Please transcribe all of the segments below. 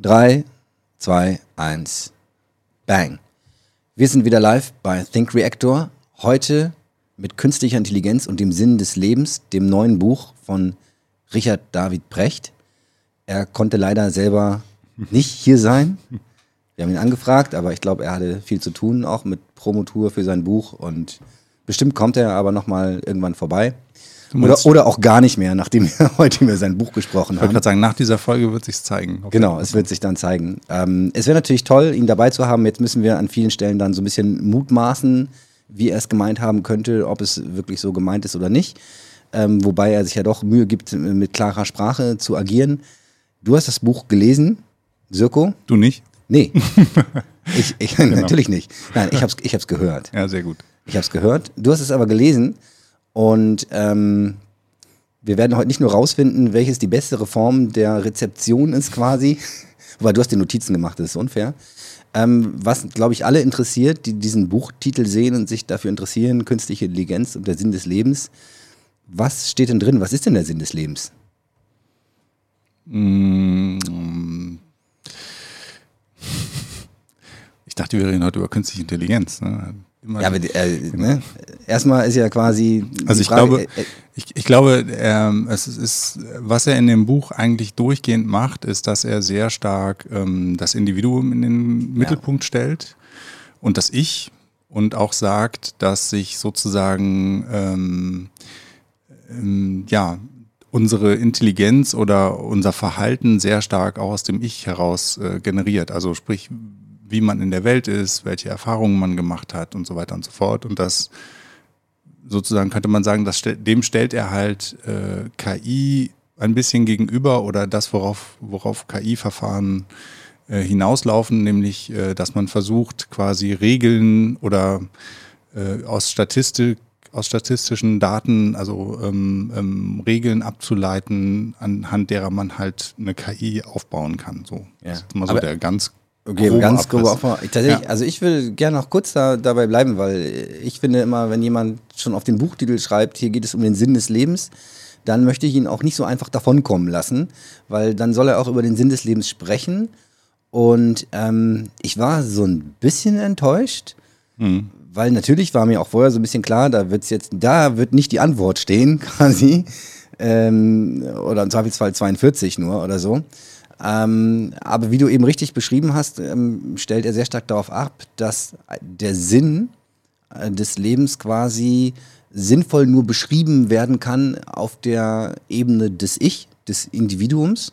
3, 2, 1, bang. Wir sind wieder live bei Think Reactor. Heute mit künstlicher Intelligenz und dem Sinn des Lebens, dem neuen Buch von Richard David Brecht. Er konnte leider selber nicht hier sein. Wir haben ihn angefragt, aber ich glaube, er hatte viel zu tun, auch mit Promotour für sein Buch. Und bestimmt kommt er aber nochmal irgendwann vorbei. Oder, oder auch gar nicht mehr, nachdem wir heute über sein Buch gesprochen Ich wollte haben. gerade sagen, nach dieser Folge wird sich zeigen. Genau, es wird sich dann zeigen. Ähm, es wäre natürlich toll, ihn dabei zu haben. Jetzt müssen wir an vielen Stellen dann so ein bisschen mutmaßen, wie er es gemeint haben könnte, ob es wirklich so gemeint ist oder nicht. Ähm, wobei er sich ja doch Mühe gibt, mit klarer Sprache zu agieren. Du hast das Buch gelesen, Sirko? Du nicht? Nee. ich, ich, Natürlich nicht. Nein, ich habe es ich hab's gehört. Ja, sehr gut. Ich habe es gehört. Du hast es aber gelesen und ähm, wir werden heute nicht nur rausfinden, welches die bessere Form der Rezeption ist quasi, weil du hast die Notizen gemacht, das ist unfair. Ähm, was, glaube ich, alle interessiert, die diesen Buchtitel sehen und sich dafür interessieren, künstliche Intelligenz und der Sinn des Lebens. Was steht denn drin? Was ist denn der Sinn des Lebens? Mm. Ich dachte, wir reden heute über künstliche Intelligenz. Ne? Immer- Ja, aber äh, ne? erstmal ist ja quasi. Also ich Frage, glaube, äh, äh, ich, ich glaube, ähm, es ist, was er in dem Buch eigentlich durchgehend macht, ist, dass er sehr stark ähm, das Individuum in den Mittelpunkt stellt und das Ich und auch sagt, dass sich sozusagen ähm, ähm, ja unsere Intelligenz oder unser Verhalten sehr stark auch aus dem Ich heraus äh, generiert. Also sprich, wie man in der Welt ist, welche Erfahrungen man gemacht hat und so weiter und so fort. Und das sozusagen könnte man sagen, das, dem stellt er halt äh, KI ein bisschen gegenüber oder das, worauf, worauf KI-Verfahren äh, hinauslaufen, nämlich, äh, dass man versucht, quasi Regeln oder äh, aus Statistik aus statistischen Daten, also ähm, ähm, Regeln abzuleiten, anhand derer man halt eine KI aufbauen kann. So, Ja. das ist mal so Aber- der ganz Okay, grobe ganz grob Abriss. auch Tatsächlich, Ja. also ich will gerne noch kurz da, dabei bleiben, weil ich finde immer, wenn jemand schon auf den Buchtitel schreibt, hier geht es um den Sinn des Lebens, dann möchte ich ihn auch nicht so einfach davonkommen lassen, weil dann soll er auch über den Sinn des Lebens sprechen. Und ähm, ich war so ein bisschen enttäuscht, Mhm. weil natürlich war mir auch vorher so ein bisschen klar, da wird's jetzt, da wird nicht die Antwort stehen, quasi. Ähm, oder im Zweifelsfall 42 nur oder so. Ähm, aber wie du eben richtig beschrieben hast, ähm, stellt er sehr stark darauf ab, dass der Sinn äh, des Lebens quasi sinnvoll nur beschrieben werden kann auf der Ebene des Ich, des Individuums.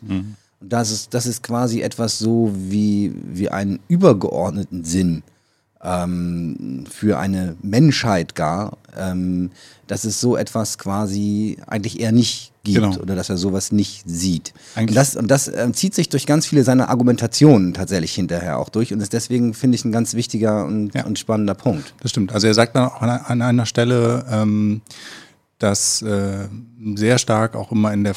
Und das ist, das ist quasi etwas so wie, wie einen übergeordneten Sinn ähm, für eine Menschheit gar, ähm, dass es so etwas quasi eigentlich eher nicht gibt Genau. oder dass er sowas nicht sieht. Und das, und das ähm, zieht sich durch ganz viele seiner Argumentationen tatsächlich hinterher auch durch und ist deswegen, finde ich, ein ganz wichtiger und, Ja. und spannender Punkt. Das stimmt. Also er sagt dann auch an, an einer Stelle, ähm, dass äh, sehr stark auch immer in der,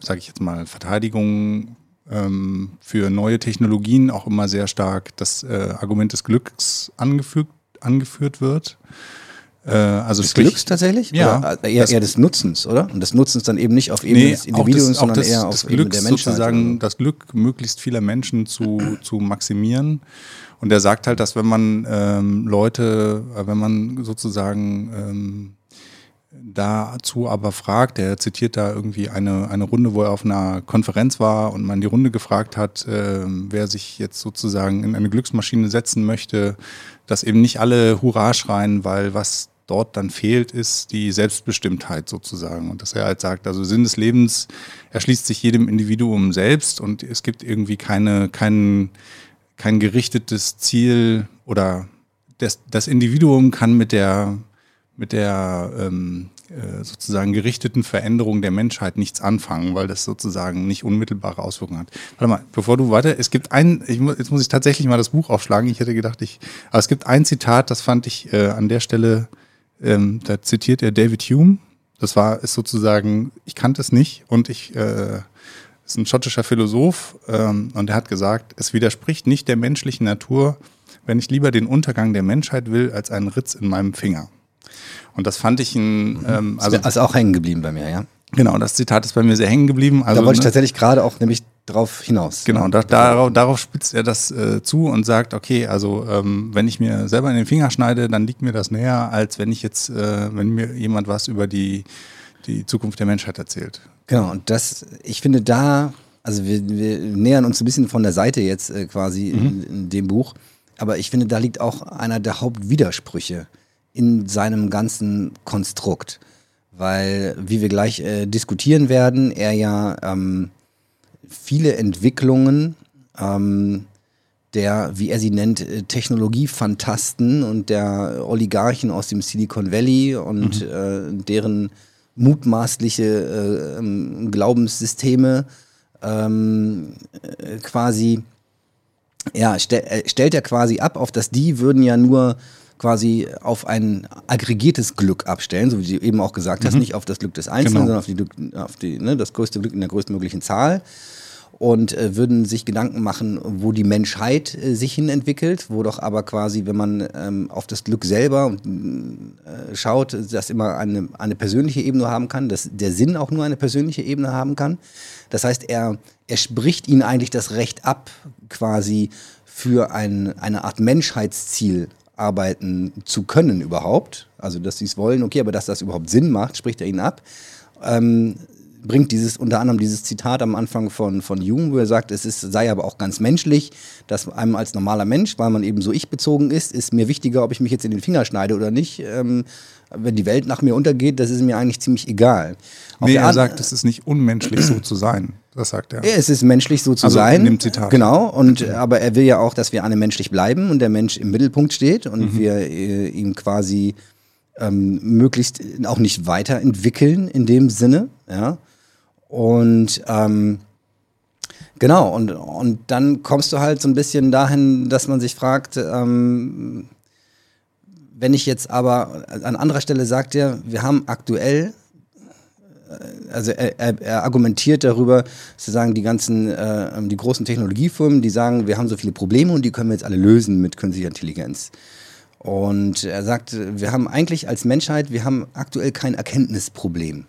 sage ich jetzt mal, Verteidigung ähm, für neue Technologien auch immer sehr stark das äh, Argument des Glücks angefügt, angeführt wird. Äh, also Des Glücks tatsächlich? Ja. Oder eher, Das- eher des Nutzens, oder? Und des Nutzens dann eben nicht auf Ebene Nee, des Individuums, das, auch sondern das, eher auf des Ebene Glücks der Menschheit. sozusagen, oder das Glück möglichst vieler Menschen zu, zu maximieren. Und er sagt halt, dass wenn man ähm, Leute, äh, wenn man sozusagen ähm, dazu aber fragt, er zitiert da irgendwie eine, eine Runde, wo er auf einer Konferenz war und man die Runde gefragt hat, ähm, wer sich jetzt sozusagen in eine Glücksmaschine setzen möchte, dass eben nicht alle Hurra schreien, weil was dort dann fehlt, ist die Selbstbestimmtheit sozusagen. Und dass er halt sagt, also Sinn des Lebens erschließt sich jedem Individuum selbst und es gibt irgendwie keine, kein, kein gerichtetes Ziel oder das, das Individuum kann mit der, mit der ähm, äh, sozusagen gerichteten Veränderung der Menschheit nichts anfangen, weil das sozusagen nicht unmittelbare Auswirkungen hat. Warte mal, bevor du weiter, es gibt ein, ich, mu- jetzt muss ich tatsächlich mal das Buch aufschlagen. Ich hätte gedacht, ich, aber es gibt ein Zitat, das fand ich äh, an der Stelle, ähm, da zitiert er David Hume. Das war, ist sozusagen, ich kannte es nicht und ich, äh, ist ein schottischer Philosoph ähm, und er hat gesagt, es widerspricht nicht der menschlichen Natur, wenn ich lieber den Untergang der Menschheit will, als einen Ritz in meinem Finger. Und das fand ich ein, ähm, Also, also ist auch hängen geblieben bei mir, ja. genau, das Zitat ist bei mir sehr hängen geblieben. Also, da wollte ich ne, tatsächlich gerade auch nämlich drauf hinaus. Genau, da, darauf, darauf spitzt er das äh, zu und sagt, okay, also ähm, wenn ich mir selber in den Finger schneide, dann liegt mir das näher, als wenn ich jetzt, äh, wenn mir jemand was über die, die Zukunft der Menschheit erzählt. Genau, und das, ich finde da, also wir, wir nähern uns ein bisschen von der Seite jetzt äh, quasi mhm. in, in dem Buch, aber ich finde, da liegt auch einer der Hauptwidersprüche in seinem ganzen Konstrukt. Weil, wie wir gleich äh, diskutieren werden, er ja ähm, viele Entwicklungen ähm, der, wie er sie nennt, äh, Technologiefantasten und der Oligarchen aus dem Silicon Valley und mhm. äh, deren mutmaßliche äh, Glaubenssysteme ähm, äh, quasi, ja, stell, äh, stellt er quasi ab, auf dass die würden ja nur quasi auf ein aggregiertes Glück abstellen, so wie du eben auch gesagt hast, mhm. nicht auf das Glück des Einzelnen, genau. sondern auf, die, auf die, ne, das größte Glück in der größtmöglichen Zahl und äh, würden sich Gedanken machen, wo die Menschheit äh, sich hin entwickelt, wo doch aber quasi, wenn man ähm, auf das Glück selber äh, schaut, das immer eine, eine persönliche Ebene haben kann, dass der Sinn auch nur eine persönliche Ebene haben kann. Das heißt, er, er spricht ihnen eigentlich das Recht ab, quasi für ein, eine Art Menschheitsziel arbeiten zu können überhaupt. Also, dass sie es wollen, okay, aber dass das überhaupt Sinn macht, spricht er ihnen ab. Ähm, bringt dieses unter anderem dieses Zitat am Anfang von, von Jung, wo er sagt, es ist, sei aber auch ganz menschlich, dass einem als normaler Mensch, weil man eben so ich-bezogen ist, ist mir wichtiger, ob ich mich jetzt in den Finger schneide oder nicht. Ähm, wenn die Welt nach mir untergeht, das ist mir eigentlich ziemlich egal. Auf nee, er sagt, es ist nicht unmenschlich, so zu sein. Das sagt er. Es ist menschlich, so zu also sein. In dem Zitat. Genau. Und, okay. Aber er will ja auch, dass wir alle menschlich bleiben und der Mensch im Mittelpunkt steht und mhm. wir äh, ihm quasi ähm, möglichst auch nicht weiterentwickeln in dem Sinne. Ja. Und ähm, genau, und, und dann kommst du halt so ein bisschen dahin, dass man sich fragt, ähm, wenn ich jetzt aber an anderer Stelle sagt er, wir haben aktuell, äh, also er, er, er argumentiert darüber, sozusagen die ganzen, äh, die großen Technologiefirmen, die sagen, wir haben so viele Probleme und die können wir jetzt alle lösen mit künstlicher Intelligenz. Und er sagt, wir haben eigentlich als Menschheit, wir haben aktuell kein Erkenntnisproblem.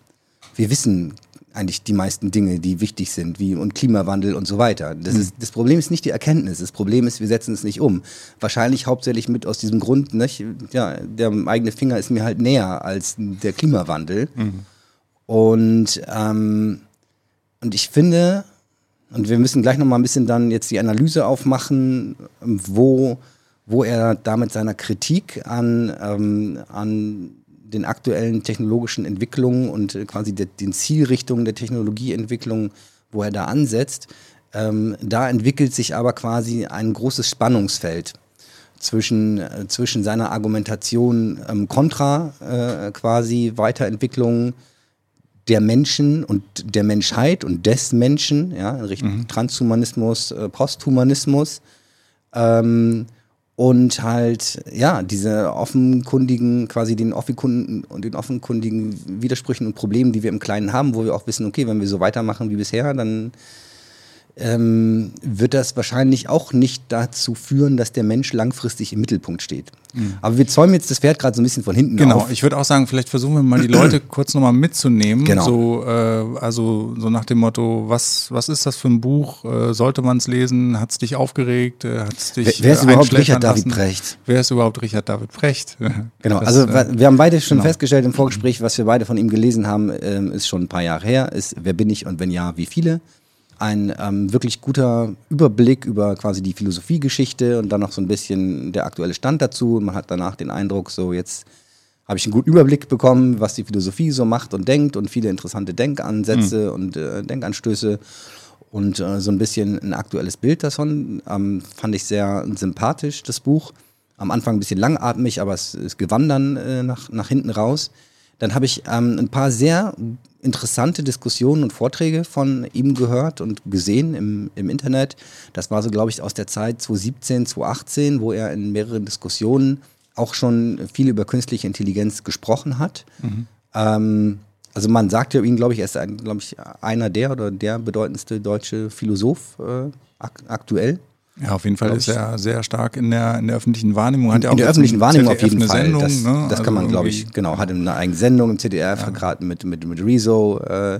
Wir wissen eigentlich die meisten Dinge, die wichtig sind, wie und Klimawandel und so weiter. Das, mhm. ist, das Problem ist nicht die Erkenntnis, das Problem ist, wir setzen es nicht um. Wahrscheinlich hauptsächlich mit aus diesem Grund, nicht? ja, der eigene Finger ist mir halt näher als der Klimawandel. Mhm. Und, ähm, und ich finde, und wir müssen gleich nochmal ein bisschen dann jetzt die Analyse aufmachen, wo, wo er da mit seiner Kritik an, ähm, an den aktuellen technologischen Entwicklungen und äh, quasi de, den Zielrichtungen der Technologieentwicklung, wo er da ansetzt, ähm, da entwickelt sich aber quasi ein großes Spannungsfeld zwischen, äh, zwischen seiner Argumentation ähm, kontra äh, quasi Weiterentwicklung der Menschen und der Menschheit und des Menschen, ja, in Richtung mhm. Transhumanismus, äh, Posthumanismus. Ähm, und halt, ja, diese offenkundigen, quasi den offenkundigen und den offenkundigen Widersprüchen und Problemen, die wir im Kleinen haben, wo wir auch wissen, okay, wenn wir so weitermachen wie bisher, dann ähm, wird das wahrscheinlich auch nicht dazu führen, dass der Mensch langfristig im Mittelpunkt steht. Mhm. Aber wir zäumen jetzt das Pferd gerade so ein bisschen von hinten genau, auf. Genau, ich würde auch sagen, vielleicht versuchen wir mal die Leute kurz nochmal mitzunehmen. Genau. So, äh, also so nach dem Motto, was, was ist das für ein Buch? Äh, sollte man es lesen? Hat es dich aufgeregt? Äh, hat's dich, wer, wer ist überhaupt Richard lassen? David Precht? Wer ist überhaupt Richard David Precht? genau, das, also äh, wir haben beide schon genau. festgestellt im Vorgespräch, was wir beide von ihm gelesen haben, ähm, ist schon ein paar Jahre her, ist Wer bin ich und wenn ja, wie viele? Ein ähm, wirklich guter Überblick über quasi die Philosophiegeschichte und dann noch so ein bisschen der aktuelle Stand dazu. Man hat danach den Eindruck, so jetzt habe ich einen guten Überblick bekommen, was die Philosophie so macht und denkt und viele interessante Denkansätze mhm. und äh, Denkanstöße und äh, so ein bisschen ein aktuelles Bild davon. Ähm, fand ich sehr sympathisch, das Buch. Am Anfang ein bisschen langatmig, aber es, es gewann dann äh, nach, nach hinten raus. Dann habe ich ähm, ein paar sehr interessante Diskussionen und Vorträge von ihm gehört und gesehen im, im Internet. Das war so, glaube ich, aus der Zeit 2017, 2018, wo er in mehreren Diskussionen auch schon viel über künstliche Intelligenz gesprochen hat. Mhm. Ähm, also man sagt ja ihn, glaube ich, er ist, glaube ich, einer der oder der bedeutendste deutsche Philosoph äh, ak aktuell. Ja, auf jeden Fall ist er sehr stark in der, in der öffentlichen Wahrnehmung. Hat in, in der öffentlichen Wahrnehmung auf jeden Fall. Sendung, das, ne? das kann man, also glaube ich, genau, hat eine eigene Sendung im CDR, ja. gerade mit, mit, mit Rezo, äh,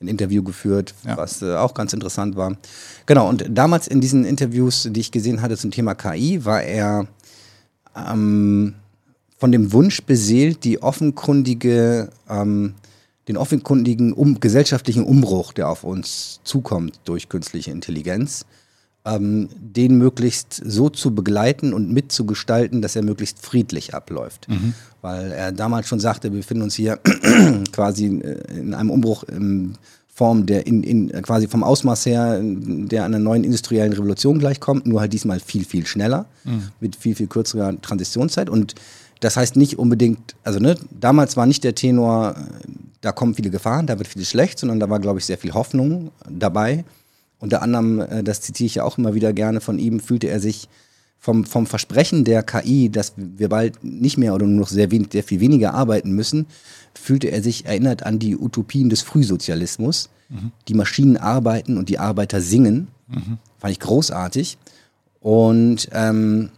ein Interview geführt, ja. was äh, auch ganz interessant war. Genau, und damals in diesen Interviews, die ich gesehen hatte zum Thema KI, war er ähm, von dem Wunsch beseelt, die offenkundige, ähm, den offenkundigen um, gesellschaftlichen Umbruch, der auf uns zukommt durch künstliche Intelligenz, ähm, den möglichst so zu begleiten und mitzugestalten, dass er möglichst friedlich abläuft. Mhm. Weil er damals schon sagte, wir befinden uns hier quasi in einem Umbruch in Form der in, in, quasi vom Ausmaß her, der einer neuen industriellen Revolution gleichkommt, nur halt diesmal viel, viel schneller, mhm. mit viel, viel kürzerer Transitionszeit. Und das heißt nicht unbedingt, also ne, damals war nicht der Tenor, da kommen viele Gefahren, da wird vieles schlecht, sondern da war, glaube ich, sehr viel Hoffnung dabei. Unter anderem, äh, das zitiere ich ja auch immer wieder gerne von ihm, fühlte er sich vom, vom Versprechen der KI, dass wir bald nicht mehr oder nur noch sehr, wenig, sehr viel weniger arbeiten müssen, fühlte er sich erinnert an die Utopien des Frühsozialismus. Mhm. Die Maschinen arbeiten und die Arbeiter singen. Mhm. Fand ich großartig. Und ähm,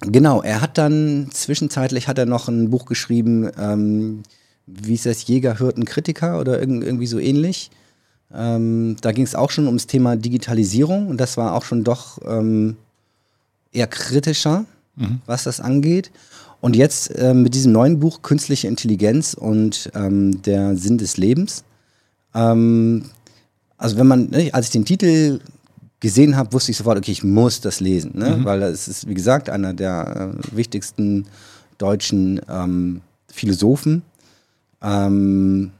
genau, er hat dann zwischenzeitlich hat er noch ein Buch geschrieben, ähm, wie ist das, Jäger, Hirten, Kritiker oder irgendwie so ähnlich. Ähm, da ging es auch schon ums Thema Digitalisierung und das war auch schon doch ähm, eher kritischer, mhm. was das angeht. Und jetzt äh, mit diesem neuen Buch Künstliche Intelligenz und ähm, der Sinn des Lebens. Ähm, also wenn man, ne, als ich den Titel gesehen habe, wusste ich sofort, okay, ich muss das lesen, ne? Mhm. weil das ist, wie gesagt, einer der äh, wichtigsten deutschen ähm, Philosophen. Ähm,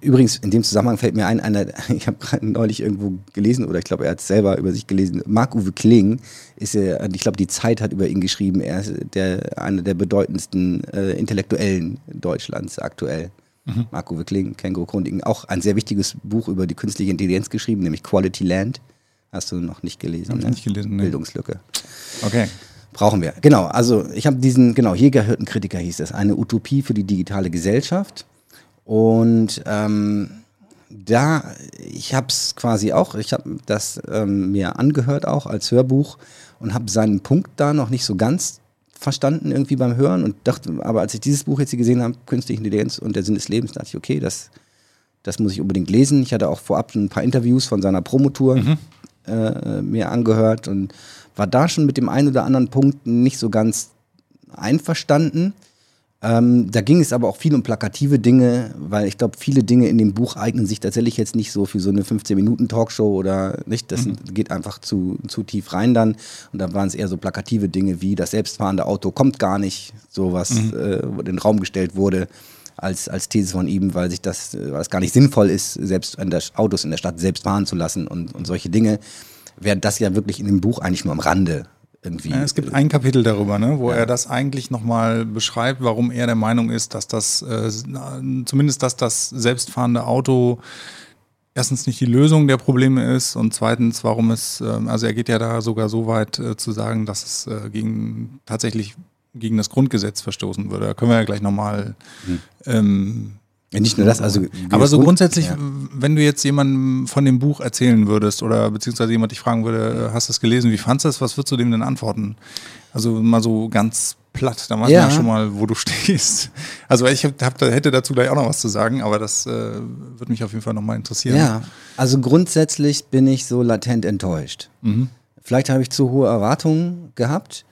Übrigens, in dem Zusammenhang fällt mir ein, einer, ich habe gerade neulich irgendwo gelesen, oder ich glaube, er hat es selber über sich gelesen, Marc-Uwe Kling ist er, ich glaube, die Zeit hat über ihn geschrieben, er ist der, einer der bedeutendsten äh, Intellektuellen Deutschlands aktuell. Mhm. Marc-Uwe Kling, Känguru Chroniken, auch ein sehr wichtiges Buch über die künstliche Intelligenz geschrieben, nämlich Quality Land. Hast du noch nicht gelesen? Hab ne? Nicht gelesen, nee. Bildungslücke. Okay. Brauchen wir. Genau, also ich habe diesen, genau, Jägerhirtenkritiker hieß es, eine Utopie für die digitale Gesellschaft. Und ähm, da, ich habe es quasi auch, ich habe das ähm, mir angehört auch als Hörbuch und habe seinen Punkt da noch nicht so ganz verstanden irgendwie beim Hören und dachte, aber als ich dieses Buch jetzt hier gesehen habe, Künstliche Intelligenz und der Sinn des Lebens, dachte ich, okay, das, das muss ich unbedingt lesen. Ich hatte auch vorab ein paar Interviews von seiner Promotour mhm. äh, mir angehört und war da schon mit dem einen oder anderen Punkt nicht so ganz einverstanden. Ähm, da ging es aber auch viel um plakative Dinge, weil ich glaube, viele Dinge in dem Buch eignen sich tatsächlich jetzt nicht so für so eine 15-Minuten-Talkshow oder nicht. Das mhm. geht einfach zu, zu tief rein dann. Und da waren es eher so plakative Dinge wie das selbstfahrende Auto kommt gar nicht, so was mhm. äh, in den Raum gestellt wurde als, als These von ihm, weil sich das, weil es gar nicht sinnvoll ist, selbst in der Autos in der Stadt selbst fahren zu lassen und, und solche Dinge. Während das ja wirklich in dem Buch eigentlich nur am Rande irgendwie. Ja, es gibt ein Kapitel darüber, ne, wo ja. er das eigentlich nochmal beschreibt, warum er der Meinung ist, dass das, äh, zumindest dass das selbstfahrende Auto erstens nicht die Lösung der Probleme ist und zweitens, warum es, äh, also er geht ja da sogar so weit äh, zu sagen, dass es äh, gegen tatsächlich gegen das Grundgesetz verstoßen würde. Da können wir ja gleich nochmal hm. ähm, nicht nur das, also. Aber so grundsätzlich, ja. wenn du jetzt jemandem von dem Buch erzählen würdest oder beziehungsweise jemand dich fragen würde, hast du es gelesen, wie fandest du das, was würdest du dem denn antworten? Also mal so ganz platt, da weiß ja. man ja schon mal, wo du stehst. Also ich hab, hab, hätte dazu gleich auch noch was zu sagen, aber das äh, würde mich auf jeden Fall nochmal interessieren. Ja, also grundsätzlich bin ich so latent enttäuscht. Mhm. Vielleicht habe ich zu hohe Erwartungen gehabt.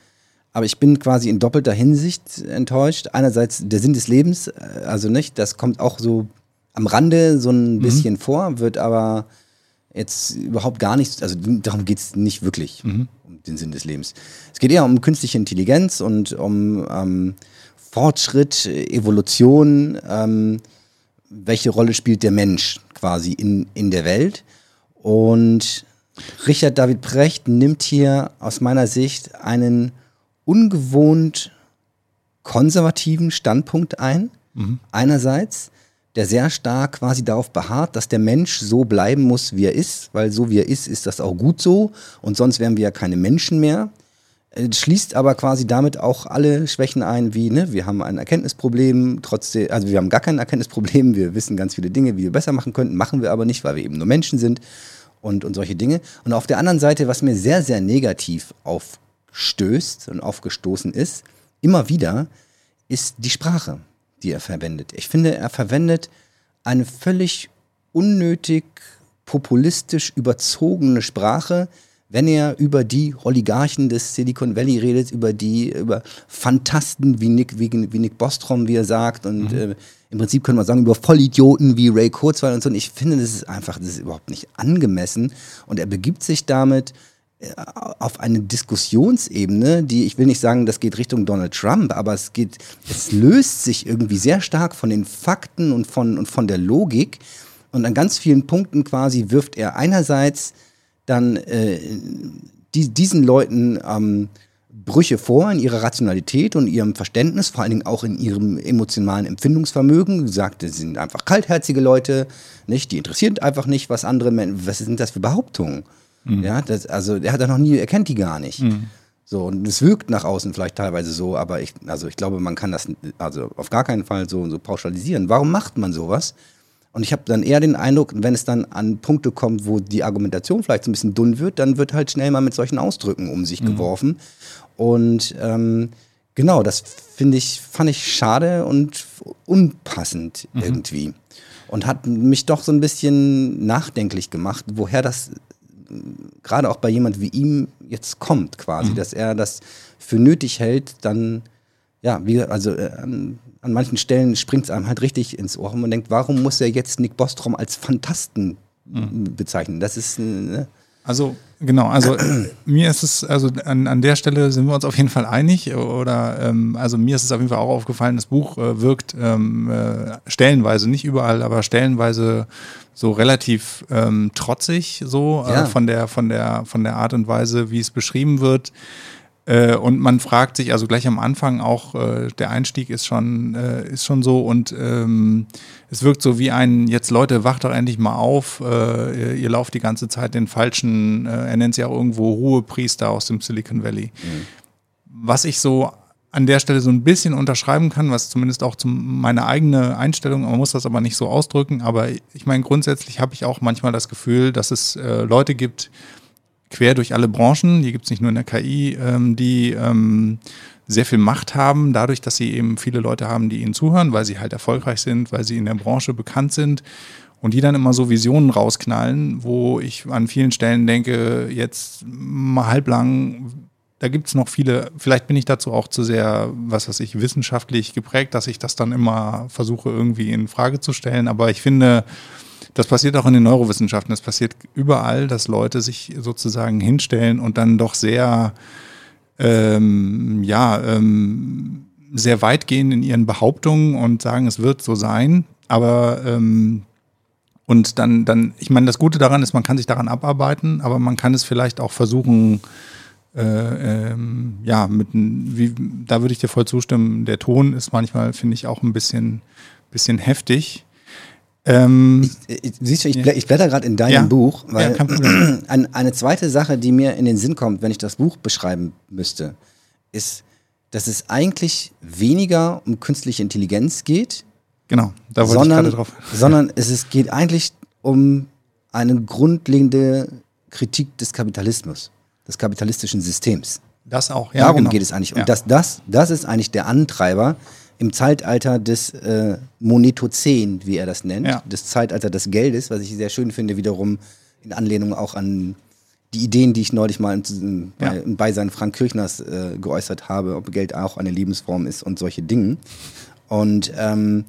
Aber ich bin quasi in doppelter Hinsicht enttäuscht. Einerseits der Sinn des Lebens, äh, also nicht, das kommt auch so am Rande so ein mhm. bisschen vor, wird aber jetzt überhaupt gar nicht, also darum geht es nicht wirklich, mhm. um den Sinn des Lebens. Es geht eher um künstliche Intelligenz und um ähm, Fortschritt, Evolution, ähm, welche Rolle spielt der Mensch quasi in, in der Welt. Und Richard David Precht nimmt hier aus meiner Sicht einen ungewohnt konservativen Standpunkt ein. Mhm. Einerseits, der sehr stark quasi darauf beharrt, dass der Mensch so bleiben muss, wie er ist, weil so wie er ist, ist das auch gut so und sonst wären wir ja keine Menschen mehr. Äh, schließt aber quasi damit auch alle Schwächen ein, wie ne, wir haben ein Erkenntnisproblem, trotzdem, also wir haben gar kein Erkenntnisproblem, wir wissen ganz viele Dinge, wie wir besser machen könnten, machen wir aber nicht, weil wir eben nur Menschen sind und, und solche Dinge. Und auf der anderen Seite, was mir sehr, sehr negativ auf stößt und aufgestoßen ist, immer wieder, ist die Sprache, die er verwendet. Ich finde, er verwendet eine völlig unnötig populistisch überzogene Sprache, wenn er über die Oligarchen des Silicon Valley redet, über die, über Fantasten wie Nick, wie, wie Nick Bostrom, wie er sagt, und mhm. äh, im Prinzip könnte man sagen, über Vollidioten wie Ray Kurzweil und so. Und ich finde, das ist einfach, das ist überhaupt nicht angemessen. Und er begibt sich damit auf eine Diskussionsebene, die, ich will nicht sagen, das geht Richtung Donald Trump, aber es geht, es löst sich irgendwie sehr stark von den Fakten und von, und von der Logik. Und an ganz vielen Punkten quasi wirft er einerseits dann äh, die, diesen Leuten ähm, Brüche vor in ihrer Rationalität und ihrem Verständnis, vor allen Dingen auch in ihrem emotionalen Empfindungsvermögen. Sagt, sie sind einfach kaltherzige Leute, nicht? Die interessieren einfach nicht, was andere Menschen, was sind das für Behauptungen? Mhm. Ja, das, also er hat da noch nie, er kennt die gar nicht. Mhm. So, und es wirkt nach außen vielleicht teilweise so, aber ich, also ich glaube, man kann das also auf gar keinen Fall so, so pauschalisieren. Warum macht man sowas? Und ich habe dann eher den Eindruck, wenn es dann an Punkte kommt, wo die Argumentation vielleicht so ein bisschen dünn wird, dann wird halt schnell mal mit solchen Ausdrücken um sich mhm. geworfen. Und ähm, genau, das finde ich, fand ich schade und unpassend mhm. irgendwie. Und hat mich doch so ein bisschen nachdenklich gemacht, woher das gerade auch bei jemand wie ihm jetzt kommt, quasi, mhm. dass er das für nötig hält, dann, ja, wie, also äh, an, an manchen Stellen springt es einem halt richtig ins Ohr und man denkt, warum muss er jetzt Nick Bostrom als Fantasten mhm. bezeichnen? Das ist, äh, ne? Also genau, also mir ist es, also an, an der Stelle sind wir uns auf jeden Fall einig. Oder ähm, also mir ist es auf jeden Fall auch aufgefallen, das Buch äh, wirkt ähm, äh, stellenweise, nicht überall, aber stellenweise so relativ ähm, trotzig, so äh, ja. von der, von der, von der Art und Weise, wie es beschrieben wird. Äh, und man fragt sich, also gleich am Anfang auch, äh, der Einstieg ist schon, äh, ist schon so und ähm, es wirkt so wie ein, jetzt Leute, wacht doch endlich mal auf, äh, ihr, ihr, lauft die ganze Zeit den falschen, äh, er nennt sie auch irgendwo Ruhepriester aus dem Silicon Valley. Mhm. Was ich so an der Stelle so ein bisschen unterschreiben kann, was zumindest auch zum, meine eigene Einstellung, man muss das aber nicht so ausdrücken, aber ich meine, grundsätzlich habe ich auch manchmal das Gefühl, dass es äh, Leute gibt, quer durch alle Branchen, die gibt es nicht nur in der KI, ähm, die ähm, sehr viel Macht haben, dadurch, dass sie eben viele Leute haben, die ihnen zuhören, weil sie halt erfolgreich sind, weil sie in der Branche bekannt sind und die dann immer so Visionen rausknallen, wo ich an vielen Stellen denke, jetzt mal halblang, da gibt es noch viele, vielleicht bin ich dazu auch zu sehr, was weiß ich, wissenschaftlich geprägt, dass ich das dann immer versuche irgendwie in Frage zu stellen, aber ich finde, das passiert auch in den Neurowissenschaften. Das passiert überall, dass Leute sich sozusagen hinstellen und dann doch sehr, ähm, ja, ähm, sehr weit gehen in ihren Behauptungen und sagen, es wird so sein. Aber ähm, und dann, dann, ich meine, das Gute daran ist, man kann sich daran abarbeiten, aber man kann es vielleicht auch versuchen, äh, ähm, ja, mit, wie, da würde ich dir voll zustimmen. Der Ton ist manchmal, finde ich, auch ein bisschen, bisschen heftig. Ähm, ich, ich, siehst du, ich, ja. ich blätter gerade in deinem ja. Buch, weil ja, ein, eine zweite Sache, die mir in den Sinn kommt, wenn ich das Buch beschreiben müsste, ist, dass es eigentlich weniger um künstliche Intelligenz geht. Genau, da wollte sondern, ich gerade drauf. Sondern es ist, geht eigentlich um eine grundlegende Kritik des Kapitalismus, des kapitalistischen Systems. Das auch, ja. Darum genau. geht es eigentlich. Und das, das, das ist eigentlich der Antreiber, im Zeitalter des äh, Monetozän, wie er das nennt, ja. des Zeitalter des Geldes, was ich sehr schön finde, wiederum in Anlehnung auch an die Ideen, die ich neulich mal im, ja. bei, im Beisein Frank Kirchners äh, geäußert habe, ob Geld auch eine Lebensform ist und solche Dinge. Und ähm,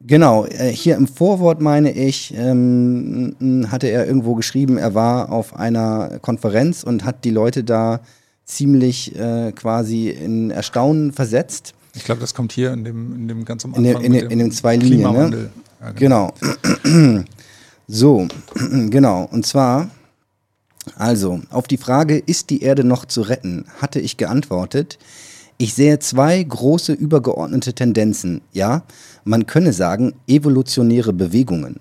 genau, äh, hier im Vorwort meine ich, ähm, hatte er irgendwo geschrieben, er war auf einer Konferenz und hat die Leute da ziemlich äh, quasi in Erstaunen versetzt ich glaube, das kommt hier in dem, in dem ganz am Anfang. In, in, in den zwei Linien, ne? Ja, genau. genau. so, genau. Und zwar, also, auf die Frage, ist die Erde noch zu retten, hatte ich geantwortet, ich sehe zwei große übergeordnete Tendenzen. Ja, man könne sagen, evolutionäre Bewegungen.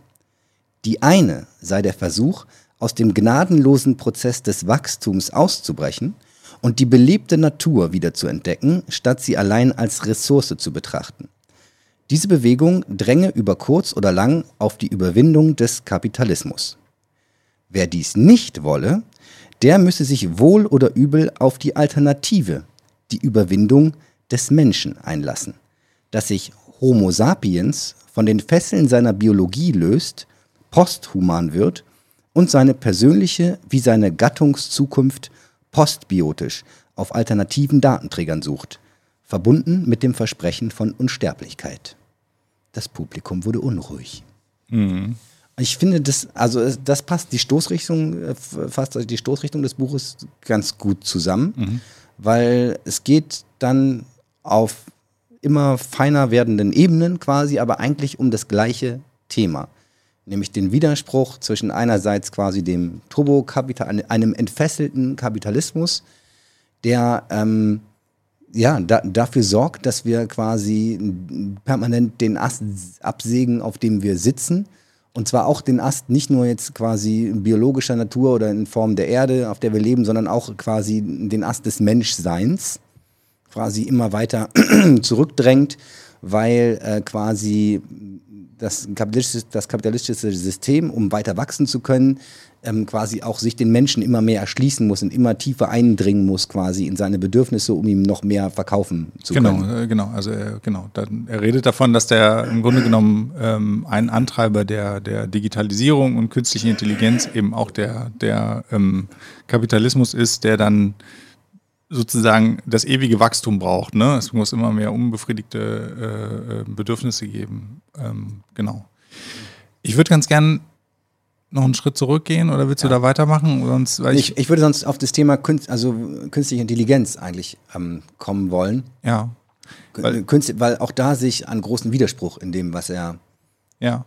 Die eine sei der Versuch, aus dem gnadenlosen Prozess des Wachstums auszubrechen und die belebte Natur wieder zu entdecken, statt sie allein als Ressource zu betrachten. Diese Bewegung dränge über kurz oder lang auf die Überwindung des Kapitalismus. Wer dies nicht wolle, der müsse sich wohl oder übel auf die Alternative, die Überwindung des Menschen einlassen, dass sich Homo sapiens von den Fesseln seiner Biologie löst, posthuman wird und seine persönliche wie seine Gattungszukunft postbiotisch auf alternativen Datenträgern sucht, verbunden mit dem Versprechen von Unsterblichkeit. Das Publikum wurde unruhig. Mhm. Ich finde das, also das passt die Stoßrichtung, äh, fast die Stoßrichtung des Buches ganz gut zusammen, mhm. Weil es geht dann auf immer feiner werdenden Ebenen quasi, aber eigentlich um das gleiche Thema. Nämlich den Widerspruch zwischen einerseits quasi dem Turbokapital, einem entfesselten Kapitalismus, der ähm, ja, da, dafür sorgt, dass wir quasi permanent den Ast absägen, auf dem wir sitzen. Und zwar auch den Ast nicht nur jetzt quasi biologischer Natur oder in Form der Erde, auf der wir leben, sondern auch quasi den Ast des Menschseins quasi immer weiter zurückdrängt, weil äh, quasi das kapitalistische, das kapitalistische System, um weiter wachsen zu können, ähm, quasi auch sich den Menschen immer mehr erschließen muss und immer tiefer eindringen muss quasi in seine Bedürfnisse, um ihm noch mehr verkaufen zu genau, können. Äh, genau, also er, genau. er redet davon, dass der im Grunde genommen ähm, ein Antreiber der, der Digitalisierung und künstlichen Intelligenz eben auch der, der ähm, Kapitalismus ist, der dann sozusagen das ewige Wachstum braucht. Ne? Es muss immer mehr unbefriedigte äh, äh Bedürfnisse geben. Ähm, genau. Ich würde ganz gern noch einen Schritt zurückgehen oder willst ja. du da weitermachen? Sonst, ich, ich, würde sonst auf das Thema Künst, also künstliche Intelligenz eigentlich ähm, kommen wollen. Ja. Weil, Künst, weil auch da sich einen großen Widerspruch in dem, was er ja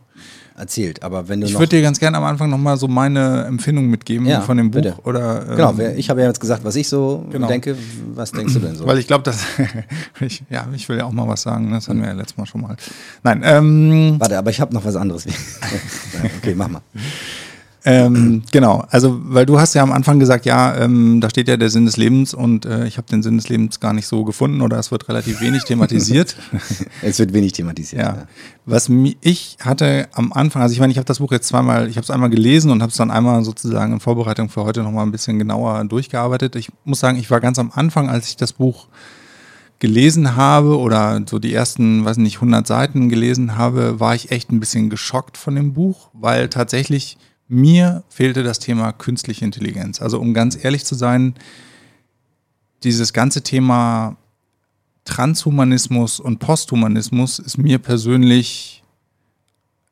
erzählt. Aber wenn du ich würde dir ganz gerne am Anfang nochmal so meine Empfindung mitgeben ja, von dem Buch. Bitte. Oder, ähm, genau, ich habe ja jetzt gesagt, was ich so genau. denke. Was denkst du denn so? Weil ich glaube, dass ich, ja, ich will ja auch mal was sagen. Ne? Das hatten wir ja letztes Mal schon mal. Nein. Ähm, Warte, aber ich habe noch was anderes. okay, mach mal. Ähm, genau, also weil du hast ja am Anfang gesagt, ja, ähm, da steht ja der Sinn des Lebens und äh, ich habe den Sinn des Lebens gar nicht so gefunden oder es wird relativ wenig thematisiert. es wird wenig thematisiert. Ja. ja. Was ich hatte am Anfang, also ich meine, ich habe das Buch jetzt zweimal, ich habe es einmal gelesen und habe es dann einmal sozusagen in Vorbereitung für heute nochmal ein bisschen genauer durchgearbeitet. Ich muss sagen, ich war ganz am Anfang, als ich das Buch gelesen habe oder so die ersten, weiß nicht, 100 Seiten gelesen habe, war ich echt ein bisschen geschockt von dem Buch, weil tatsächlich mir fehlte das Thema künstliche Intelligenz. Also um ganz ehrlich zu sein, dieses ganze Thema Transhumanismus und Posthumanismus ist mir persönlich,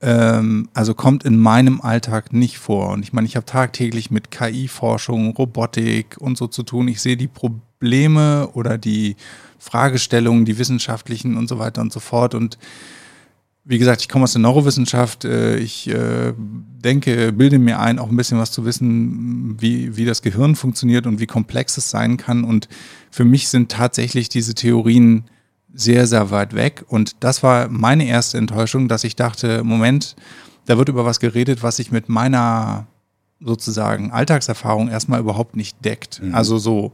ähm, also kommt in meinem Alltag nicht vor. Und ich meine, ich habe tagtäglich mit KI-Forschung, Robotik und so zu tun. Ich sehe die Probleme oder die Fragestellungen, die wissenschaftlichen und so weiter und so fort. Und wie gesagt, ich komme aus der Neurowissenschaft. Äh, ich äh, denke, bilde mir ein, auch ein bisschen was zu wissen, wie, wie das Gehirn funktioniert und wie komplex es sein kann. Und für mich sind tatsächlich diese Theorien sehr, sehr weit weg. Und das war meine erste Enttäuschung, dass ich dachte, Moment, da wird über was geredet, was sich mit meiner sozusagen Alltagserfahrung erstmal überhaupt nicht deckt. Mhm. Also so,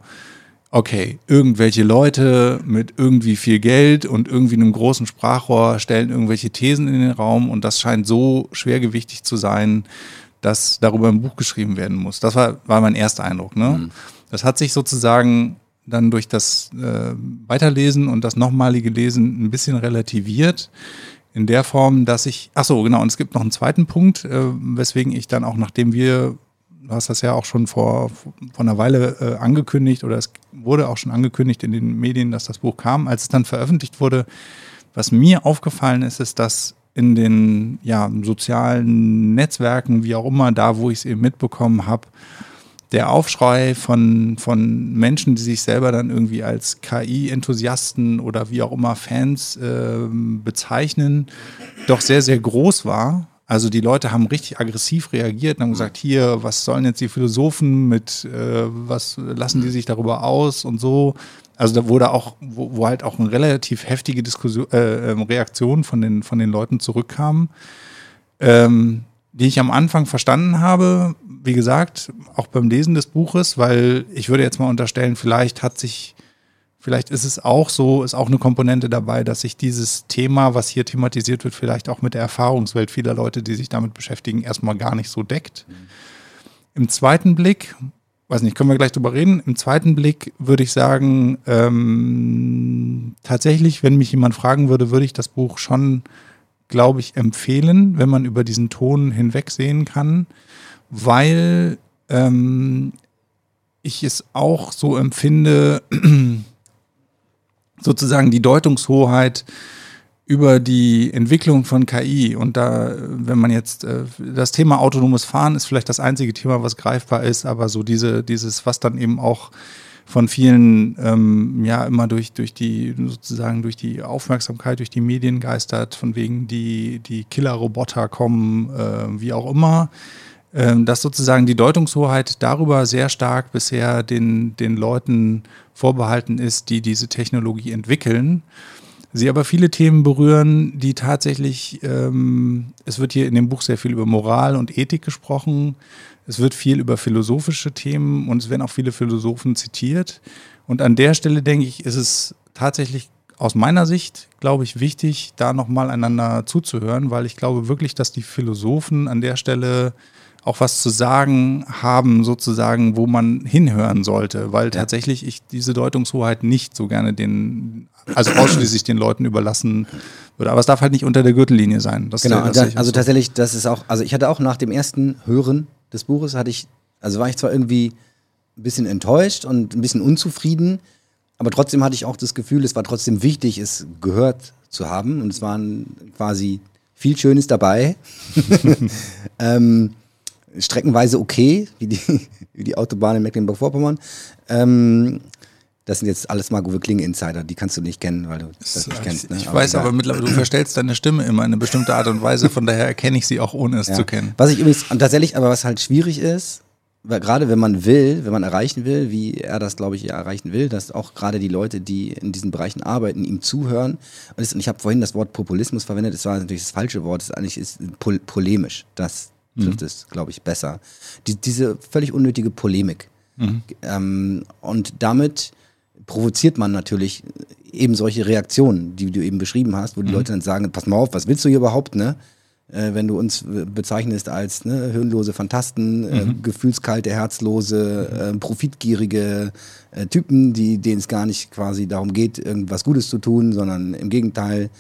okay, irgendwelche Leute mit irgendwie viel Geld und irgendwie einem großen Sprachrohr stellen irgendwelche Thesen in den Raum und das scheint so schwergewichtig zu sein, dass darüber ein Buch geschrieben werden muss. Das war, war mein erster Eindruck. Ne? Mhm. Das hat sich sozusagen dann durch das äh, Weiterlesen und das nochmalige Lesen ein bisschen relativiert. In der Form, dass ich, ach so, genau, und es gibt noch einen zweiten Punkt, äh, weswegen ich dann auch, nachdem wir du hast das ja auch schon vor, vor einer Weile äh, angekündigt oder es wurde auch schon angekündigt in den Medien, dass das Buch kam. Als es dann veröffentlicht wurde, was mir aufgefallen ist, ist, dass in den ja, sozialen Netzwerken, wie auch immer, da wo ich es eben mitbekommen habe, der Aufschrei von, von Menschen, die sich selber dann irgendwie als KI-Enthusiasten oder wie auch immer Fans äh, bezeichnen, doch sehr, sehr groß war. Also die Leute haben richtig aggressiv reagiert und haben gesagt, hier, was sollen jetzt die Philosophen mit, äh, was lassen die sich darüber aus und so. Also da wurde auch, wo, wo halt auch eine relativ heftige Diskussion, äh, ähm, Reaktion von den, von den Leuten zurückkam, ähm, die ich am Anfang verstanden habe, wie gesagt, auch beim Lesen des Buches, weil ich würde jetzt mal unterstellen, vielleicht hat sich Vielleicht ist es auch so, ist auch eine Komponente dabei, dass sich dieses Thema, was hier thematisiert wird, vielleicht auch mit der Erfahrungswelt vieler Leute, die sich damit beschäftigen, erstmal gar nicht so deckt. Im zweiten Blick, weiß nicht, können wir gleich drüber reden. Im zweiten Blick würde ich sagen, ähm, tatsächlich, wenn mich jemand fragen würde, würde ich das Buch schon glaube ich, empfehlen, wenn man über diesen Ton hinwegsehen kann, weil ähm, ich es auch so empfinde, sozusagen die Deutungshoheit über die Entwicklung von KI und da, wenn man jetzt äh, das Thema autonomes Fahren ist vielleicht das einzige Thema, was greifbar ist, aber so diese, dieses, was dann eben auch von vielen ähm, ja immer durch, durch die sozusagen durch die Aufmerksamkeit, durch die Medien geistert, von wegen die, die Killer-Roboter kommen, äh, wie auch immer, äh, dass sozusagen die Deutungshoheit darüber sehr stark bisher den, den Leuten vorbehalten ist, die diese Technologie entwickeln. Sie aber viele Themen berühren, die tatsächlich, ähm, es wird hier in dem Buch sehr viel über Moral und Ethik gesprochen, es wird viel über philosophische Themen und es werden auch viele Philosophen zitiert. Und an der Stelle denke ich, ist es tatsächlich aus meiner Sicht, glaube ich, wichtig, da nochmal einander zuzuhören, weil ich glaube wirklich, dass die Philosophen an der Stelle auch was zu sagen haben, sozusagen, wo man hinhören sollte, weil tatsächlich ich diese Deutungshoheit nicht so gerne den, also ausschließlich den Leuten überlassen würde. Aber es darf halt nicht unter der Gürtellinie sein. Das genau, also so. tatsächlich, das ist auch, also ich hatte auch nach dem ersten Hören des Buches, hatte ich, also war ich zwar irgendwie ein bisschen enttäuscht und ein bisschen unzufrieden, aber trotzdem hatte ich auch das Gefühl, es war trotzdem wichtig, es gehört zu haben und es waren quasi viel Schönes dabei. ähm, streckenweise okay, wie die, wie die Autobahn in Mecklenburg-Vorpommern. Ähm, das sind jetzt alles Marco Kling-Insider, die kannst du nicht kennen, weil du das nicht kennst. Ne? Ich aber weiß, egal. aber mittlerweile, du verstellst deine Stimme immer in eine bestimmte Art und Weise, von daher erkenne ich sie auch, ohne es ja. zu kennen. Was ich übrigens, und tatsächlich, aber was halt schwierig ist, weil gerade wenn man will, wenn man erreichen will, wie er das, glaube ich, ja erreichen will, dass auch gerade die Leute, die in diesen Bereichen arbeiten, ihm zuhören. Und ich habe vorhin das Wort Populismus verwendet, das war natürlich das falsche Wort, das ist eigentlich ist pol polemisch. Das trifft mhm. es, glaube ich, besser. Die, diese völlig unnötige Polemik. Mhm. Ähm, und damit provoziert man natürlich eben solche Reaktionen, die du eben beschrieben hast, wo die mhm. Leute dann sagen, pass mal auf, was willst du hier überhaupt, ne? Äh, wenn du uns bezeichnest als ne, hirnlose Fantasten, äh, mhm. äh, gefühlskalte, herzlose, äh, profitgierige äh, Typen, die, denen es gar nicht quasi darum geht, irgendwas Gutes zu tun, sondern im Gegenteil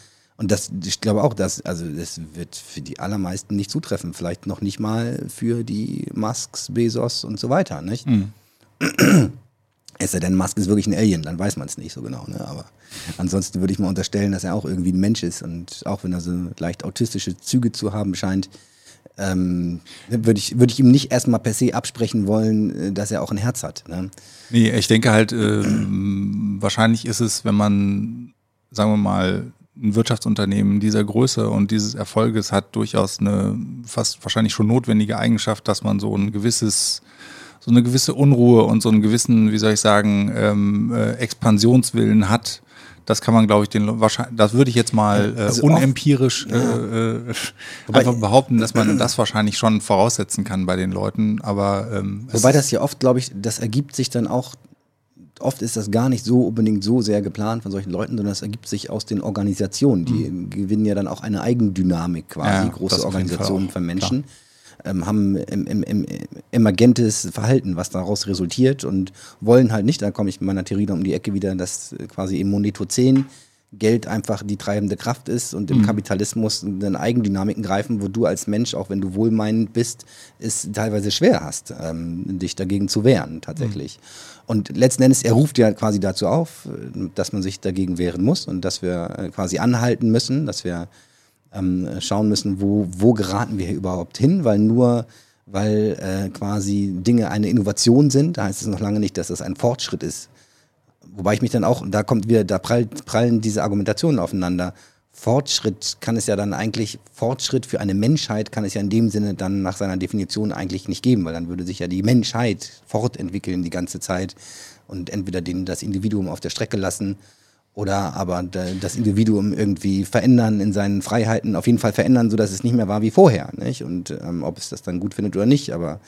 und das, ich glaube auch, dass, also das wird für die allermeisten nicht zutreffen. Vielleicht noch nicht mal für die Musks, Bezos und so weiter, nicht? Mhm. Es sei denn, Musk ist wirklich ein Alien, dann weiß man es nicht so genau. Ne? Aber ansonsten würde ich mal unterstellen, dass er auch irgendwie ein Mensch ist und auch wenn er so leicht autistische Züge zu haben scheint, ähm, würde ich, würd ich ihm nicht erstmal per se absprechen wollen, äh, dass er auch ein Herz hat. Ne? Nee, ich denke halt, äh, wahrscheinlich ist es, wenn man, sagen wir mal, ein Wirtschaftsunternehmen dieser Größe und dieses Erfolges hat durchaus eine fast wahrscheinlich schon notwendige Eigenschaft, dass man so ein gewisses, so eine gewisse Unruhe und so einen gewissen, wie soll ich sagen, ähm, äh, Expansionswillen hat. Das kann man, glaube ich, den wahrscheinlich, das würde ich jetzt mal äh, also unempirisch äh, äh, einfach behaupten, dass man das wahrscheinlich schon voraussetzen kann bei den Leuten. Aber ähm, wobei das ja oft, glaube ich, das ergibt sich dann auch oft ist das gar nicht so unbedingt so sehr geplant von solchen Leuten, sondern es ergibt sich aus den Organisationen. Die mhm. gewinnen ja dann auch eine Eigendynamik quasi, ja, große Organisationen von Menschen. Ähm, haben im, im, im, emergentes Verhalten, was daraus resultiert und wollen halt nicht, da komme ich mit meiner Theorie um die Ecke wieder, dass quasi im Monetozän Geld einfach die treibende Kraft ist und im mhm. Kapitalismus dann Eigendynamiken greifen, wo du als Mensch, auch wenn du wohlmeinend bist, es teilweise schwer hast, ähm, dich dagegen zu wehren, tatsächlich. Mhm. Und letzten Endes, er ruft ja quasi dazu auf, dass man sich dagegen wehren muss und dass wir äh, quasi anhalten müssen, dass wir ähm, schauen müssen, wo, wo geraten wir hier überhaupt hin, weil nur weil äh, quasi Dinge eine Innovation sind, da heißt es noch lange nicht, dass das ein Fortschritt ist wobei ich mich dann auch, da kommt wieder, da prallt, prallen diese Argumentationen aufeinander. Fortschritt kann es ja dann eigentlich, Fortschritt für eine Menschheit kann es ja in dem Sinne dann nach seiner Definition eigentlich nicht geben, weil dann würde sich ja die Menschheit fortentwickeln die ganze Zeit und entweder den, das Individuum auf der Strecke lassen oder aber das Individuum irgendwie verändern in seinen Freiheiten, auf jeden Fall verändern, sodass es nicht mehr war wie vorher. Nicht? Und ähm, ob es das dann gut findet oder nicht, aber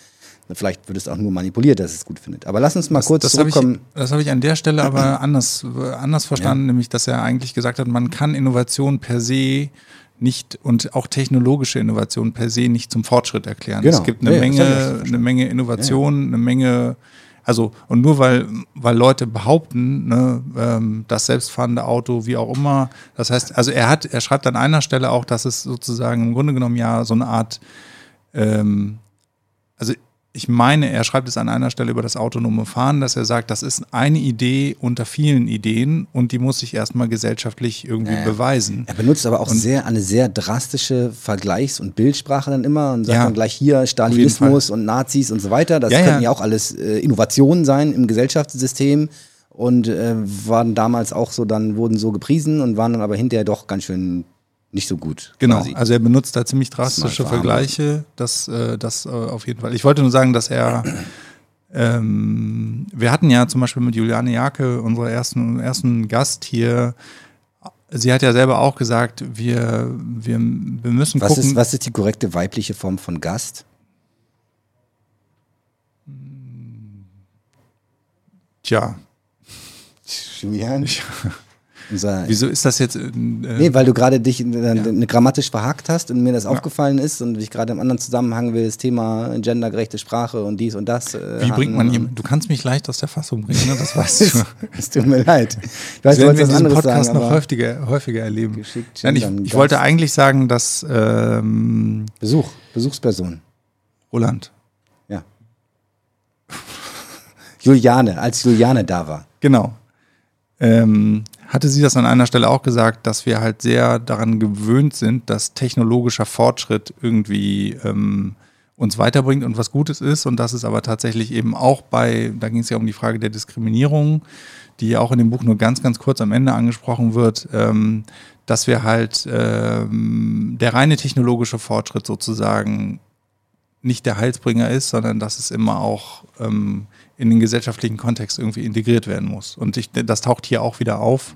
Vielleicht wird es auch nur manipuliert, dass es gut findet. Aber lass uns mal das, kurz das zurückkommen. Hab ich, das habe ich an der Stelle aber anders, anders verstanden, ja. nämlich dass er eigentlich gesagt hat, man kann Innovation per se nicht und auch technologische Innovation per se nicht zum Fortschritt erklären. Genau. Es gibt eine, ja, Menge, eine Menge Innovation, ja. eine Menge Also, und nur weil, weil Leute behaupten, ne, ähm, das selbstfahrende Auto, wie auch immer, das heißt, also er hat, er schreibt an einer Stelle auch, dass es sozusagen im Grunde genommen ja so eine Art, ähm, also ich meine, er schreibt es an einer Stelle über das autonome Fahren, dass er sagt, das ist eine Idee unter vielen Ideen und die muss sich erstmal gesellschaftlich irgendwie ja. beweisen. Er benutzt aber auch Und- sehr eine sehr drastische Vergleichs- und Bildsprache dann immer und sagt Ja, dann gleich hier Stalinismus und Nazis und so weiter. Das Ja, könnten ja. ja auch alles äh, Innovationen sein im Gesellschaftssystem und äh, waren damals auch so, dann wurden so gepriesen und waren dann aber hinterher doch ganz schön nicht so gut. Genau, quasi. also er benutzt da ziemlich drastische Vergleiche, das, äh, das äh, auf jeden Fall. Ich wollte nur sagen, dass er, ähm, wir hatten ja zum Beispiel mit Juliane Jake, unserer ersten, ersten Gast hier, sie hat ja selber auch gesagt, wir, wir, wir müssen was, gucken. ist, was ist die korrekte weibliche Form von Gast? Tja, Julian? Unser, wieso ist das jetzt? Äh, Nee, weil du gerade dich äh, ne, grammatisch verhakt hast und mir das aufgefallen ist und ich gerade im anderen Zusammenhang will das Thema gendergerechte Sprache und dies und das. Äh, wie bringt man hatten. jemanden? Du kannst mich leicht aus der Fassung bringen, ne? das weißt du. Es tut mir leid. Du weißt, werden wir anderes Podcast sagen, noch häufiger, häufiger erleben. Nein, ich, ich wollte eigentlich sagen, dass ähm, Besuch, Besuchsperson. Roland, Ja. Juliane, als Juliane da war. Genau. Ähm, hatte sie das an einer Stelle auch gesagt, dass wir halt sehr daran gewöhnt sind, dass technologischer Fortschritt irgendwie ähm, uns weiterbringt und was Gutes ist. Und dass es aber tatsächlich eben auch bei, da ging es ja um die Frage der Diskriminierung, die ja auch in dem Buch nur ganz, ganz kurz am Ende angesprochen wird, ähm, dass wir halt ähm, der reine technologische Fortschritt sozusagen nicht der Heilsbringer ist, sondern dass es immer auch ähm, in den gesellschaftlichen Kontext irgendwie integriert werden muss. Und ich, das taucht hier auch wieder auf.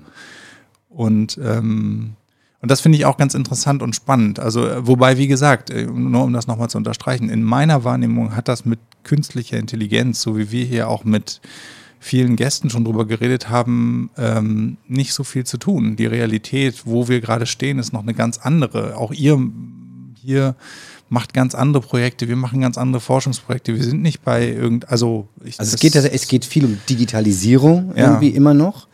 Und, ähm, und das finde ich auch ganz interessant und spannend. Also, äh, wobei, wie gesagt, äh, nur um das nochmal zu unterstreichen, in meiner Wahrnehmung hat das mit künstlicher Intelligenz, so wie wir hier auch mit vielen Gästen schon drüber geredet haben, ähm, nicht so viel zu tun. Die Realität, wo wir gerade stehen, ist noch eine ganz andere. Auch ihr hier macht ganz andere Projekte, wir machen ganz andere Forschungsprojekte. Wir sind nicht bei irgend, also ich, Also es geht, es geht viel um Digitalisierung Ja. irgendwie immer noch.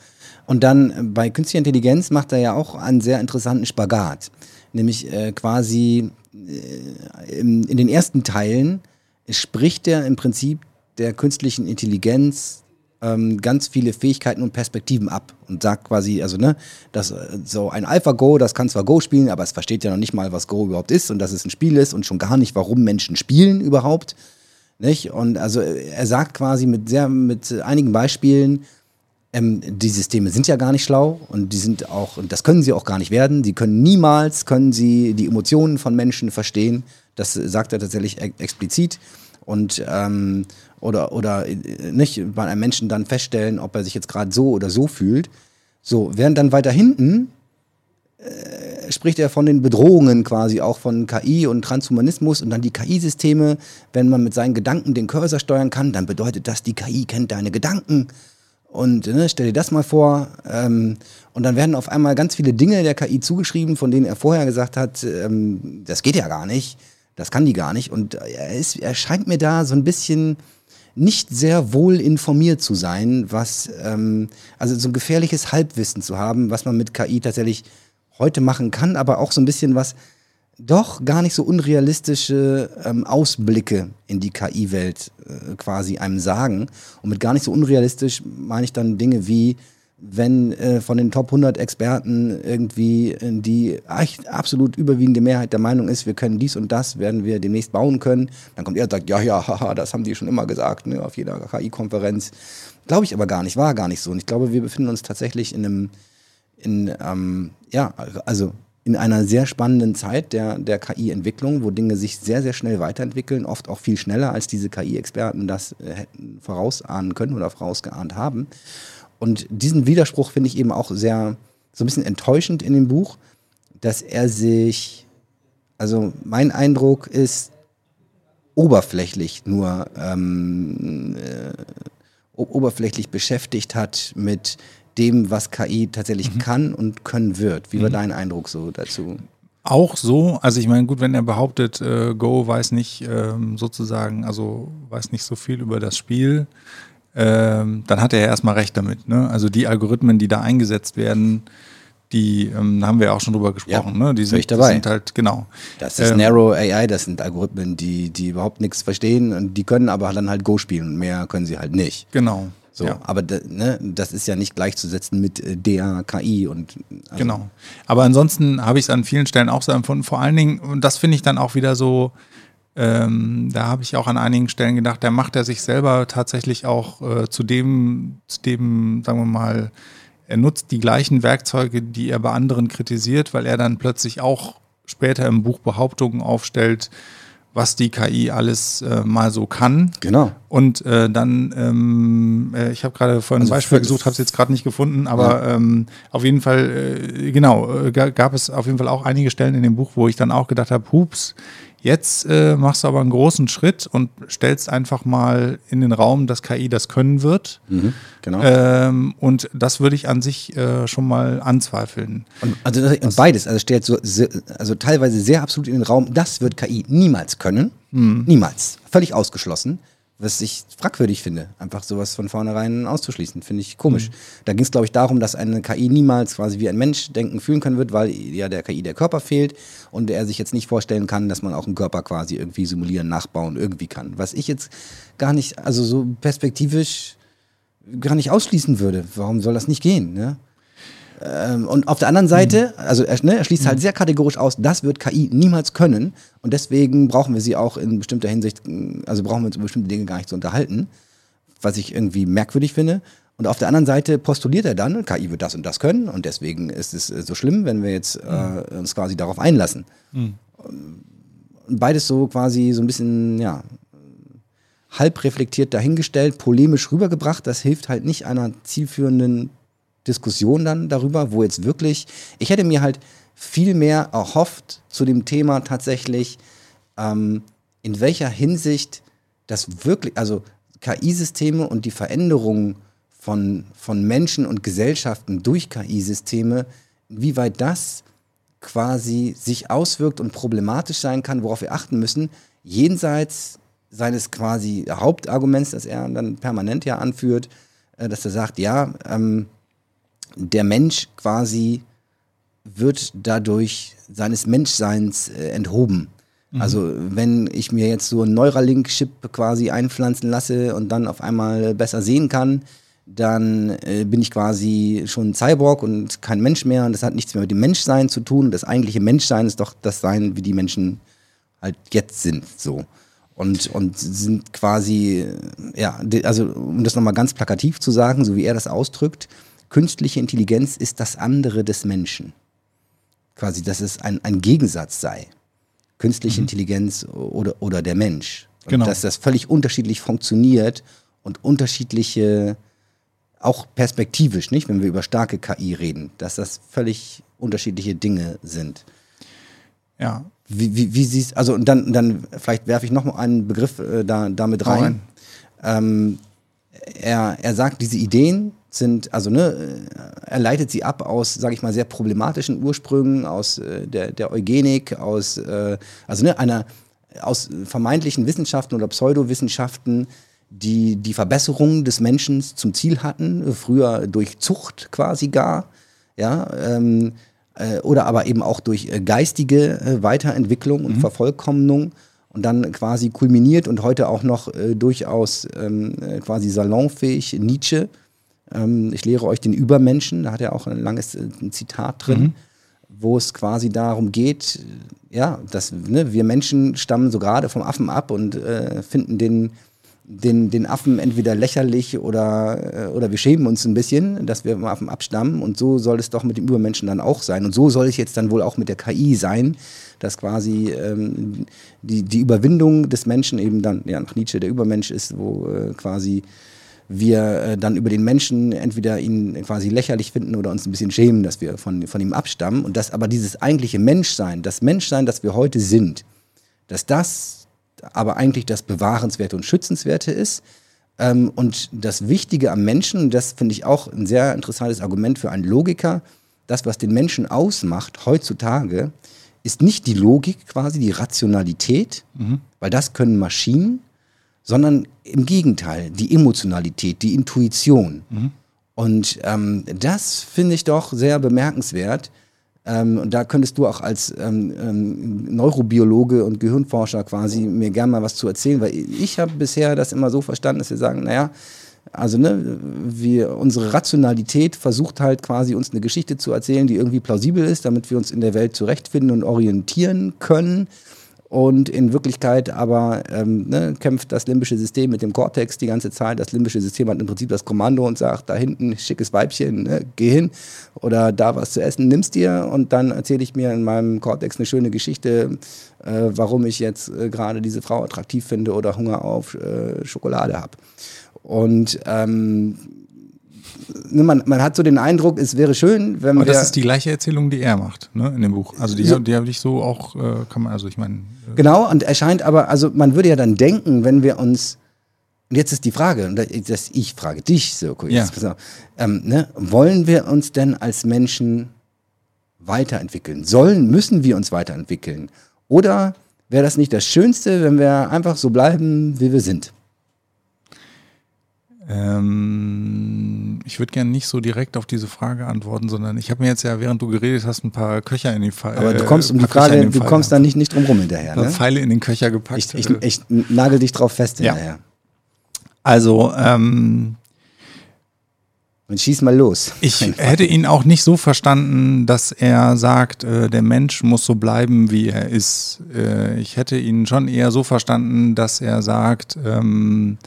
Und dann äh, bei künstlicher Intelligenz macht er ja auch einen sehr interessanten Spagat. Nämlich äh, quasi äh, in, in den ersten Teilen spricht er im Prinzip der künstlichen Intelligenz ähm, ganz viele Fähigkeiten und Perspektiven ab und sagt quasi, also ne, dass äh, so ein AlphaGo, das kann zwar Go spielen, aber es versteht ja noch nicht mal, was Go überhaupt ist und dass es ein Spiel ist und schon gar nicht, warum Menschen spielen überhaupt. Nicht? Und also äh, er sagt quasi mit sehr, mit einigen Beispielen, ähm, die Systeme sind ja gar nicht schlau und die sind auch, und das können sie auch gar nicht werden. Die können niemals, können sie die Emotionen von Menschen verstehen. Das sagt er tatsächlich e explizit. Und ähm, oder, oder äh, nicht bei einem Menschen dann feststellen, ob er sich jetzt gerade so oder so fühlt. So, während dann weiter hinten äh, spricht er von den Bedrohungen quasi auch von KI und Transhumanismus und dann die KI-Systeme, wenn man mit seinen Gedanken den Cursor steuern kann, dann bedeutet das, die KI kennt deine Gedanken. Und ne, stell dir das mal vor. Ähm, und dann werden auf einmal ganz viele Dinge der KI zugeschrieben, von denen er vorher gesagt hat, ähm, das geht ja gar nicht, das kann die gar nicht. Und er, ist, er scheint mir da so ein bisschen nicht sehr wohl informiert zu sein, was, ähm, also so ein gefährliches Halbwissen zu haben, was man mit KI tatsächlich heute machen kann, aber auch so ein bisschen was, doch gar nicht so unrealistische ähm, Ausblicke in die KI-Welt äh, quasi einem sagen. Und mit gar nicht so unrealistisch meine ich dann Dinge wie, wenn äh, von den Top 100 Experten irgendwie äh, die absolut überwiegende Mehrheit der Meinung ist, wir können dies und das, werden wir demnächst bauen können, dann kommt er und sagt, ja, ja, haha, das haben die schon immer gesagt, ne, auf jeder KI-Konferenz. Glaube ich aber gar nicht, war gar nicht so. Und ich glaube, wir befinden uns tatsächlich in einem, in, ähm, ja, also in einer sehr spannenden Zeit der, der KI-Entwicklung, wo Dinge sich sehr, sehr schnell weiterentwickeln, oft auch viel schneller, als diese KI-Experten das äh, hätten vorausahnen können oder vorausgeahnt haben. Und diesen Widerspruch finde ich eben auch sehr, so ein bisschen enttäuschend in dem Buch, dass er sich, also mein Eindruck ist, oberflächlich nur ähm, äh, oberflächlich beschäftigt hat mit dem, was KI tatsächlich kann und können wird. Wie war dein Eindruck so dazu? Auch so, also ich meine, gut, wenn er behauptet, äh, Go weiß nicht ähm, sozusagen, also weiß nicht so viel über das Spiel, ähm, dann hat er ja erstmal recht damit. Ne? Also die Algorithmen, die da eingesetzt werden, die ähm, haben wir ja auch schon drüber gesprochen. Ja, ne? Die sind, dabei. Sind halt, genau. Das ist Ähm, Narrow AI, das sind Algorithmen, die, die überhaupt nichts verstehen und die können aber dann halt Go spielen und mehr können sie halt nicht. Genau. So, Ja. aber ne, das ist ja nicht gleichzusetzen mit äh, DAKI und also, Genau. Aber ansonsten habe ich es an vielen Stellen auch so empfunden. Vor allen Dingen, und das finde ich dann auch wieder so, ähm, da habe ich auch an einigen Stellen gedacht, da macht er sich selber tatsächlich auch äh, zu dem, zu dem, sagen wir mal, er nutzt die gleichen Werkzeuge, die er bei anderen kritisiert, weil er dann plötzlich auch später im Buch Behauptungen aufstellt, was die KI alles äh, mal so kann. Genau. Und äh, dann, ähm, äh, ich habe gerade vorhin Also ein Beispiel gesucht, habe es jetzt gerade nicht gefunden, aber ähm, auf jeden Fall, äh, genau, äh, ga- gab es auf jeden Fall auch einige Stellen in dem Buch, wo ich dann auch gedacht habe, hups, jetzt äh, machst du aber einen großen Schritt und stellst einfach mal in den Raum, dass KI das können wird. Mhm, genau. Ähm, und das würde ich an sich äh, schon mal anzweifeln. Und, also das- und beides, also stellt so, also teilweise sehr absolut in den Raum, das wird KI niemals können. Niemals. Völlig ausgeschlossen. Was ich fragwürdig finde, einfach sowas von vornherein auszuschließen, finde ich komisch. Da ging es, glaube ich, darum, dass eine KI niemals quasi wie ein Mensch denken, fühlen können wird, weil ja der KI der Körper fehlt und er sich jetzt nicht vorstellen kann, dass man auch einen Körper quasi irgendwie simulieren, nachbauen, irgendwie kann. Was ich jetzt gar nicht, also so perspektivisch gar nicht ausschließen würde. Warum soll das nicht gehen? Ne? Ähm, und auf der anderen Seite, also er, ne, er schließt halt sehr kategorisch aus, das wird KI niemals können. Und deswegen brauchen wir sie auch in bestimmter Hinsicht, mh, also brauchen wir uns über bestimmte Dinge gar nicht zu unterhalten, was ich irgendwie merkwürdig finde. Und auf der anderen Seite postuliert er dann, KI wird das und das können und deswegen ist es äh, so schlimm, wenn wir jetzt äh, uns quasi darauf einlassen. Und beides so quasi so ein bisschen, ja, halb reflektiert dahingestellt, polemisch rübergebracht. Das hilft halt nicht einer zielführenden Diskussion dann darüber, wo jetzt wirklich, ich hätte mir halt viel mehr erhofft zu dem Thema tatsächlich, ähm, in welcher Hinsicht das wirklich, also KI-Systeme und die Veränderung von, von Menschen und Gesellschaften durch KI-Systeme, wie weit das quasi sich auswirkt und problematisch sein kann, worauf wir achten müssen, jenseits seines quasi Hauptarguments, das er dann permanent ja anführt, äh, dass er sagt, ja, ähm, der Mensch quasi wird dadurch seines Menschseins äh, enthoben. Also wenn ich mir jetzt so einen Neuralink-Chip quasi einpflanzen lasse und dann auf einmal besser sehen kann, dann äh, bin ich quasi schon ein Cyborg und kein Mensch mehr und das hat nichts mehr mit dem Menschsein zu tun. Das eigentliche Menschsein ist doch das Sein, wie die Menschen halt jetzt sind, so. Und, und sind quasi, ja, also um das nochmal ganz plakativ zu sagen, so wie er das ausdrückt, künstliche Intelligenz ist das andere des Menschen. Quasi, dass es ein, ein Gegensatz sei. Künstliche Intelligenz oder, oder der Mensch. Und Genau. dass das völlig unterschiedlich funktioniert und unterschiedliche, auch perspektivisch, nicht, wenn wir über starke KI reden, dass das völlig unterschiedliche Dinge sind. Ja, Wie, wie, wie siehst also und dann, dann vielleicht werfe ich noch mal einen Begriff äh, da, damit Hau rein. Ähm, er, er sagt, diese Ideen sind, also ne, er leitet sie ab aus, sage ich mal, sehr problematischen Ursprüngen, aus äh, der, der Eugenik, aus, äh, also ne, einer, aus vermeintlichen Wissenschaften oder Pseudowissenschaften, die die Verbesserung des Menschen zum Ziel hatten, früher durch Zucht quasi gar, ja, ähm, äh, oder aber eben auch durch äh, geistige äh, Weiterentwicklung und Vervollkommnung und dann quasi kulminiert und heute auch noch äh, durchaus ähm, äh, quasi salonfähig Nietzsche. Ähm, ich lehre euch den Übermenschen, da hat er auch ein langes äh, ein Zitat drin, wo es quasi darum geht, äh, ja, dass ne, wir Menschen stammen so gerade vom Affen ab und äh, finden den den, den Affen entweder lächerlich oder, äh, oder wir schämen uns ein bisschen, dass wir vom Affen abstammen. Und so soll es doch mit dem Übermenschen dann auch sein. Und so soll es jetzt dann wohl auch mit der KI sein, dass quasi ähm, die, die Überwindung des Menschen eben dann, ja, nach Nietzsche der Übermensch ist, wo äh, quasi wir äh, dann über den Menschen entweder ihn quasi lächerlich finden oder uns ein bisschen schämen, dass wir von, von ihm abstammen. Und dass aber dieses eigentliche Menschsein, das Menschsein, das wir heute sind, dass das aber eigentlich das Bewahrenswerte und Schützenswerte ist. Ähm, und das Wichtige am Menschen, das finde ich auch ein sehr interessantes Argument für einen Logiker, das, was den Menschen ausmacht heutzutage, ist nicht die Logik quasi, die Rationalität, weil das können Maschinen, sondern im Gegenteil, die Emotionalität, die Intuition. Mhm. Und ähm, das finde ich doch sehr bemerkenswert. Ähm, und da könntest du auch als ähm, ähm, Neurobiologe und Gehirnforscher quasi mir gerne mal was zu erzählen, weil ich habe bisher das immer so verstanden, dass wir sagen, naja, also ne, wir, unsere Rationalität versucht halt quasi uns eine Geschichte zu erzählen, die irgendwie plausibel ist, damit wir uns in der Welt zurechtfinden und orientieren können. Und in Wirklichkeit aber ähm, ne, kämpft das limbische System mit dem Cortex die ganze Zeit. Das limbische System hat im Prinzip das Kommando und sagt, da hinten schickes Weibchen, ne, geh hin oder da was zu essen, nimmst dir und dann erzähle ich mir in meinem Cortex eine schöne Geschichte, äh, warum ich jetzt äh, gerade diese Frau attraktiv finde oder Hunger auf äh, Schokolade habe. Und ähm, man, man hat so den Eindruck, es wäre schön, wenn Aber wir. das ist die gleiche Erzählung, die er macht, ne, in dem Buch. Also die, So- die habe ich so auch, äh, kann man, also ich meine, äh, Genau, und erscheint aber, also man würde ja dann denken, wenn wir uns, und jetzt ist die Frage, und das, ich frage dich, Sirko, jetzt, Ja. ähm, ne, wollen wir uns denn als Menschen weiterentwickeln? Sollen, müssen wir uns weiterentwickeln? Oder wäre das nicht das Schönste, wenn wir einfach so bleiben, wie wir sind? Ähm, ich würde gerne nicht so direkt auf diese Frage antworten, sondern ich habe mir jetzt ja, während du geredet hast, ein paar Köcher in die Fall. Aber du kommst um die Frage, du kommst dann nicht, nicht drum rum hinterher. Ne? Pfeile in den Köcher gepackt. Ich, ich, äh, ich nagel dich drauf fest Ja. hinterher. also, ähm, Und schieß mal los. Ich hätte ihn auch nicht so verstanden, dass er sagt, äh, der Mensch muss so bleiben, wie er ist. Äh, ich hätte ihn schon eher so verstanden, dass er sagt, ähm,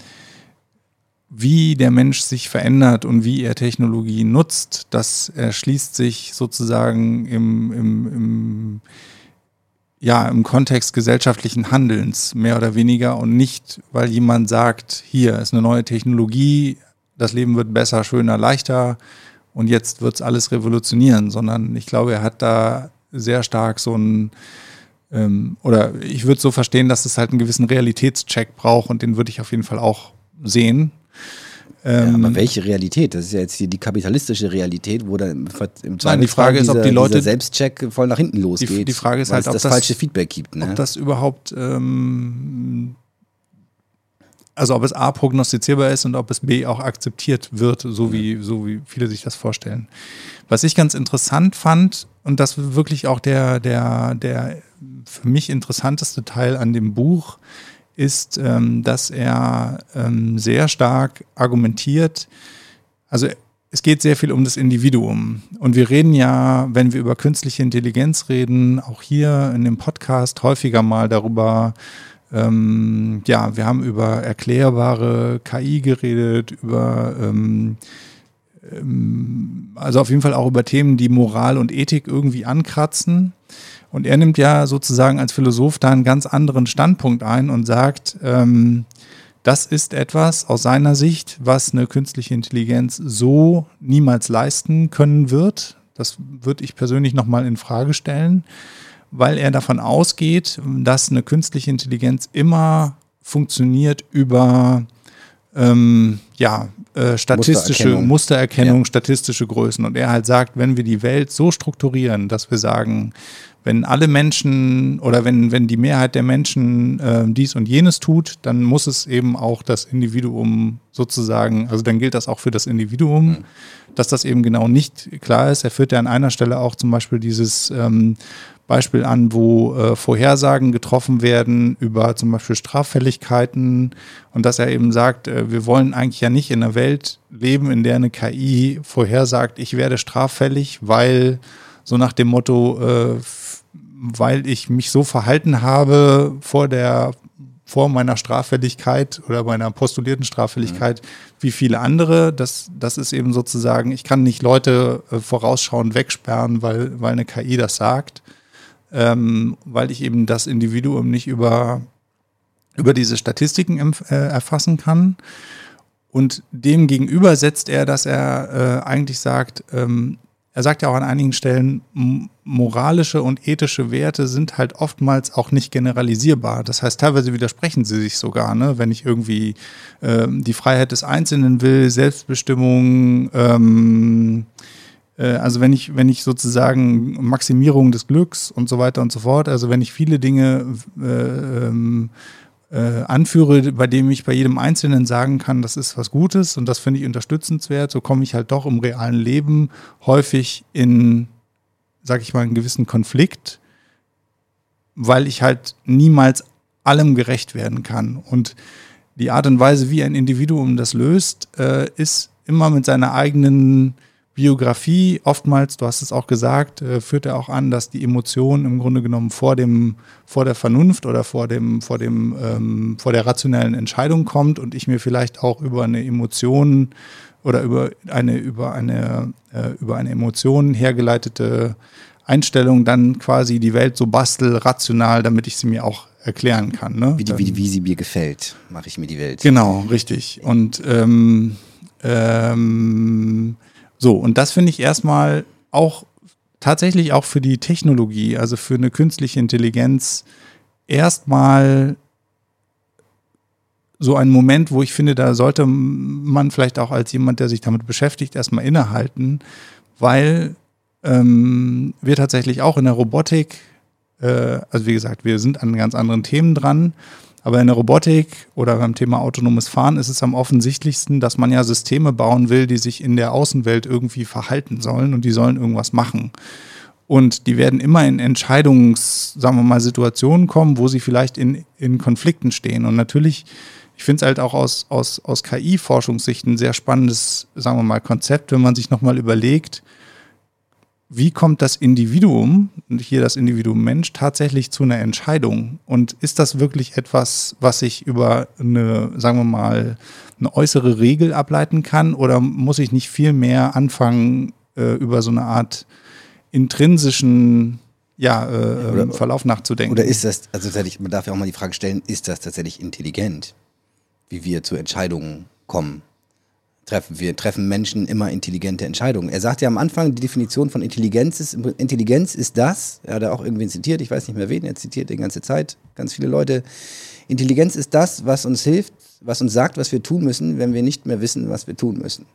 wie der Mensch sich verändert und wie er Technologie nutzt, das erschließt sich sozusagen im, im, im, ja, im Kontext gesellschaftlichen Handelns, mehr oder weniger, und nicht, weil jemand sagt, hier ist eine neue Technologie, das Leben wird besser, schöner, leichter und jetzt wird es alles revolutionieren, sondern ich glaube, er hat da sehr stark so ein, ähm, oder ich würde so verstehen, dass es halt einen gewissen Realitätscheck braucht und den würde ich auf jeden Fall auch sehen. Ja, Ähm, aber welche Realität? Das ist ja jetzt hier die kapitalistische Realität, wo dann im, Nein, die Frage ist, ob dieser, die Leute- dieser Selbstcheck voll nach hinten losgeht. die Frage ist halt, ob das, das- falsche Feedback gibt. Ne? ob das überhaupt, ähm, also ob es A prognostizierbar ist und ob es B auch akzeptiert wird, so wie, so wie viele sich das vorstellen. Was ich ganz interessant fand, und das wirklich auch der, der, der für mich interessanteste Teil an dem Buch, ist, ähm, dass er ähm, sehr stark argumentiert, also es geht sehr viel um das Individuum. Und wir reden ja, wenn wir über künstliche Intelligenz reden, auch hier in dem Podcast häufiger mal darüber, ähm, ja, wir haben über erklärbare KI geredet, über, ähm, ähm, also auf jeden Fall auch über Themen, die Moral und Ethik irgendwie ankratzen. Und er nimmt ja sozusagen als Philosoph da einen ganz anderen Standpunkt ein und sagt, ähm, das ist etwas aus seiner Sicht, was eine künstliche Intelligenz so niemals leisten können wird. Das würde ich persönlich nochmal in Frage stellen, weil er davon ausgeht, dass eine künstliche Intelligenz immer funktioniert über ähm, ja, äh, statistische Mustererkennung. Mustererkennung, Ja. statistische Größen. Und er halt sagt, wenn wir die Welt so strukturieren, dass wir sagen, wenn alle Menschen oder wenn, wenn die Mehrheit der Menschen äh, dies und jenes tut, dann muss es eben auch das Individuum sozusagen, also dann gilt das auch für das Individuum, dass das eben genau nicht klar ist. Er führt ja an einer Stelle auch zum Beispiel dieses ähm, Beispiel an, wo äh, Vorhersagen getroffen werden über zum Beispiel Straffälligkeiten und dass er eben sagt, äh, wir wollen eigentlich ja nicht in einer Welt leben, in der eine KI vorhersagt, ich werde straffällig, weil so nach dem Motto, äh, weil ich mich so verhalten habe vor der vor meiner Straffälligkeit oder meiner postulierten Straffälligkeit wie viele andere. Das, das ist eben sozusagen, ich kann nicht Leute äh, vorausschauend wegsperren, weil, weil eine KI das sagt, ähm, weil ich eben das Individuum nicht über, über diese Statistiken äh, erfassen kann. Und dem gegenüber setzt er, dass er äh, eigentlich sagt, ähm, er sagt ja auch an einigen Stellen, moralische und ethische Werte sind halt oftmals auch nicht generalisierbar. Das heißt, teilweise widersprechen sie sich sogar, ne? wenn ich irgendwie ähm, die Freiheit des Einzelnen will, Selbstbestimmung, ähm, äh, also wenn ich, wenn ich sozusagen Maximierung des Glücks und so weiter und so fort, also wenn ich viele Dinge äh, ähm, äh, anführe, bei dem ich bei jedem Einzelnen sagen kann, das ist was Gutes und das finde ich unterstützenswert, so komme ich halt doch im realen Leben häufig in, sag ich mal, einen gewissen Konflikt, weil ich halt niemals allem gerecht werden kann. Und die Art und Weise, wie ein Individuum das löst, äh, ist immer mit seiner eigenen Biografie oftmals, du hast es auch gesagt, äh, führt er auch an, dass die Emotion im Grunde genommen vor dem, vor der Vernunft oder vor dem, vor dem, ähm, vor der rationellen Entscheidung kommt und ich mir vielleicht auch über eine Emotion oder über eine, über eine, äh, über eine Emotion hergeleitete Einstellung dann quasi die Welt so bastel rational, damit ich sie mir auch erklären kann. Ne? Wie, die, wie, wie sie mir gefällt, mache ich mir die Welt. Genau, richtig. Und ähm, ähm, so, und das finde ich erstmal auch tatsächlich auch für die Technologie, also für eine künstliche Intelligenz, erstmal so ein Moment, wo ich finde, da sollte man vielleicht auch als jemand, der sich damit beschäftigt, erstmal innehalten, weil ähm, wir tatsächlich auch in der Robotik, äh, also wie gesagt, wir sind an ganz anderen Themen dran, aber in der Robotik oder beim Thema autonomes Fahren ist es am offensichtlichsten, dass man ja Systeme bauen will, die sich in der Außenwelt irgendwie verhalten sollen und die sollen irgendwas machen. Und die werden immer in Entscheidungs, sagen wir mal, Situationen kommen, wo sie vielleicht in, in Konflikten stehen. Und natürlich, ich finde es halt auch aus, aus, aus KI-Forschungssicht ein sehr spannendes, sagen wir mal, Konzept, wenn man sich nochmal überlegt, wie kommt das Individuum, hier das Individuum Mensch, tatsächlich zu einer Entscheidung? Und ist das wirklich etwas, was ich über eine, sagen wir mal, eine äußere Regel ableiten kann? Oder muss ich nicht viel mehr anfangen, äh, über so eine Art intrinsischen ja, äh, oder, Verlauf nachzudenken? Oder ist das, also tatsächlich, man darf ja auch mal die Frage stellen, ist das tatsächlich intelligent, wie wir zu Entscheidungen kommen? Treffen. Wir treffen Menschen immer intelligente Entscheidungen. Er sagt ja am Anfang, die Definition von Intelligenz ist, Intelligenz ist das, er hat auch irgendwen zitiert, ich weiß nicht mehr wen, er zitiert die ganze Zeit, ganz viele Leute. Intelligenz ist das, was uns hilft, was uns sagt, was wir tun müssen, wenn wir nicht mehr wissen, was wir tun müssen.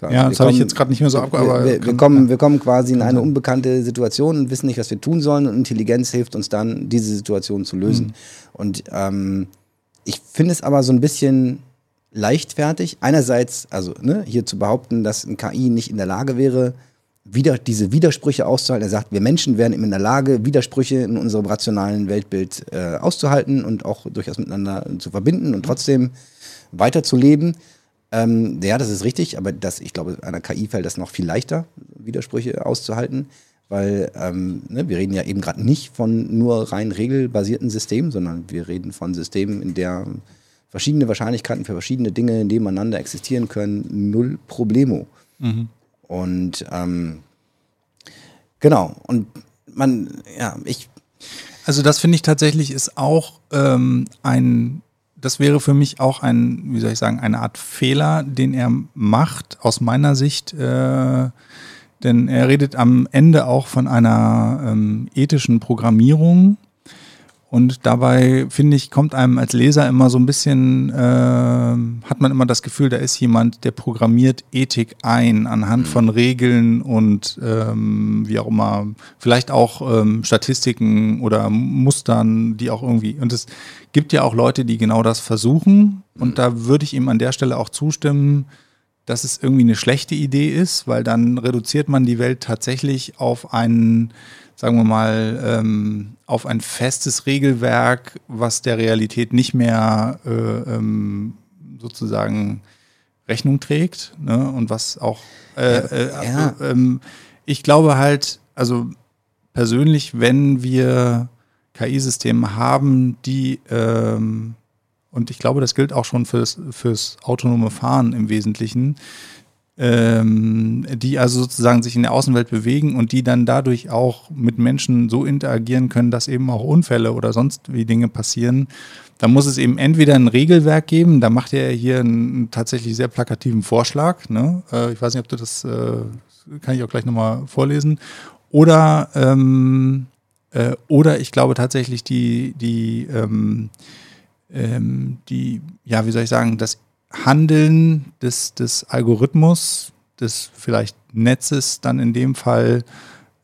Ja, das habe ich jetzt gerade nicht mehr so abgearbeitet. Wir, wir, wir, kommen, wir kommen quasi in eine unbekannte Situation und wissen nicht, was wir tun sollen und Intelligenz hilft uns dann, diese Situation zu lösen. Mhm. Und ähm, ich finde es aber so ein bisschen leichtfertig. Einerseits, also ne, hier zu behaupten, dass ein KI nicht in der Lage wäre, wieder diese Widersprüche auszuhalten. Er sagt, wir Menschen wären in der Lage, Widersprüche in unserem rationalen Weltbild äh, auszuhalten und auch durchaus miteinander zu verbinden und trotzdem weiterzuleben. Ähm, ja, das ist richtig, aber das, ich glaube, einer KI fällt das noch viel leichter, Widersprüche auszuhalten, weil ähm, ne, wir reden ja eben gerade nicht von nur rein regelbasierten Systemen, sondern wir reden von Systemen, in der verschiedene Wahrscheinlichkeiten für verschiedene Dinge nebeneinander existieren können, null Problemo. Mhm. Und ähm, genau, und man, ja, ich. Also das finde ich tatsächlich ist auch ähm, ein, das wäre für mich auch ein, wie soll ich sagen, eine Art Fehler, den er macht, aus meiner Sicht. Äh, denn er redet am Ende auch von einer ähm, ethischen Programmierung und dabei, finde ich, kommt einem als Leser immer so ein bisschen, äh, hat man immer das Gefühl, da ist jemand, der programmiert Ethik ein anhand mhm. von Regeln und ähm, wie auch immer, vielleicht auch ähm, Statistiken oder Mustern, die auch irgendwie, und es gibt ja auch Leute, die genau das versuchen. Und mhm. da würde ich ihm an der Stelle auch zustimmen, dass es irgendwie eine schlechte Idee ist, weil dann reduziert man die Welt tatsächlich auf einen sagen wir mal, ähm, auf ein festes Regelwerk, was der Realität nicht mehr äh, ähm, sozusagen Rechnung trägt ne? und was auch, äh, äh, ja. Ähm, ich glaube halt, also persönlich, wenn wir KI-Systeme haben, die, ähm, und ich glaube, das gilt auch schon fürs, fürs autonome Fahren im Wesentlichen, ähm, die also sozusagen sich in der Außenwelt bewegen und die dann dadurch auch mit Menschen so interagieren können, dass eben auch Unfälle oder sonst wie Dinge passieren. Da muss es eben entweder ein Regelwerk geben, da macht er hier einen tatsächlich sehr plakativen Vorschlag. Ne? Äh, ich weiß nicht, ob du das, äh, kann ich auch gleich nochmal vorlesen. Oder, ähm, äh, oder ich glaube tatsächlich die, die, ähm, ähm, die, ja, wie soll ich sagen, das Handeln des, des Algorithmus, des vielleicht Netzes dann in dem Fall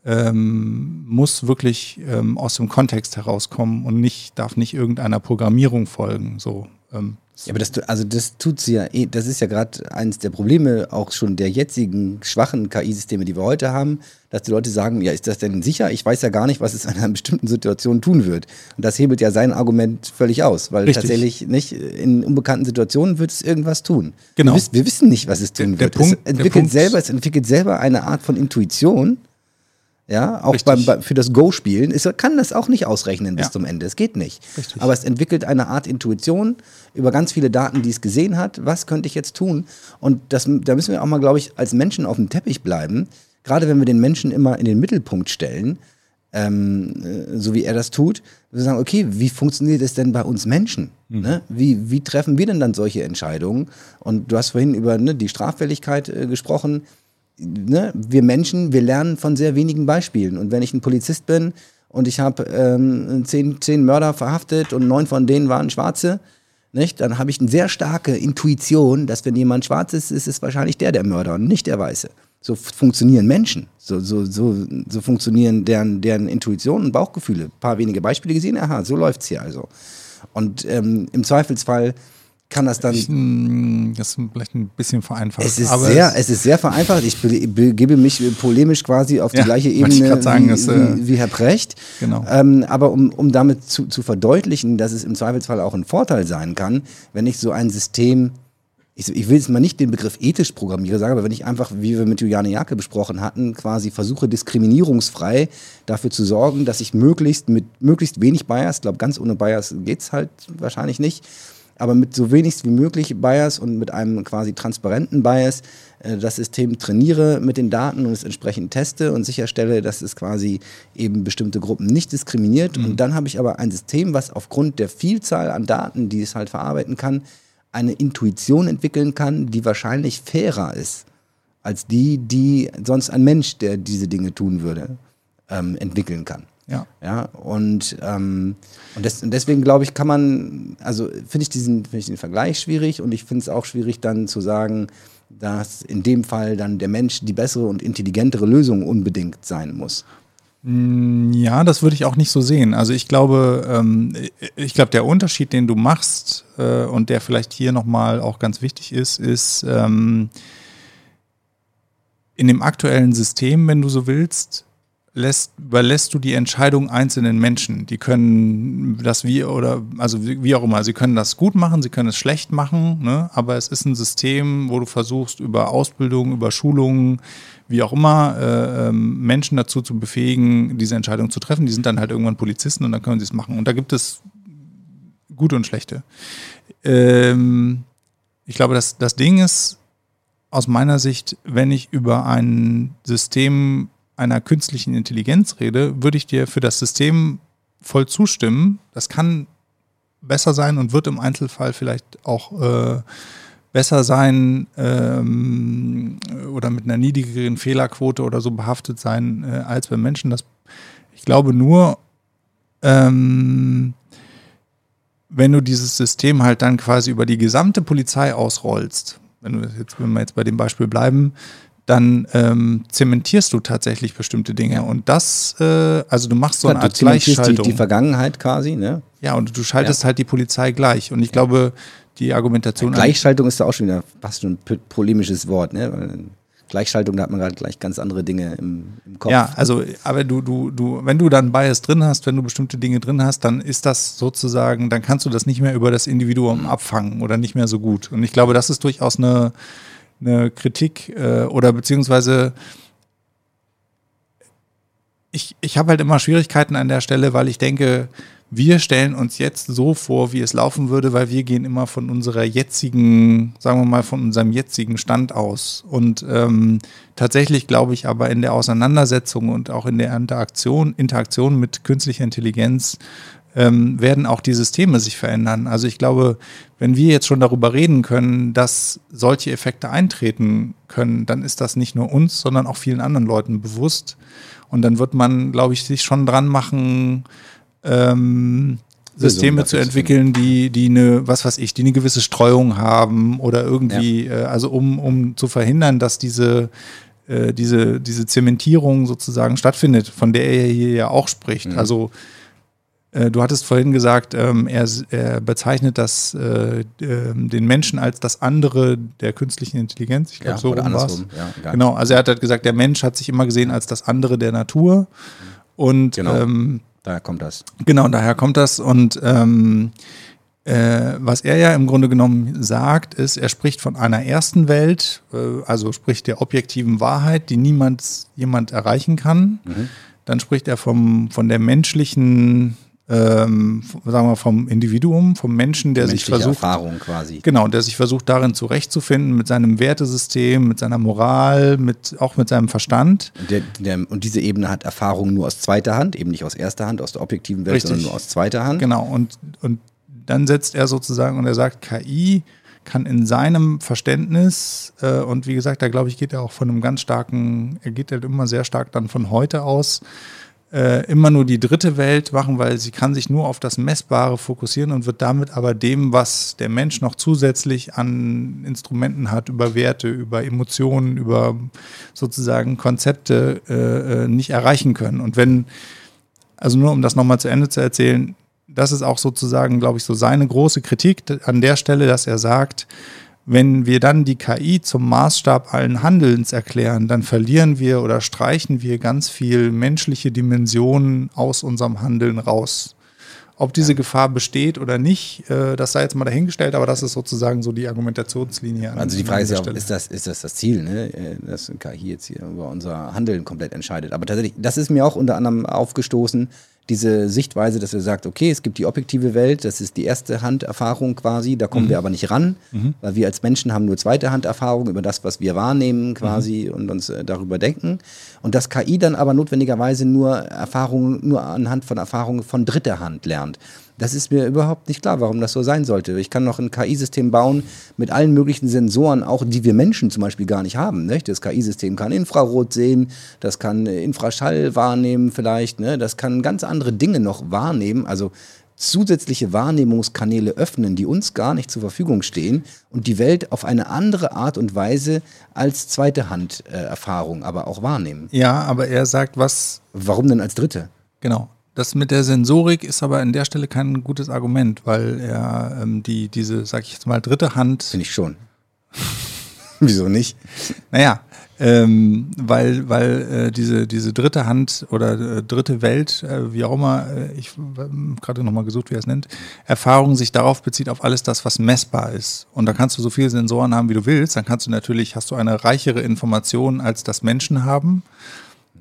ähm, muss wirklich ähm, aus dem Kontext herauskommen und nicht, darf nicht irgendeiner Programmierung folgen. So, ähm, ja, aber das, also das tut sie ja eh, das ist ja gerade eines der Probleme auch schon der jetzigen schwachen KI-Systeme, die wir heute haben, dass die Leute sagen, ja, ist das denn sicher? Ich weiß ja gar nicht, was es in einer bestimmten Situation tun wird. Und das hebelt ja sein Argument völlig aus, weil Richtig. tatsächlich nicht in unbekannten Situationen wird es irgendwas tun. Genau. Wir, wir wissen nicht, was es tun der, der wird. Punkt, es entwickelt selber, es entwickelt selber eine Art von Intuition ja, auch beim, bei, für das Go-Spielen kann das auch nicht ausrechnen bis ja. zum Ende. Es geht nicht. Richtig. Aber es entwickelt eine Art Intuition über ganz viele Daten, die es gesehen hat. Was könnte ich jetzt tun? Und das, da müssen wir auch mal, glaube ich, als Menschen auf dem Teppich bleiben. Gerade wenn wir den Menschen immer in den Mittelpunkt stellen, ähm, äh, so wie er das tut, wir sagen, okay, wie funktioniert es denn bei uns Menschen? Mhm. Ne? Wie, wie treffen wir denn dann solche Entscheidungen? Und du hast vorhin über ne, die Straffälligkeit äh, gesprochen ne, wir Menschen, wir lernen von sehr wenigen Beispielen. Und wenn ich ein Polizist bin und ich habe ähm, zehn, zehn Mörder verhaftet und neun von denen waren Schwarze, nicht? dann habe ich eine sehr starke Intuition, dass wenn jemand schwarz ist, ist es wahrscheinlich der der Mörder und nicht der Weiße. So funktionieren Menschen. So, so, so, so funktionieren deren, deren Intuition und Bauchgefühle. Ein paar wenige Beispiele gesehen, aha, so läuft es hier also. Und ähm, im Zweifelsfall kann das dann. Ich, hm, das ist vielleicht ein bisschen vereinfacht. Es ist, sehr, es, es ist sehr vereinfacht. Ich begebe mich polemisch quasi auf die ja, gleiche Ebene sagen, wie, das, äh, wie, Herr Precht. Genau. Ähm, aber um, um damit zu, zu verdeutlichen, dass es im Zweifelsfall auch ein Vorteil sein kann, wenn ich so ein System ich, ich, will jetzt mal nicht den Begriff ethisch programmiere sagen, aber wenn ich einfach, wie wir mit Juliane Jacke besprochen hatten, quasi versuche, diskriminierungsfrei dafür zu sorgen, dass ich möglichst mit möglichst wenig Bias, ich glaube, ganz ohne Bias geht es halt wahrscheinlich nicht, aber mit so wenig wie möglich Bias und mit einem quasi transparenten Bias äh, das System trainiere mit den Daten und es entsprechend teste und sicherstelle, dass es quasi eben bestimmte Gruppen nicht diskriminiert. Mhm. Und dann habe ich aber ein System, was aufgrund der Vielzahl an Daten, die es halt verarbeiten kann, eine Intuition entwickeln kann, die wahrscheinlich fairer ist als die, die sonst ein Mensch, der diese Dinge tun würde, ähm, entwickeln kann. Ja. Ja, und, ähm, und, des, und deswegen glaube ich, kann man, also finde ich, diesen, find ich den Vergleich schwierig und ich finde es auch schwierig dann zu sagen, dass in dem Fall dann der Mensch die bessere und intelligentere Lösung unbedingt sein muss. Mm, ja, das würde ich auch nicht so sehen. Also ich glaube, ähm, ich glaube, der Unterschied, den du machst äh, und der vielleicht hier nochmal auch ganz wichtig ist, ist ähm, in dem aktuellen System, wenn du so willst, lässt, überlässt du die Entscheidung einzelnen Menschen. Die können das wie oder also wie, auch immer, sie können das gut machen, sie können es schlecht machen, ne? aber es ist ein System, wo du versuchst, über Ausbildung, über Schulungen, wie auch immer, äh, ähm, Menschen dazu zu befähigen, diese Entscheidung zu treffen. Die sind dann halt irgendwann Polizisten und dann können sie es machen. Und da gibt es gute und schlechte. Ähm, ich glaube, das, das Ding ist aus meiner Sicht, wenn ich über ein System einer künstlichen Intelligenz rede, würde ich dir für das System voll zustimmen. Das kann besser sein und wird im Einzelfall vielleicht auch äh, besser sein ähm, oder mit einer niedrigeren Fehlerquote oder so behaftet sein äh, als beim Menschen. Das, ich glaube nur, ähm, wenn du dieses System halt dann quasi über die gesamte Polizei ausrollst, wenn, du jetzt, wenn wir jetzt bei dem Beispiel bleiben, dann ähm, zementierst du tatsächlich bestimmte Dinge. Und das, äh, also du machst so eine Art Gleichschaltung. Die, die Vergangenheit quasi, ne? Ja, und du schaltest ja. halt die Polizei gleich. Und ich ja. glaube, die Argumentation. Ja, Gleichschaltung ist da auch schon wieder fast schon ein polemisches Wort, ne? Gleichschaltung, da hat man gerade gleich ganz andere Dinge im, im, Kopf. Ja, also, aber du, du, du, wenn du dann Bias drin hast, wenn du bestimmte Dinge drin hast, dann ist das sozusagen, dann kannst du das nicht mehr über das Individuum mhm. abfangen oder nicht mehr so gut. Und ich glaube, das ist durchaus eine, eine Kritik äh, oder beziehungsweise ich, ich habe halt immer Schwierigkeiten an der Stelle, weil ich denke, wir stellen uns jetzt so vor, wie es laufen würde, weil wir gehen immer von unserer jetzigen, sagen wir mal, von unserem jetzigen Stand aus. Und ähm, tatsächlich glaube ich aber in der Auseinandersetzung und auch in der Interaktion, Interaktion mit künstlicher Intelligenz ähm, werden auch die Systeme sich verändern. Also ich glaube, wenn wir jetzt schon darüber reden können, dass solche Effekte eintreten können, dann ist das nicht nur uns, sondern auch vielen anderen Leuten bewusst. Und dann wird man, glaube ich, sich schon dran machen, ähm, Systeme zu entwickeln, die, die eine, was weiß ich, die eine gewisse Streuung haben oder irgendwie, ja. äh, also um, um zu verhindern, dass diese äh, diese, diese Zementierung sozusagen stattfindet, von der er hier ja auch spricht. Mhm. Also du hattest vorhin gesagt, ähm, er, er, bezeichnet das, äh, äh, den Menschen als das andere der künstlichen Intelligenz. Ich glaube, ja, so rum war ja, Genau, also er hat halt gesagt, der Mensch hat sich immer gesehen als das andere der Natur. Und genau. ähm, daher kommt das. Genau, daher kommt das. Und ähm, äh, was er ja im Grunde genommen sagt, ist, er spricht von einer ersten Welt, äh, also spricht der objektiven Wahrheit, die niemand jemand erreichen kann. Mhm. Dann spricht er vom, von der menschlichen ähm, sagen wir vom Individuum, vom Menschen, der sich versucht, Erfahrung quasi. Genau, der sich versucht darin zurechtzufinden mit seinem Wertesystem, mit seiner Moral, mit auch mit seinem Verstand. Der, der, und diese Ebene hat Erfahrung nur aus zweiter Hand, eben nicht aus erster Hand, aus der objektiven Welt, Richtig. sondern nur aus zweiter Hand. Genau. Und und dann setzt er sozusagen und er sagt, KI kann in seinem Verständnis äh, und wie gesagt, da glaube ich geht er auch von einem ganz starken, er geht halt immer sehr stark dann von heute aus äh, immer nur die dritte Welt machen, weil sie kann sich nur auf das Messbare fokussieren und wird damit aber dem, was der Mensch noch zusätzlich an Instrumenten hat, über Werte, über Emotionen, über sozusagen Konzepte äh, äh nicht erreichen können. Und wenn, also nur um das nochmal zu Ende zu erzählen, das ist auch sozusagen, glaube ich, so seine große Kritik an der Stelle, dass er sagt, wenn wir dann die KI zum Maßstab allen Handelns erklären, dann verlieren wir oder streichen wir ganz viel menschliche Dimensionen aus unserem Handeln raus. Ob diese. Gefahr besteht oder nicht, äh, das sei jetzt mal dahingestellt, aber das ist sozusagen so die Argumentationslinie. also die Frage ist ja auch, ist das, ist das das Ziel, ne? Äh, dass KI jetzt hier über unser Handeln komplett entscheidet. Aber tatsächlich, das ist mir auch unter anderem aufgestoßen, diese Sichtweise, dass er sagt, okay, es gibt die objektive Welt, das ist die erste Handerfahrung quasi, da kommen mhm. wir aber nicht ran, mhm. weil wir als Menschen haben nur zweite Handerfahrung über das, was wir wahrnehmen quasi mhm. und uns äh, darüber denken. Und dass KI dann aber notwendigerweise nur Erfahrungen, nur anhand von Erfahrungen von dritter Hand lernt. Das ist mir überhaupt nicht klar, warum das so sein sollte. Ich kann noch ein KI-System bauen mit allen möglichen Sensoren, auch die wir Menschen zum Beispiel gar nicht haben. Ne? Das KI-System kann Infrarot sehen, das kann Infraschall wahrnehmen vielleicht, ne? das kann ganz andere Dinge noch wahrnehmen. Also zusätzliche Wahrnehmungskanäle öffnen, die uns gar nicht zur Verfügung stehen und die Welt auf eine andere Art und Weise als zweite Hand äh, Erfahrung aber auch wahrnehmen. Ja, aber er sagt was. Warum denn als dritte? Genau. Das mit der Sensorik ist aber an der Stelle kein gutes Argument, weil er ähm, die, diese, sag ich jetzt mal, dritte Hand. Finde ich schon. Wieso nicht? Naja, ähm, weil, weil äh, diese, diese dritte Hand oder äh, dritte Welt, äh, wie auch immer, äh, ich habe gerade nochmal gesucht, wie er es nennt, Erfahrung sich darauf bezieht, auf alles das, was messbar ist. Und da kannst du so viele Sensoren haben, wie du willst. Dann kannst du natürlich, hast du eine reichere Information, als das Menschen haben.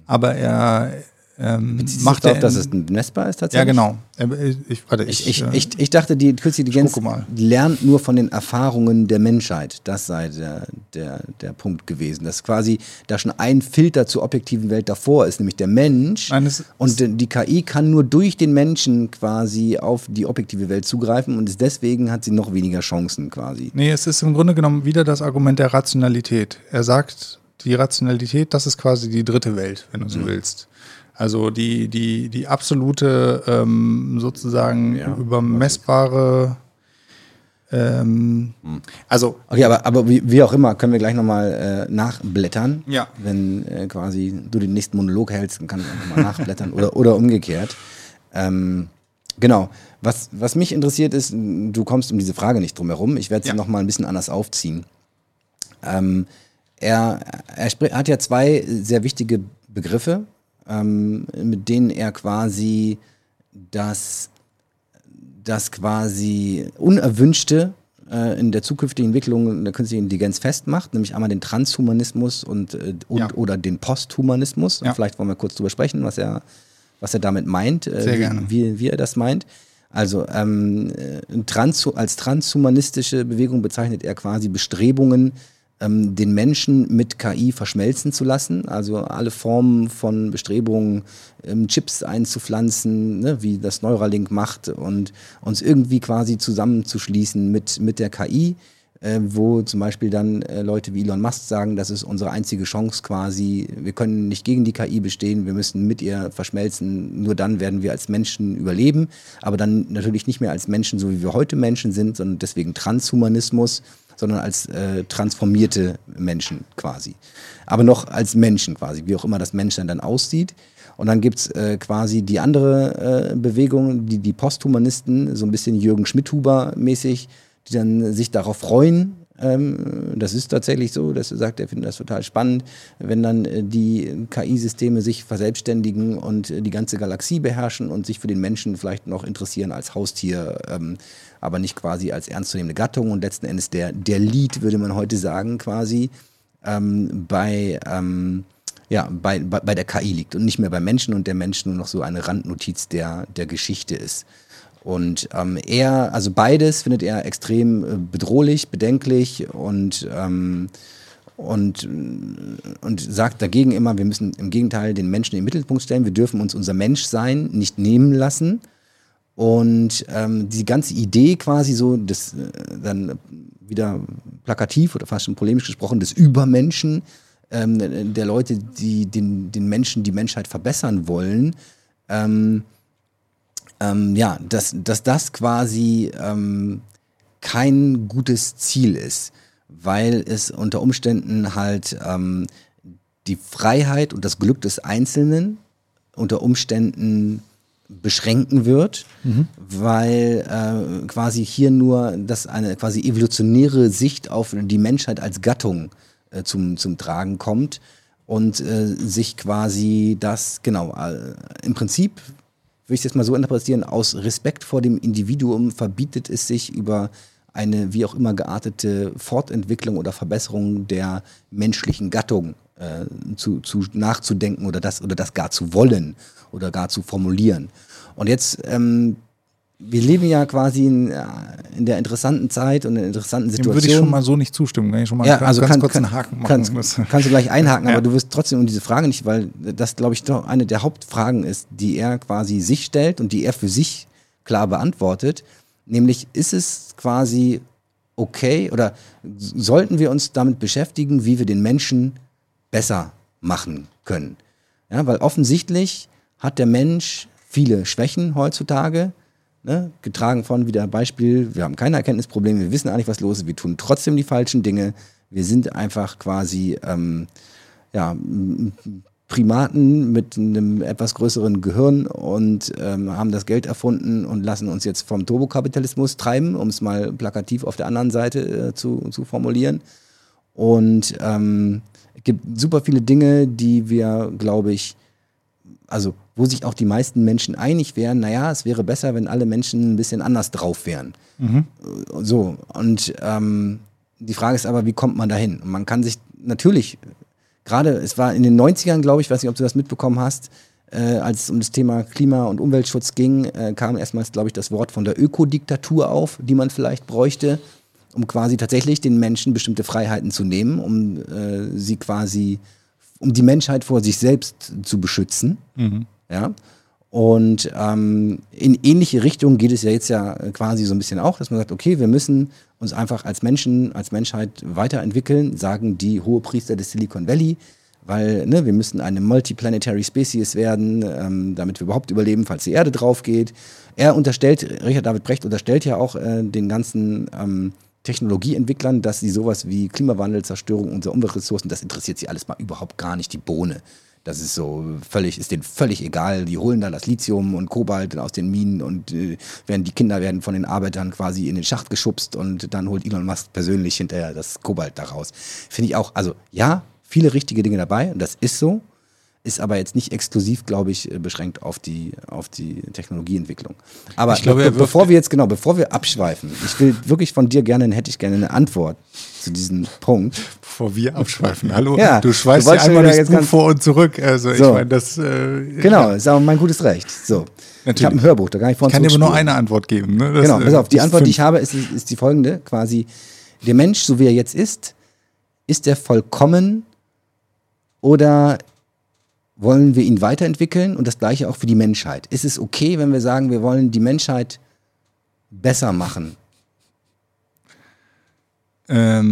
Aber er, ähm, macht darauf, dass es messbar ist tatsächlich? Ja, genau. Äh, ich, warte, ich, ich, ich, ich dachte, die künstliche Intelligenz lernt nur von den Erfahrungen der Menschheit. Das sei der, der, der Punkt gewesen. Dass quasi da schon ein Filter zur objektiven Welt davor ist, nämlich der Mensch. Nein, und die KI kann nur durch den Menschen quasi auf die objektive Welt zugreifen und deswegen hat sie noch weniger Chancen quasi. Nee, es ist im Grunde genommen wieder das Argument der Rationalität. Er sagt, die Rationalität, das ist quasi die dritte Welt, wenn du so mhm. willst. Also die, die, die absolute ähm, sozusagen ja, übermessbare ähm, hm. also okay, aber, aber wie, wie, auch immer, können wir gleich nochmal äh, nachblättern. Ja. Wenn äh, quasi du den nächsten Monolog hältst, dann kann ich einfach mal nachblättern oder, oder umgekehrt. Ähm, genau. Was, was mich interessiert ist, du kommst um diese Frage nicht drum herum. Ich werde sie ja. nochmal ein bisschen anders aufziehen. Ähm, er, er hat ja zwei sehr wichtige Begriffe, ähm, mit denen er quasi das, das quasi Unerwünschte äh, in der zukünftigen Entwicklung der künstlichen Intelligenz festmacht, nämlich einmal den Transhumanismus und, äh, und ja. oder den Posthumanismus. Ja. Vielleicht wollen wir kurz drüber sprechen, was er, was er damit meint, äh, gerne. Wie, wie er das meint. Also ähm, äh, trans als transhumanistische Bewegung bezeichnet er quasi Bestrebungen, ähm, den Menschen mit KI verschmelzen zu lassen. Also alle Formen von Bestrebungen, ähm, Chips einzupflanzen, ne, wie das Neuralink macht und uns irgendwie quasi zusammenzuschließen mit, mit der KI. Äh, wo zum Beispiel dann äh, Leute wie Elon Musk sagen, das ist unsere einzige Chance quasi. Wir können nicht gegen die KI bestehen, wir müssen mit ihr verschmelzen. Nur dann werden wir als Menschen überleben, aber dann natürlich nicht mehr als Menschen, so wie wir heute Menschen sind, sondern deswegen Transhumanismus sondern als äh, transformierte Menschen quasi. Aber noch als Menschen quasi, wie auch immer das Menschsein dann aussieht. Und dann gibt's äh, quasi die andere äh, Bewegung, die, die Posthumanisten, so ein bisschen Jürgen Schmidhuber-mäßig, die dann sich darauf freuen. Ähm, das ist tatsächlich so, dass er sagt, er findet das total spannend, wenn dann äh, die KI-Systeme sich verselbstständigen und äh, die ganze Galaxie beherrschen und sich für den Menschen vielleicht noch interessieren als Haustier, ähm, aber nicht quasi als ernstzunehmende Gattung. Und letzten Endes der, der Lead, würde man heute sagen, quasi ähm, bei ähm, ja, bei, bei, bei der KI liegt und nicht mehr bei Menschen und der Mensch nur noch so eine Randnotiz der, der Geschichte ist. Und ähm, er, also beides findet er extrem äh, bedrohlich, bedenklich und, ähm, und, und sagt dagegen immer, wir müssen im Gegenteil den Menschen in den Mittelpunkt stellen, wir dürfen uns unser Menschsein nicht nehmen lassen. Und ähm, die ganze Idee quasi so, das äh, dann wieder plakativ oder fast schon polemisch gesprochen, des Übermenschen, ähm, der Leute, die den, den Menschen, die Menschheit verbessern wollen, ähm, ähm, ja, dass, dass das quasi ähm, kein gutes Ziel ist, weil es unter Umständen halt ähm, die Freiheit und das Glück des Einzelnen unter Umständen beschränken wird, mhm. weil äh, quasi hier nur das eine quasi evolutionäre Sicht auf die Menschheit als Gattung äh, zum, zum Tragen kommt und äh, sich quasi das, genau, äh, im Prinzip, würde ich es jetzt mal so interpretieren, aus Respekt vor dem Individuum verbietet es sich über eine wie auch immer geartete Fortentwicklung oder Verbesserung der menschlichen Gattung äh, zu, zu nachzudenken oder das oder das gar zu wollen oder gar zu formulieren. Und jetzt ähm, wir leben ja quasi in, äh, in, der interessanten Zeit und in der interessanten Situation. Dem würde ich schon mal so nicht zustimmen. Kann ich schon mal ja, also ganz kann, kurz einen Haken machen? Kannst, kannst du gleich einhaken, ja. aber du wirst trotzdem um diese Frage nicht, weil das, glaube ich, doch eine der Hauptfragen ist, die er quasi sich stellt und die er für sich klar beantwortet. Nämlich, ist es quasi okay oder sollten wir uns damit beschäftigen, wie wir den Menschen besser machen können? Ja, weil offensichtlich hat der Mensch viele Schwächen heutzutage Ne? Getragen von wieder Beispiel, wir haben keine Erkenntnisprobleme, wir wissen eigentlich, was los ist, wir tun trotzdem die falschen Dinge. Wir sind einfach quasi ähm, ja, Primaten mit einem etwas größeren Gehirn und ähm, haben das Geld erfunden und lassen uns jetzt vom Turbokapitalismus treiben, um es mal plakativ auf der anderen Seite äh, zu, zu formulieren. Und ähm, es gibt super viele Dinge, die wir, glaube ich, also wo sich auch die meisten Menschen einig wären, naja, es wäre besser, wenn alle Menschen ein bisschen anders drauf wären. Mhm. So, und ähm, die Frage ist aber, wie kommt man dahin? Und man kann sich natürlich, gerade, es war in den 90ern, glaube ich, weiß nicht, ob du das mitbekommen hast, äh, als es um das Thema Klima- und Umweltschutz ging, äh, kam erstmals, glaube ich, das Wort von der Ökodiktatur auf, die man vielleicht bräuchte, um quasi tatsächlich den Menschen bestimmte Freiheiten zu nehmen, um äh, sie quasi um die Menschheit vor sich selbst zu beschützen. Mhm. Ja. Und ähm, in ähnliche Richtungen geht es ja jetzt ja quasi so ein bisschen auch, dass man sagt, okay, wir müssen uns einfach als Menschen, als Menschheit weiterentwickeln, sagen die Hohepriester des Silicon Valley, weil ne, wir müssen eine multiplanetary Species werden, ähm, damit wir überhaupt überleben, falls die Erde drauf geht. Er unterstellt, Richard David Brecht unterstellt ja auch äh, den ganzen ähm, Technologieentwicklern, dass sie sowas wie Klimawandel, Zerstörung unserer Umweltressourcen, das interessiert sie alles mal überhaupt gar nicht, die Bohne. Das ist so völlig, ist denen völlig egal. Die holen da das Lithium und Kobalt aus den Minen und äh, werden die Kinder werden von den Arbeitern quasi in den Schacht geschubst und dann holt Elon Musk persönlich hinterher das Kobalt daraus. Finde ich auch, also ja, viele richtige Dinge dabei und das ist so ist aber jetzt nicht exklusiv, glaube ich, äh, beschränkt auf die, auf die Technologieentwicklung. Aber glaube, be bevor wir jetzt, genau, bevor wir abschweifen, ich will wirklich von dir gerne, hätte ich gerne eine Antwort zu diesem Punkt. Bevor wir abschweifen, hallo, ja, du schweißt ja einmal durchs Buch vor und zurück. Also so. ich meine, das... Äh, genau, ist aber mein gutes Recht. So. Natürlich. Ich habe ein Hörbuch, da kann ich vor Ich kann dir aber nur eine Antwort geben. Ne? Das, genau, pass auf, die Antwort, die ich habe, ist, ist die folgende, quasi, der Mensch, so wie er jetzt ist, ist er vollkommen oder wollen wir ihn weiterentwickeln und das gleiche auch für die Menschheit. Ist es okay, wenn wir sagen, wir wollen die Menschheit besser machen? Ähm,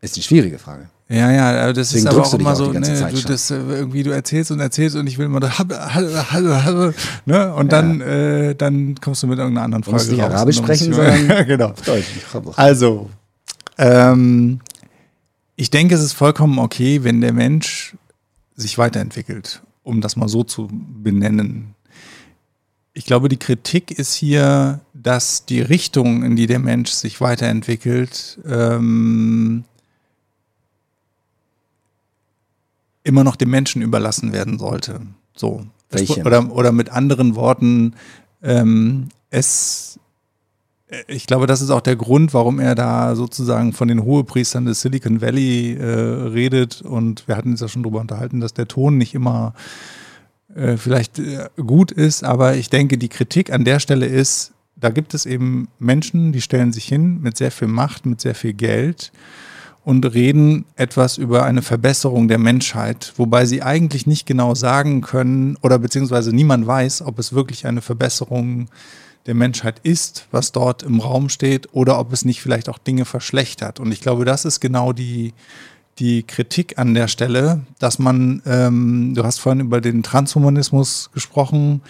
Ist eine schwierige Frage. Ja, ja, das Deswegen ist aber auch immer auch so, die ganze ne, Zeit du, schon. das, äh, irgendwie du erzählst und erzählst und ich will immer da, ne? Und dann, äh, dann kommst du mit irgendeiner anderen Du musst Frage nicht raus. Arabisch sprechen, sondern genau. Deutsch. Also, ähm, ich denke, es ist vollkommen okay, wenn der Mensch sich weiterentwickelt, um das mal so zu benennen. Ich glaube, die Kritik ist hier, dass die Richtung, in die der Mensch sich weiterentwickelt, ähm, immer noch dem Menschen überlassen werden sollte. So. Welche? oder, oder mit anderen Worten, ähm, es ich glaube, das ist auch der Grund, warum er da sozusagen von den Hohepriestern des Silicon Valley äh, redet. Und wir hatten uns ja schon darüber unterhalten, dass der Ton nicht immer äh, vielleicht äh, gut ist. Aber ich denke, die Kritik an der Stelle ist, da gibt es eben Menschen, die stellen sich hin mit sehr viel Macht, mit sehr viel Geld und reden etwas über eine Verbesserung der Menschheit, wobei sie eigentlich nicht genau sagen können oder beziehungsweise niemand weiß, ob es wirklich eine Verbesserung der Menschheit ist, was dort im Raum steht, oder ob es nicht vielleicht auch Dinge verschlechtert. Und ich glaube, das ist genau die, die Kritik an der Stelle, dass man, ähm, du hast vorhin über den Transhumanismus gesprochen,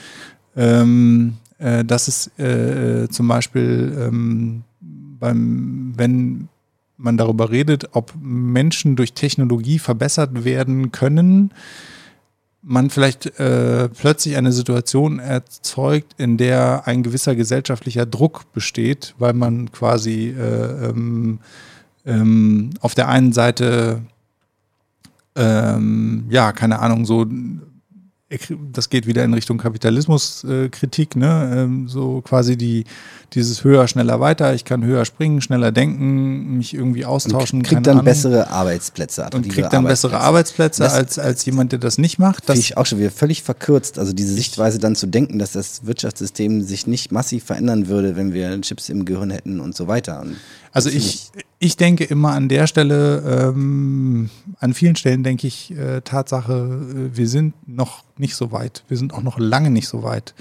ähm, äh, dass es äh, zum Beispiel ähm, beim, wenn man darüber redet, ob Menschen durch Technologie verbessert werden können, man vielleicht äh, plötzlich eine Situation erzeugt, in der ein gewisser gesellschaftlicher Druck besteht, weil man quasi äh, ähm, ähm, auf der einen Seite ähm, ja, keine Ahnung, so das geht wieder in Richtung Kapitalismuskritik, ne? Ähm, so quasi die, dieses höher, schneller, weiter, ich kann höher springen, schneller denken, mich irgendwie austauschen. Und kriegt dann Ahnung. bessere Arbeitsplätze. und kriegt dann bessere Arbeitsplätze Das- als, als jemand, der das nicht macht. Das ich auch schon wieder völlig verkürzt. Also diese Sichtweise dann zu denken, dass das Wirtschaftssystem sich nicht massiv verändern würde, wenn wir Chips im Gehirn hätten und so weiter. Und Also das ich, ich denke immer an der Stelle, ähm, an vielen Stellen denke ich, äh, Tatsache, äh, wir sind noch nicht so weit. Wir sind auch noch lange nicht so weit.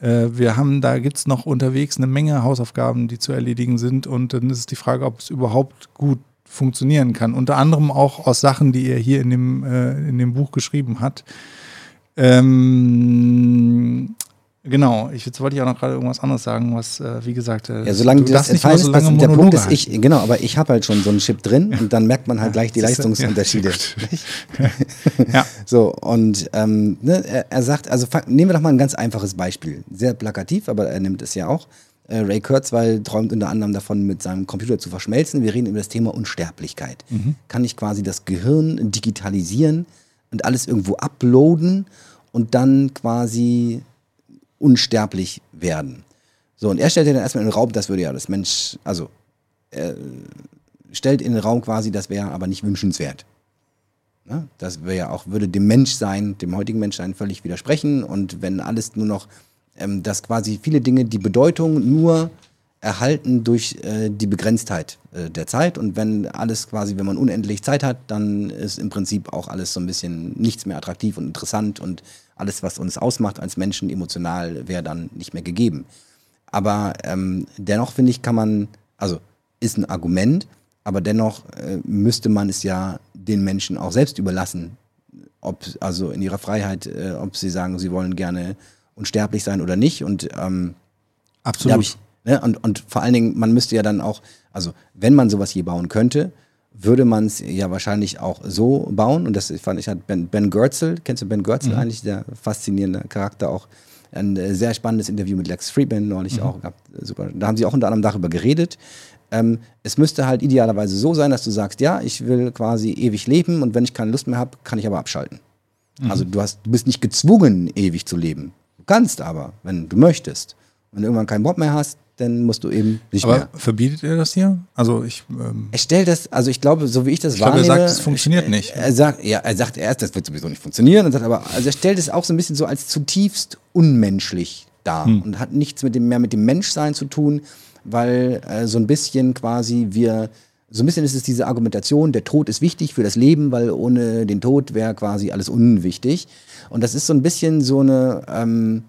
Äh, wir haben, da gibt es noch unterwegs eine Menge Hausaufgaben, die zu erledigen sind. Und dann ist es die Frage, ob es überhaupt gut funktionieren kann. Unter anderem auch aus Sachen, die er hier in dem, äh, in dem Buch geschrieben hat. Ähm, genau, ich, jetzt wollte ich auch noch gerade irgendwas anderes sagen, was, äh, wie gesagt, äh, Ja, solange du das nicht mal ist, so lange was- der Punkt ist, ich, genau, aber ich habe halt schon so einen Chip drin und dann merkt man halt gleich die? Leistungsunterschiede. Ja. So, und ähm, ne, er, er sagt, also nehmen wir doch mal ein ganz einfaches Beispiel. Sehr plakativ, aber er nimmt es ja auch. Äh, Ray Kurzweil träumt unter anderem davon, mit seinem Computer zu verschmelzen. Wir reden über das Thema Unsterblichkeit. Kann ich quasi das Gehirn digitalisieren und alles irgendwo uploaden und dann quasi unsterblich werden? So, und er stellt ja dann erstmal in den Raum, das würde ja das Mensch, also er stellt in den Raum quasi, das wäre aber nicht wünschenswert. Ne? Das wäre ja auch, würde dem Menschsein, dem heutigen Menschsein völlig widersprechen. Und wenn alles nur noch, ähm, dass quasi viele Dinge die Bedeutung nur erhalten durch äh, die Begrenztheit äh, der Zeit. Und wenn alles quasi, wenn man unendlich Zeit hat, dann ist im Prinzip auch alles so ein bisschen nichts mehr attraktiv und interessant und alles, was uns ausmacht als Menschen emotional, wäre dann nicht mehr gegeben. Aber ähm, dennoch finde ich, kann man, also ist ein Argument, aber dennoch äh, müsste man es ja den Menschen auch selbst überlassen, ob also in ihrer Freiheit, äh, ob sie sagen, sie wollen gerne unsterblich sein oder nicht. Und ähm, Absolut. ich, ne, und, und vor allen Dingen, man müsste ja dann auch, also wenn man sowas je bauen könnte, würde man es ja wahrscheinlich auch so bauen. Und das fand ich hat Ben, ben Goertzel, kennst du Ben Goertzel eigentlich, der faszinierende Charakter auch. Ein äh, sehr spannendes Interview mit Lex Friedman neulich auch gehabt. Äh, Super. Da haben sie auch unter anderem darüber geredet. Ähm, es müsste halt idealerweise so sein, dass du sagst, ja, ich will quasi ewig leben und wenn ich keine Lust mehr habe, kann ich aber abschalten. Also du hast, du bist nicht gezwungen, ewig zu leben. Du kannst aber, wenn du möchtest. Wenn du irgendwann keinen Bock mehr hast, dann musst du eben nicht Aber mehr. verbietet er das hier? Also ich, ähm, Er stellt das, also ich glaube, so wie ich das Ich glaube, er wahrnehme. sagt, es funktioniert nicht. Er sagt, ja, er sagt erst, das wird sowieso nicht funktionieren. Und sagt aber, also er stellt es auch so ein bisschen so als zutiefst unmenschlich dar Hm. und hat nichts mit dem, mehr mit dem Menschsein zu tun, weil äh, so ein bisschen quasi wir, so ein bisschen ist es diese Argumentation, der Tod ist wichtig für das Leben, weil ohne den Tod wäre quasi alles unwichtig. Und das ist so ein bisschen so eine, ähm,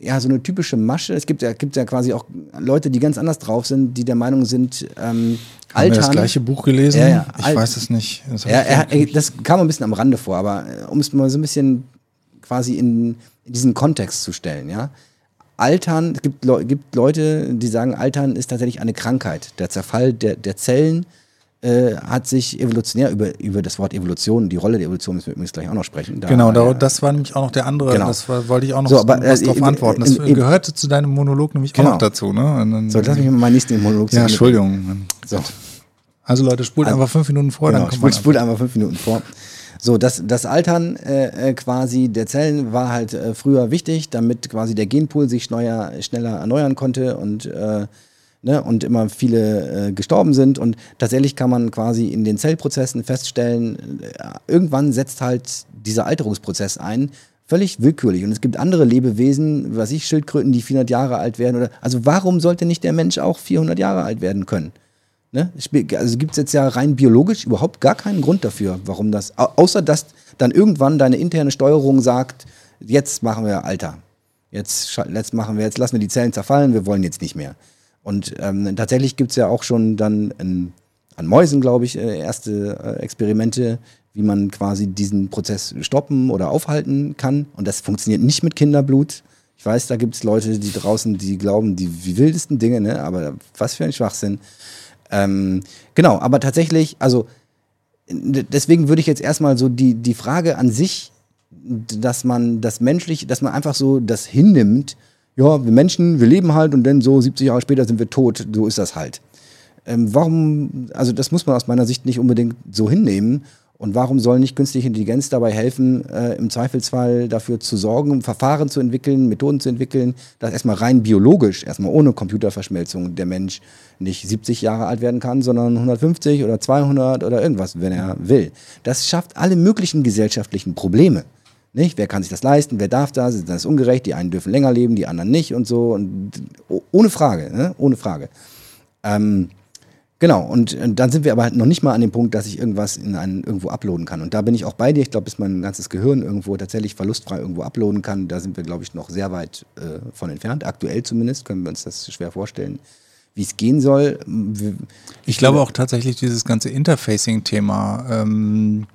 ja, so eine typische Masche. Es gibt ja, gibt ja quasi auch Leute, die ganz anders drauf sind, die der Meinung sind, ähm, Haben wir das gleiche Buch gelesen? Ja, ja, ich Alt- weiß es nicht. Das Ja, er, er, das kam ein bisschen am Rande vor, aber äh, um es mal so ein bisschen quasi in, in diesen Kontext zu stellen, ja. Altern, es gibt, gibt Leute, die sagen, Altern ist tatsächlich eine Krankheit. Der Zerfall der, der Zellen äh, hat sich evolutionär über, über das Wort Evolution, die Rolle der Evolution müssen wir übrigens gleich auch noch sprechen. Da, Genau, da, äh, das war nämlich auch noch der andere, Genau. das war, wollte ich auch noch So, aber, äh, drauf im- antworten. Das gehörte zu deinem Monolog nämlich Genau. auch noch dazu. Ne? Dann, So, lass mich mal meinen nächsten Monolog ja, Entschuldigung. So. Also Leute, spult Also- einfach fünf Minuten vor, Genau, dann kommt spult, spult einmal fünf Minuten vor. So, das, das Altern äh, äh, quasi der Zellen war halt äh, früher wichtig, damit quasi der Genpool sich schneller, schneller erneuern konnte und, äh, ne, und immer viele äh, gestorben sind. Und tatsächlich kann man quasi in den Zellprozessen feststellen, äh, irgendwann setzt halt dieser Alterungsprozess ein, völlig willkürlich. Und es gibt andere Lebewesen, was ich, Schildkröten, die 400 Jahre alt werden. Oder, also warum sollte nicht der Mensch auch 400 Jahre alt werden können? Ne? Also gibt es jetzt ja rein biologisch überhaupt gar keinen Grund dafür, warum das, au- außer dass dann irgendwann deine interne Steuerung sagt, jetzt machen wir Alter. Jetzt, jetzt machen wir, jetzt lassen wir die Zellen zerfallen, wir wollen jetzt nicht mehr. Und ähm, tatsächlich gibt es ja auch schon dann in, an Mäusen, glaube ich, äh, erste äh, Experimente, wie man quasi diesen Prozess stoppen oder aufhalten kann. Und das funktioniert nicht mit Kinderblut. Ich weiß, da gibt es Leute, die draußen, die glauben, die, die wildesten Dinge, ne? aber was für ein Schwachsinn. Ähm, genau, aber tatsächlich, also deswegen würde ich jetzt erstmal so die, die Frage an sich, dass man das menschlich, dass man einfach so das hinnimmt, ja, wir Menschen, wir leben halt und dann so 70 Jahre später sind wir tot, so ist das halt. Ähm, warum, also das muss man aus meiner Sicht nicht unbedingt so hinnehmen. Und warum soll nicht künstliche Intelligenz dabei helfen, äh, im Zweifelsfall dafür zu sorgen, Verfahren zu entwickeln, Methoden zu entwickeln, dass erstmal rein biologisch, erstmal ohne Computerverschmelzung der Mensch nicht 70 Jahre alt werden kann, sondern 150 oder 200 oder irgendwas, wenn er will. Das schafft alle möglichen gesellschaftlichen Probleme. Nicht? Wer kann sich das leisten? Wer darf das? Ist das ungerecht? Die einen dürfen länger leben, die anderen nicht und so. Und oh- ohne Frage, ne? ohne Frage. Ähm, genau, und äh, dann sind wir aber halt noch nicht mal an dem Punkt, dass ich irgendwas in einen irgendwo uploaden kann. Und da bin ich auch bei dir. Ich glaube, bis mein ganzes Gehirn irgendwo tatsächlich verlustfrei irgendwo uploaden kann, da sind wir, glaube ich, noch sehr weit äh, von entfernt. Aktuell zumindest können wir uns das schwer vorstellen, wie es gehen soll. Ich glaube auch tatsächlich dieses ganze Interfacing-Thema, ähm,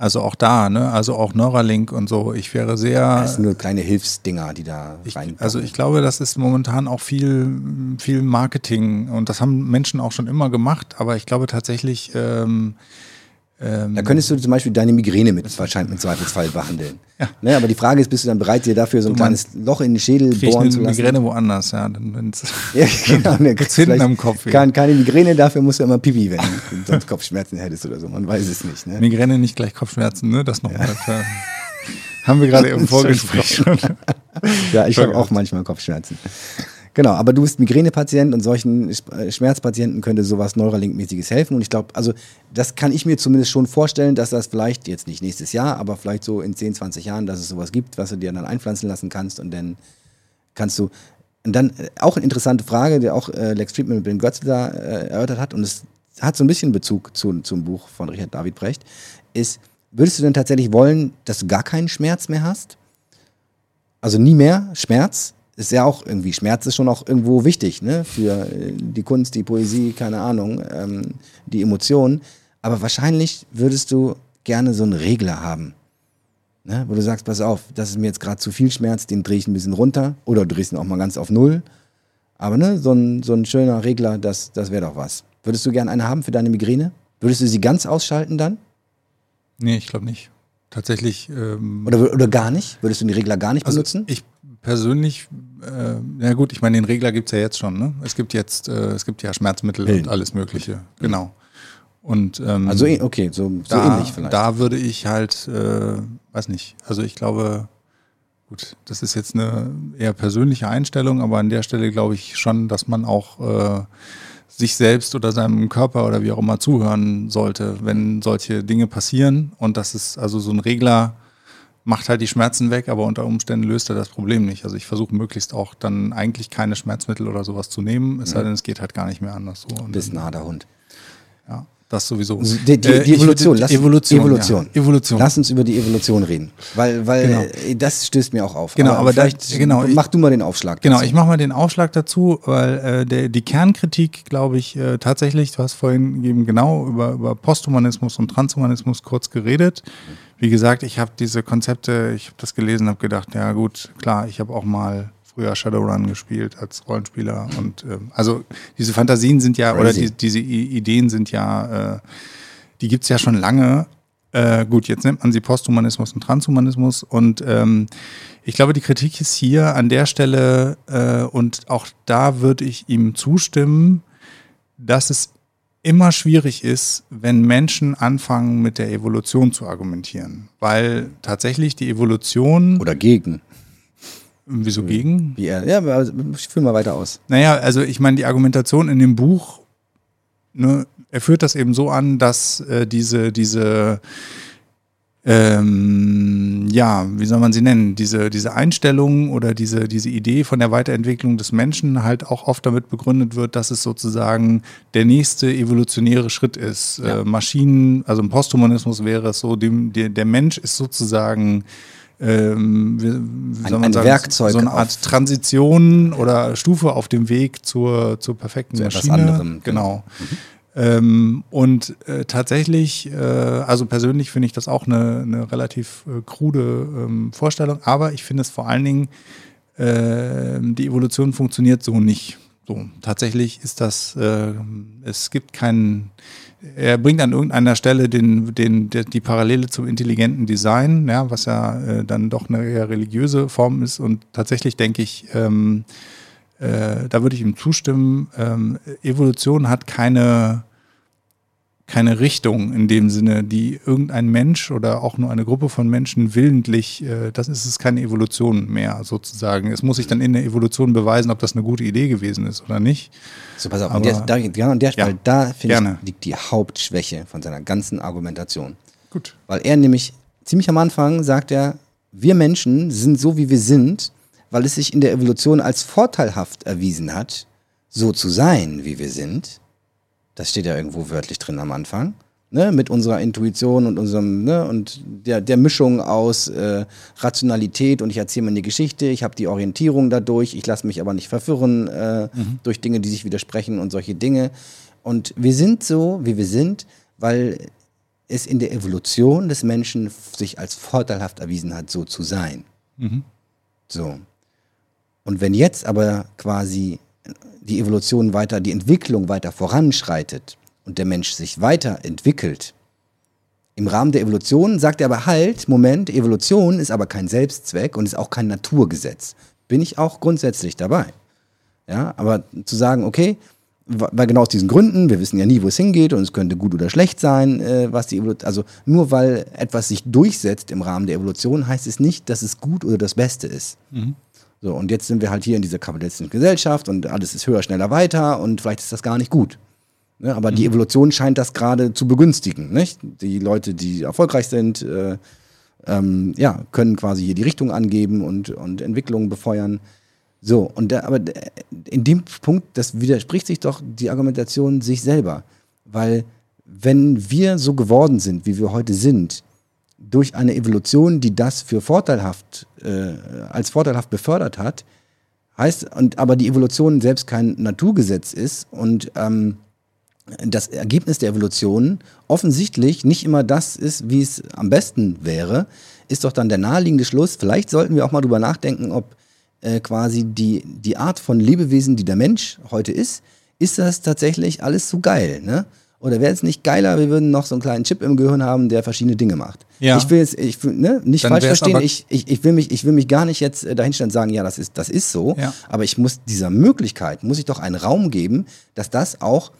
also auch da, ne, also auch Neuralink und so. Ich wäre sehr, Das sind nur kleine Hilfsdinger, die da ich, rein. also ich glaube, das ist momentan auch viel, viel Marketing und das haben Menschen auch schon immer gemacht, aber ich glaube tatsächlich, ähm, ähm, Da könntest du zum Beispiel deine Migräne mit wahrscheinlich im Zweifelsfall behandeln. Ne, aber die Frage ist, bist du dann bereit, dir dafür so ein kleines Loch in den Schädel bohren eine zu lassen? Migräne woanders, ja. Dann, wenn's, Ja, genau. Dann kriegst hinten am Kopf. Kein, keine Migräne, dafür musst du immer Pipi, wenn du sonst Kopfschmerzen hättest oder so. Man weiß es nicht. Ne? Migräne nicht gleich Kopfschmerzen, ne? Das nochmal. Ja. Haben wir gerade im Vorgespräch schon. Ja, ich habe auch manchmal Kopfschmerzen. Genau, aber du bist Migränepatient und solchen äh, Schmerzpatienten könnte sowas Neuralink-mäßiges helfen. Und ich glaube, also das kann ich mir zumindest schon vorstellen, dass das vielleicht jetzt nicht nächstes Jahr, aber vielleicht so in 10, 20 Jahren, dass es sowas gibt, was du dir dann einpflanzen lassen kannst und dann kannst du. Und dann äh, auch eine interessante Frage, die auch äh, Lex Friedman mit Ben Götze da äh, erörtert hat, und es hat so ein bisschen Bezug zu, zum Buch von Richard David Brecht, ist, würdest du denn tatsächlich wollen, dass du gar keinen Schmerz mehr hast? Also nie mehr Schmerz? Ist ja auch irgendwie, Schmerz ist schon auch irgendwo wichtig, ne? Für äh, die Kunst, die Poesie, keine Ahnung, ähm, die Emotionen. Aber wahrscheinlich würdest du gerne so einen Regler haben. Ne? Wo du sagst, pass auf, das ist mir jetzt gerade zu viel Schmerz, den drehe ich ein bisschen runter. Oder du drehst ihn auch mal ganz auf Null. Aber ne, so ein, so ein schöner Regler, das, das wäre doch was. Würdest du gerne eine haben für deine Migräne? Würdest du sie ganz ausschalten dann? Nee, ich glaube nicht. Tatsächlich. Ähm, Oder, oder gar nicht? Würdest du den Regler gar nicht also benutzen? ich persönlich, äh, ja gut, ich meine, den Regler gibt's ja jetzt schon, ne? Es gibt jetzt, äh, es gibt ja Schmerzmittel Pillen. und alles Mögliche. Genau. Und ähm, Also eh- okay, so, so da, ähnlich vielleicht. Da würde ich halt, äh, weiß nicht, also ich glaube, gut, das ist jetzt eine eher persönliche Einstellung, aber an der Stelle glaube ich schon, dass man auch äh, sich selbst oder seinem Körper oder wie auch immer zuhören sollte, wenn solche Dinge passieren. Und das ist also so ein Regler macht halt die Schmerzen weg, aber unter Umständen löst er das Problem nicht. Also ich versuche möglichst auch dann eigentlich keine Schmerzmittel oder sowas zu nehmen, es sei denn, es geht halt gar nicht mehr anders so. Und bist ein harter Hund. ja. Das sowieso. Die, die, Äh, die Evolution, lass, Evolution, Evolution. Ja. Evolution. Lass uns über die Evolution reden, weil, weil Genau. äh, das stößt mir auch auf. Genau, aber da- vielleicht genau, mach du mal den Aufschlag. Genau, dazu. ich mache mal den Aufschlag dazu, weil äh, der, die Kernkritik, glaube ich, äh, tatsächlich, du hast vorhin eben genau über, über Posthumanismus und Transhumanismus kurz geredet. Wie gesagt, ich habe diese Konzepte, ich habe das gelesen, habe gedacht, ja gut, klar, ich habe auch mal früher Shadowrun gespielt als Rollenspieler und ähm, also diese Fantasien sind ja, oder Crazy. die, diese I Ideen sind ja, äh, die gibt es ja schon lange. Äh, gut, jetzt nennt man sie Posthumanismus und Transhumanismus und ähm, ich glaube, die Kritik ist hier an der Stelle äh, und auch da würde ich ihm zustimmen, dass es immer schwierig ist, wenn Menschen anfangen, mit der Evolution zu argumentieren. Weil tatsächlich die Evolution, Oder gegen. wieso gegen? Wie er, ja, aber führ mal weiter aus. Naja, also ich meine, die Argumentation in dem Buch, ne, er führt das eben so an, dass äh, diese, diese, ähm, ja, wie soll man sie nennen, diese, diese Einstellung oder diese, diese Idee von der Weiterentwicklung des Menschen halt auch oft damit begründet wird, dass es sozusagen der nächste evolutionäre Schritt ist. Ja. Äh, Maschinen, also im Posthumanismus wäre es so, dem, der, der Mensch ist sozusagen ähm, wie, wie Ein- soll man ein sagen, Werkzeug so eine Art Transition oder Stufe auf dem Weg zur, zur perfekten Zu Maschine. anderem, Genau. Ähm, und äh, tatsächlich, äh, also persönlich finde ich das auch eine, eine relativ äh, krude ähm, Vorstellung, aber ich finde es vor allen Dingen, äh, die Evolution funktioniert so nicht. So, tatsächlich ist das, äh, es gibt keinen, er bringt an irgendeiner Stelle den, den, der, die Parallele zum intelligenten Design, ja, was ja äh, dann doch eine eher religiöse Form ist. Und tatsächlich denke ich, ähm, äh, da würde ich ihm zustimmen, ähm, Evolution hat keine, keine Richtung in dem Sinne, die irgendein Mensch oder auch nur eine Gruppe von Menschen willentlich, äh, das ist es keine Evolution mehr sozusagen. Es muss sich dann in der Evolution beweisen, ob das eine gute Idee gewesen ist oder nicht. So, pass auf. Aber- Und der, da, genau, der, Ja, da finde ich, liegt die Hauptschwäche von seiner ganzen Argumentation. Gut. Weil er nämlich ziemlich am Anfang sagt er, wir Menschen sind so, wie wir sind, weil es sich in der Evolution als vorteilhaft erwiesen hat, so zu sein, wie wir sind. Das steht ja irgendwo wörtlich drin am Anfang. Ne, mit unserer Intuition und unserem, ne, und der, der Mischung aus äh, Rationalität und ich erzähle mir eine Geschichte, ich habe die Orientierung dadurch, ich lasse mich aber nicht verwirren äh, durch Dinge, die sich widersprechen und solche Dinge. Und wir sind so, wie wir sind, weil es in der Evolution des Menschen sich als vorteilhaft erwiesen hat, so zu sein. So. Und wenn jetzt aber quasi die Evolution weiter, die Entwicklung weiter voranschreitet und der Mensch sich weiterentwickelt, im Rahmen der Evolution sagt er aber halt, Moment, Evolution ist aber kein Selbstzweck und ist auch kein Naturgesetz. Bin ich auch grundsätzlich dabei. Ja, aber zu sagen, okay, weil genau aus diesen Gründen, wir wissen ja nie, wo es hingeht und es könnte gut oder schlecht sein, äh, was die Evolution, also nur weil etwas sich durchsetzt im Rahmen der Evolution, heißt es nicht, dass es gut oder das Beste ist. So, und jetzt sind wir halt hier in dieser kapitalistischen Gesellschaft und alles ist höher, schneller, weiter und vielleicht ist das gar nicht gut. Ne, aber die Evolution scheint das gerade zu begünstigen. Nicht? Die Leute, die erfolgreich sind, äh, ähm, ja, können quasi hier die Richtung angeben und, und Entwicklungen befeuern. So, und da, aber d- in dem Punkt, das widerspricht sich doch die Argumentation sich selber. Weil wenn wir so geworden sind, wie wir heute sind, durch eine Evolution, die das für vorteilhaft, äh, als vorteilhaft befördert hat, heißt, und aber die Evolution selbst kein Naturgesetz ist und ähm, das Ergebnis der Evolution offensichtlich nicht immer das ist, wie es am besten wäre, ist doch dann der naheliegende Schluss, vielleicht sollten wir auch mal drüber nachdenken, ob äh, quasi die, die Art von Lebewesen, die der Mensch heute ist, ist das tatsächlich alles so geil, ne? Oder wäre es nicht geiler, wir würden noch so einen kleinen Chip im Gehirn haben, der verschiedene Dinge macht. Ja. Ich will jetzt, ich will, ne, nicht Dann falsch verstehen, ich, ich, ich, will mich, ich will mich gar nicht jetzt äh, dahinstellen und sagen, ja, das ist, das ist so, Ja. aber ich muss dieser Möglichkeit, muss ich doch einen Raum geben, dass das auch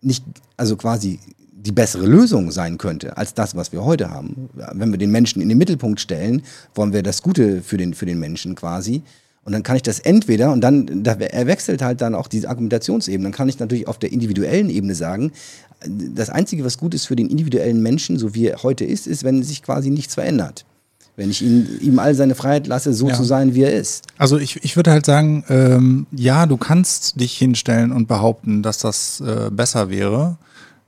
nicht, also quasi die bessere Lösung sein könnte als das, was wir heute haben. Wenn wir den Menschen in den Mittelpunkt stellen, wollen wir das Gute für den, für den Menschen quasi. Und dann kann ich das entweder, und dann, da er wechselt halt dann auch diese Argumentationsebene, dann kann ich natürlich auf der individuellen Ebene sagen, das Einzige, was gut ist für den individuellen Menschen, so wie er heute ist, ist, wenn sich quasi nichts verändert. Wenn ich ihn, ihm all seine Freiheit lasse, so Ja. zu sein, wie er ist. Also ich, ich würde halt sagen, ähm, ja, du kannst dich hinstellen und behaupten, dass das äh, besser wäre.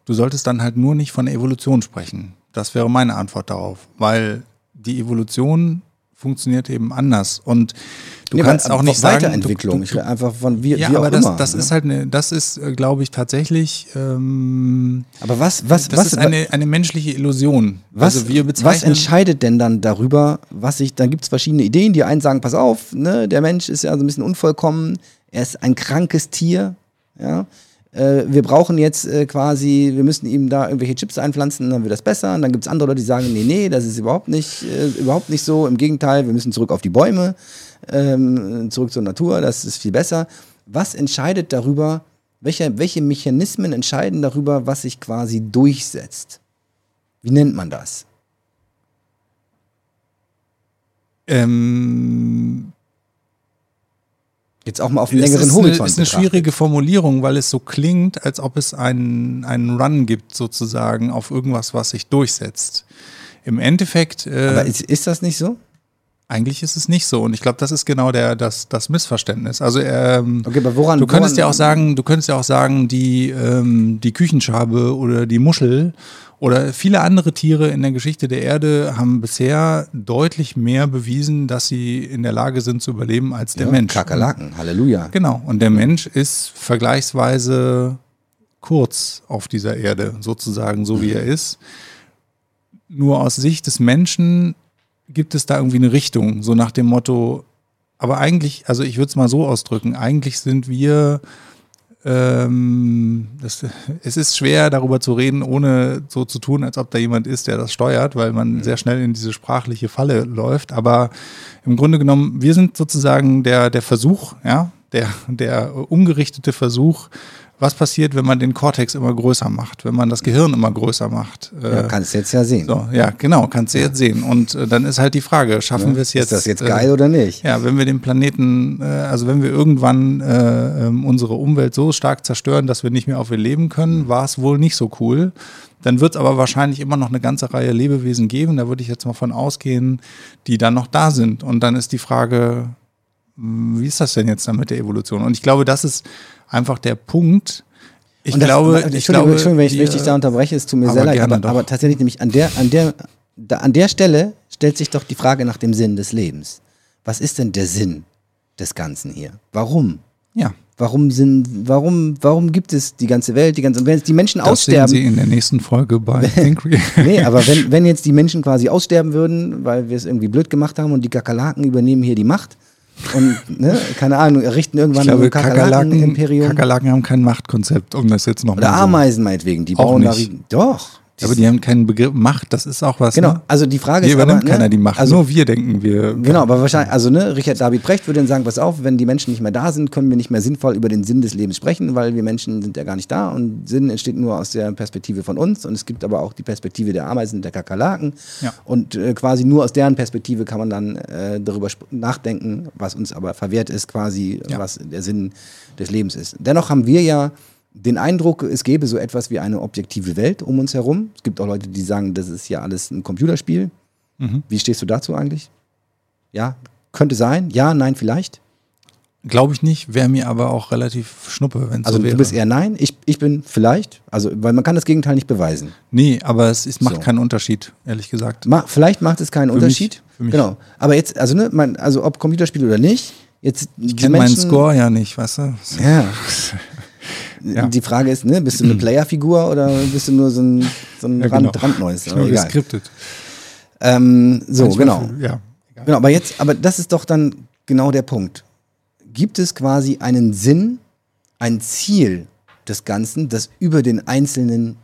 Du solltest dann halt nur nicht von Evolution sprechen. Das wäre meine Antwort darauf, weil die Evolution funktioniert eben anders und du Nee, kannst auch nicht Weiterentwicklung. sagen, ich rede einfach von wie, ja, wie auch aber das, immer. das ne? ist halt eine, das ist, äh, glaube ich, tatsächlich, ähm, aber was, was, das was, ist eine, eine menschliche Illusion. was, also wir was entscheidet denn dann darüber, was ich, dann gibt es verschiedene Ideen, die einen sagen, pass auf, ne, der Mensch ist ja so ein bisschen unvollkommen, er ist ein krankes Tier, ja. Äh, wir brauchen jetzt äh, quasi, wir müssen ihm da irgendwelche Chips einpflanzen, dann wird das besser. Und dann gibt es andere Leute, die sagen, nee, nee, das ist überhaupt nicht, äh, überhaupt nicht so. Im Gegenteil, wir müssen zurück auf die Bäume, ähm, zurück zur Natur, das ist viel besser. Was entscheidet darüber, welche, welche Mechanismen entscheiden darüber, was sich quasi durchsetzt? Wie nennt man das? ähm, Jetzt auch mal auf einen längeren ist Horizont. Eine, ist eine betrachtet. schwierige Formulierung, weil es so klingt, als ob es einen, einen Run gibt, sozusagen, auf irgendwas, was sich durchsetzt. Im Endeffekt, äh, Aber ist, ist das nicht so? eigentlich ist es nicht so. Und ich glaube, das ist genau der, das, das Missverständnis. Also, ähm, Okay, aber woran? du könntest woran, ja auch sagen, du könntest ja auch sagen, die, ähm, die Küchenschabe oder die Muschel oder viele andere Tiere in der Geschichte der Erde haben bisher deutlich mehr bewiesen, dass sie in der Lage sind zu überleben als der ja, Mensch. Kakerlaken, Halleluja. Genau. Und der Mensch ist vergleichsweise kurz auf dieser Erde, sozusagen, so wie er ist. Nur aus Sicht des Menschen gibt es da irgendwie eine Richtung, so nach dem Motto, aber eigentlich, also ich würde es mal so ausdrücken, eigentlich sind wir, ähm, das, es ist schwer darüber zu reden, ohne so zu tun, als ob da jemand ist, der das steuert, weil man sehr schnell in diese sprachliche Falle läuft. Aber im Grunde genommen, wir sind sozusagen der, der Versuch, ja, der, der umgerichtete Versuch, was passiert, wenn man den Kortex immer größer macht, wenn man das Gehirn immer größer macht. Ja, Äh, kannst du jetzt ja sehen. so, ja, genau, kannst du jetzt sehen. Und äh, dann ist halt die Frage, schaffen Ne? wir es jetzt? ist das jetzt äh, geil oder nicht? ja, wenn wir den Planeten, äh, also wenn wir irgendwann äh, ähm, unsere Umwelt so stark zerstören, dass wir nicht mehr auf ihr leben können, war es wohl nicht so cool. Dann wird es aber wahrscheinlich immer noch eine ganze Reihe Lebewesen geben, da würde ich jetzt mal von ausgehen, die dann noch da sind. Und dann ist die Frage, mh, wie ist das denn jetzt dann mit der Evolution? Und ich glaube, das ist einfach der Punkt. Ich Und das- glaube, aber, ich Entschuldigung, glaube, Entschuldigung, wenn ich, wir- dich da unterbreche, es tut mir aber sehr leid, aber, aber tatsächlich nämlich an der, an der, da, an der Stelle stellt sich doch die Frage nach dem Sinn des Lebens. Was ist denn der Sinn des Ganzen hier? Warum? ja, Warum sind, warum, warum gibt es die ganze Welt, die ganze, wenn jetzt die Menschen das sehen aussterben, Sie in der nächsten Folge bei Re nee, aber wenn, wenn jetzt die Menschen quasi aussterben würden, weil wir es irgendwie blöd gemacht haben und die Kakerlaken übernehmen hier die Macht und, ne, keine Ahnung, errichten irgendwann glaube, ein Kakerlaken, Kakerlaken-Imperium. Kakerlaken haben kein Machtkonzept, um das jetzt nochmal Oder so. Ameisen meinetwegen, die Auch bauen da nicht. wie- Doch. Aber die haben keinen Begriff Macht, das ist auch was. Genau, Ne? also die Frage Hier ist aber, übernimmt ne, keiner die Macht. Also, Nur wir denken, wir. genau, aber wahrscheinlich, also ne, Richard David Precht würde dann sagen, pass auf, wenn die Menschen nicht mehr da sind, können wir nicht mehr sinnvoll über den Sinn des Lebens sprechen, weil wir Menschen sind ja gar nicht da und Sinn entsteht nur aus der Perspektive von uns und es gibt aber auch die Perspektive der Ameisen und der Kakerlaken Ja. und äh, quasi nur aus deren Perspektive kann man dann äh, darüber nachdenken, was uns aber verwehrt ist quasi, Ja. was der Sinn des Lebens ist. Dennoch haben wir ja den Eindruck, es gäbe so etwas wie eine objektive Welt um uns herum. Es gibt auch Leute, die sagen, das ist ja alles ein Computerspiel. Mhm. Wie stehst du dazu eigentlich? Ja, könnte sein. Ja, nein, vielleicht. Glaube ich nicht, wäre mir aber auch relativ schnuppe, wenn es Also so wäre. du bist eher nein. Ich, ich bin vielleicht. Also, weil man kann das Gegenteil nicht beweisen. nee, aber es, es macht So. keinen Unterschied, ehrlich gesagt. Ma vielleicht macht es keinen Für mich- Unterschied. für mich. Genau. Aber jetzt, also ne, man, also ob Computerspiel oder nicht, jetzt Ich kenne meinen Score ja nicht, weißt du? Ja. Ja. Die Frage ist, ne, bist du eine Playerfigur oder bist du nur so ein, so ein Ja, Rand, genau. Randneues? Bin egal. geskriptet. Ähm, so, Manchmal genau. für- Ja. Genau, aber jetzt, aber das ist doch dann genau der Punkt. Gibt es quasi einen Sinn, ein Ziel des Ganzen, das über den Einzelnen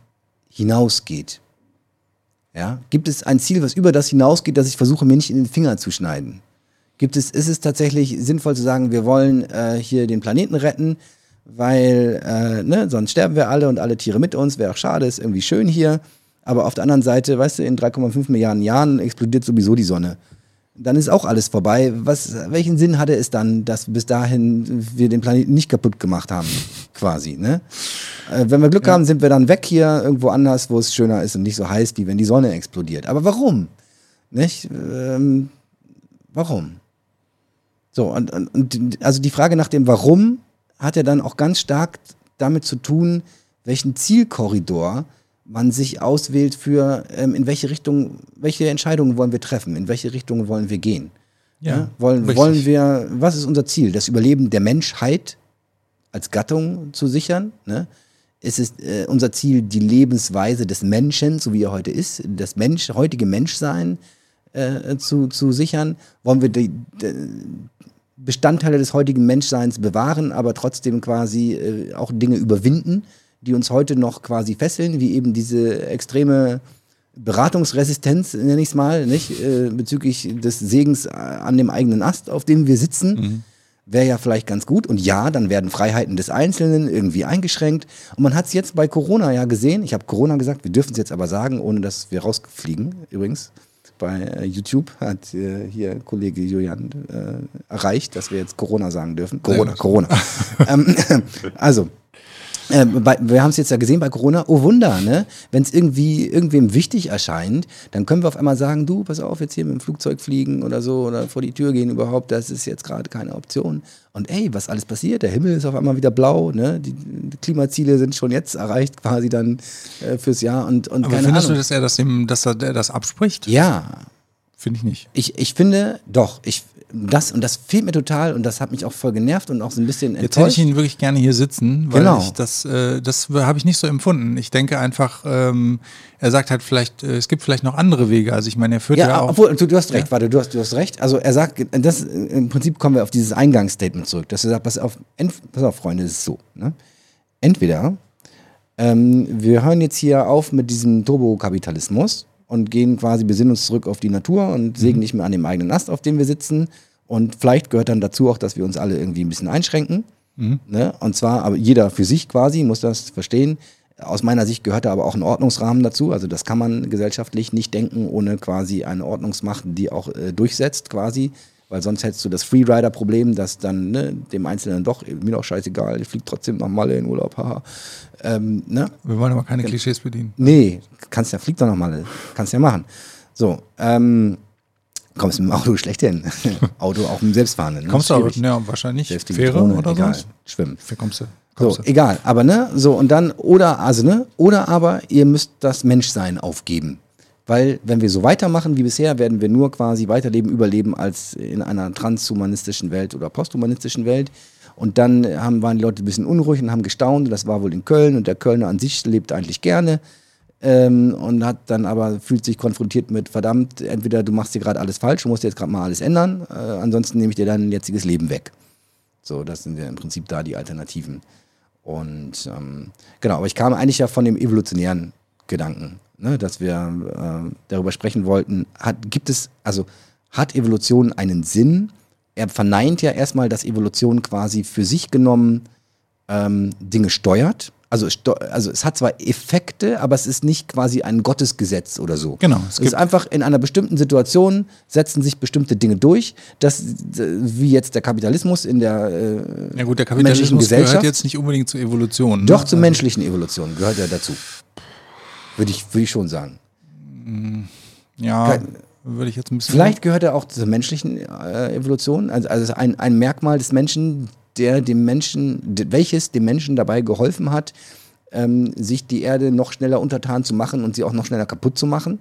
hinausgeht? Ja? Gibt es ein Ziel, was über das hinausgeht, das ich versuche, mir nicht in den Finger zu schneiden? Gibt es, ist es tatsächlich sinnvoll zu sagen, wir wollen äh, hier den Planeten retten, weil äh, ne, sonst sterben wir alle und alle Tiere mit uns, wäre auch schade, ist irgendwie schön hier. Aber auf der anderen Seite, weißt du, in 3,5 Milliarden Jahren explodiert sowieso die Sonne. Dann ist auch alles vorbei. Was, welchen Sinn hatte es dann, dass bis dahin wir den Planeten nicht kaputt gemacht haben, quasi? Ne? Äh, wenn wir Glück haben, sind wir dann weg hier irgendwo anders, wo es schöner ist und nicht so heiß, wie wenn die Sonne explodiert. Aber warum? Nicht? Ähm, warum? So, und, und also die Frage nach dem Warum hat ja dann auch ganz stark damit zu tun, welchen Zielkorridor man sich auswählt für, ähm, in welche Richtung, welche Entscheidungen wollen wir treffen, in welche Richtung wollen wir gehen. Ja, wollen, wollen wir, was ist unser Ziel? Das Überleben der Menschheit als Gattung zu sichern? Ne? Es ist äh, unser Ziel, die Lebensweise des Menschen, so wie er heute ist, das Mensch, heutige Menschsein äh, zu, zu sichern? Wollen wir die, die, Bestandteile des heutigen Menschseins bewahren, aber trotzdem quasi äh, auch Dinge überwinden, die uns heute noch quasi fesseln, wie eben diese extreme Beratungsresistenz, nenne ich es mal, nicht? Äh, bezüglich des Segens an dem eigenen Ast, auf dem wir sitzen. Mhm. Wäre ja vielleicht ganz gut. Und ja, dann werden Freiheiten des Einzelnen irgendwie eingeschränkt. Und man hat es jetzt bei Corona ja gesehen. Ich habe Corona gesagt, wir dürfen es jetzt aber sagen, ohne dass wir rausfliegen, übrigens. Bei äh, YouTube hat äh, hier Kollege Julian äh, erreicht, dass wir jetzt Corona sagen dürfen. Corona, Corona. ähm, also, äh, bei, wir haben es jetzt ja gesehen bei Corona, oh Wunder, ne? Wenn es irgendwie irgendwem wichtig erscheint, dann können wir auf einmal sagen, du, pass auf, jetzt hier mit dem Flugzeug fliegen oder so oder vor die Tür gehen überhaupt, das ist jetzt gerade keine Option. Und ey, was alles passiert, der Himmel ist auf einmal wieder blau, ne? Die, die Klimaziele sind schon jetzt erreicht, quasi dann äh, fürs Jahr und, und Aber keine findest Ahnung. du, dass er das, dem, dass er das abspricht? Ja. Finde ich nicht. Ich, ich finde, doch, ich, das und das fehlt mir total und das hat mich auch voll genervt und auch so ein bisschen enttäuscht. Jetzt hätte ich ihn wirklich gerne hier sitzen, weil genau. ich das, äh, das habe ich nicht so empfunden. Ich denke einfach, ähm, er sagt halt vielleicht, äh, es gibt vielleicht noch andere Wege. Also ich meine, er führt ja, ja auch. Obwohl, du, du hast recht, ja. warte, du hast, du hast recht. Also er sagt, das im Prinzip kommen wir auf dieses Eingangsstatement zurück, dass er sagt, pass auf, pass auf, Freunde, es ist so. Ne? Entweder ähm, wir hören jetzt hier auf mit diesem Turbokapitalismus und gehen quasi, besinnen uns zurück auf die Natur und sägen mhm. nicht mehr an dem eigenen Ast, auf dem wir sitzen. Und vielleicht gehört dann dazu auch, dass wir uns alle irgendwie ein bisschen einschränken. Mhm. Ne? Und zwar, aber jeder für sich quasi muss das verstehen. Aus meiner Sicht gehört da aber auch ein Ordnungsrahmen dazu. Also das kann man gesellschaftlich nicht denken, ohne quasi eine Ordnungsmacht, die auch äh, durchsetzt quasi. Weil sonst hättest du das Freerider-Problem, dass dann ne, dem Einzelnen doch, mir doch scheißegal, ich fliege trotzdem nach Malle in Urlaub, haha. Ähm, ne? Wir wollen aber keine Klischees bedienen. Nee, kannst ja, flieg doch nach Malle, kannst ja machen. So, ähm, kommst mit dem Auto schlecht hin. Auto auch im Selbstfahrenden. Ne? Kommst du aber, ja, wahrscheinlich Fähre Drohne, oder egal, so? Schwimmen. Wie kommst du? Kommst so, du? egal, aber ne, so und dann, oder, also ne, oder aber ihr müsst das Menschsein aufgeben. Weil, wenn wir so weitermachen wie bisher, werden wir nur quasi weiterleben, überleben als in einer transhumanistischen Welt oder posthumanistischen Welt. Und dann haben, waren die Leute ein bisschen unruhig und haben gestaunt. Das war wohl in Köln. Und der Kölner an sich lebt eigentlich gerne. Ähm, und hat dann aber fühlt sich konfrontiert mit, verdammt, entweder du machst hier gerade alles falsch, du musst jetzt gerade mal alles ändern, äh, ansonsten nehme ich dir dein jetziges Leben weg. So, das sind ja im Prinzip da die Alternativen. Und ähm, genau, aber ich kam eigentlich ja von dem evolutionären Gedanken ne, dass wir äh, darüber sprechen wollten, hat, gibt es, also hat Evolution einen Sinn? Er verneint ja erstmal, dass Evolution quasi für sich genommen ähm, Dinge steuert. Also, also es hat zwar Effekte, aber es ist nicht quasi ein Gottesgesetz oder so. Genau. Es, es ist einfach in einer bestimmten Situation setzen sich bestimmte Dinge durch, dass wie jetzt der Kapitalismus in der äh, ja gut, der Kapitalismus gehört jetzt nicht unbedingt zur Evolution. Ne? Doch zur also menschlichen Evolution gehört er dazu. Würde ich, würde ich schon sagen. Ja, würde ich jetzt ein bisschen. Vielleicht gehört er auch zur menschlichen äh, Evolution. Also, also ein, ein Merkmal des Menschen, der dem Menschen, welches dem Menschen dabei geholfen hat, ähm, sich die Erde noch schneller untertan zu machen und sie auch noch schneller kaputt zu machen.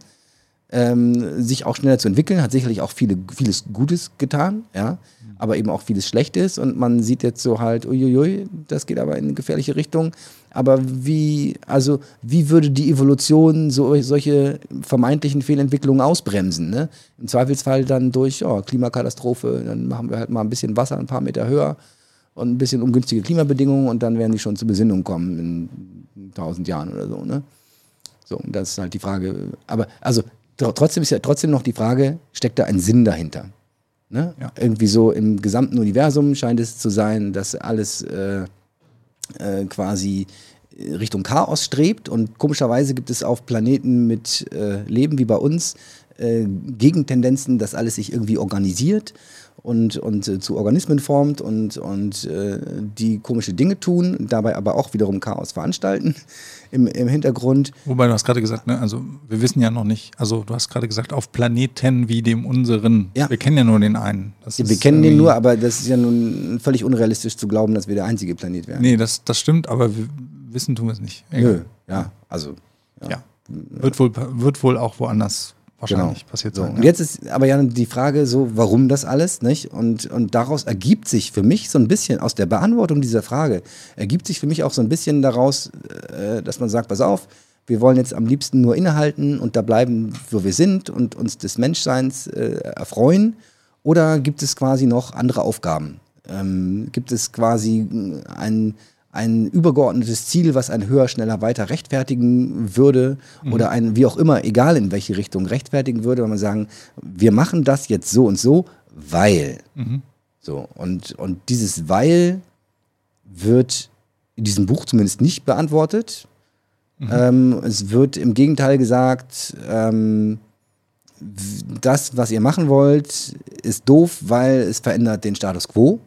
Ähm, sich auch schneller zu entwickeln, hat sicherlich auch viele, vieles Gutes getan, ja, aber eben auch vieles Schlechtes und man sieht jetzt so halt, uiuiui, das geht aber in eine gefährliche Richtung. Aber wie, also, wie würde die Evolution so, solche vermeintlichen Fehlentwicklungen ausbremsen? Ne? Im Zweifelsfall dann durch oh, Klimakatastrophe, dann machen wir halt mal ein bisschen Wasser ein paar Meter höher und ein bisschen ungünstige Klimabedingungen und dann werden die schon zur Besinnung kommen in tausend Jahren oder so. Ne? So, das ist halt die Frage. Aber also trotzdem ist ja trotzdem noch die Frage, steckt da ein Sinn dahinter? Ne? Ja. Irgendwie so im gesamten Universum scheint es zu sein, dass alles äh, äh, quasi Richtung Chaos strebt. Und komischerweise gibt es auf Planeten mit äh, Leben wie bei uns äh, Gegentendenzen, dass alles sich irgendwie organisiert und, und äh, zu Organismen formt und, und äh, die komische Dinge tun, dabei aber auch wiederum Chaos veranstalten im, im Hintergrund. Wobei du hast gerade gesagt, ne, also wir wissen ja noch nicht, also du hast gerade gesagt, auf Planeten wie dem unseren. Ja. Wir kennen ja nur den einen. Ja, wir kennen den nur, aber das ist ja nun völlig unrealistisch zu glauben, dass wir der einzige Planet wären. Nee, das, das stimmt, aber wir wissen tun wir es nicht. Nö, ja, also. Ja. ja. Wird, wohl, wird wohl auch woanders wahrscheinlich genau. passiert sein. So. Und jetzt ist aber ja die Frage so, warum das alles, nicht? Und, und daraus ergibt sich für mich so ein bisschen, aus der Beantwortung dieser Frage, ergibt sich für mich auch so ein bisschen daraus, äh, dass man sagt, pass auf, wir wollen jetzt am liebsten nur innehalten und da bleiben, wo wir sind und uns des Menschseins äh, erfreuen? Oder gibt es quasi noch andere Aufgaben? Ähm, gibt es quasi ein ein übergeordnetes Ziel, was ein höher, schneller, weiter rechtfertigen würde mhm. oder ein, wie auch immer, egal in welche Richtung rechtfertigen würde, wenn man sagen, wir machen das jetzt so und so, weil. Mhm. So, und, und dieses Weil wird in diesem Buch zumindest nicht beantwortet. Mhm. Ähm, es wird im Gegenteil gesagt, ähm, das, was ihr machen wollt, ist doof, weil es verändert den Status quo.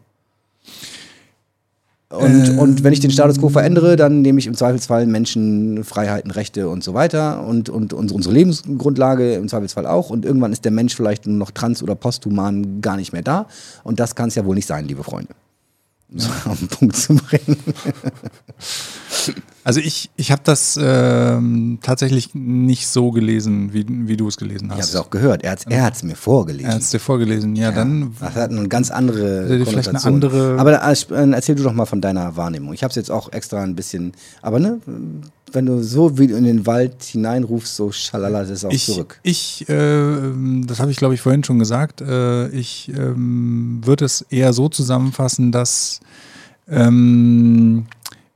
Und, ähm. und wenn ich den Status quo verändere, dann nehme ich im Zweifelsfall Menschen Freiheiten, Rechte und so weiter und, und unsere Lebensgrundlage im Zweifelsfall auch. Und irgendwann ist der Mensch vielleicht nur noch trans- oder posthuman gar nicht mehr da. Und das kann es ja wohl nicht sein, liebe Freunde. So auf den Punkt zu bringen. Also ich, ich habe das ähm, tatsächlich nicht so gelesen, wie, wie du es gelesen hast. Ich habe es auch gehört. Er hat es mir vorgelesen. Er hat es dir vorgelesen, ja, ja, dann. Das hat eine ganz andere Vielleicht eine andere. Aber dann, erzähl du doch mal von deiner Wahrnehmung. Ich habe es jetzt auch extra ein bisschen. Aber ne, wenn du so wie in den Wald hineinrufst, so schalala das auch ich, zurück. Ich, äh, das habe ich glaube ich vorhin schon gesagt. Äh, ich ähm, würde es eher so zusammenfassen, dass ähm,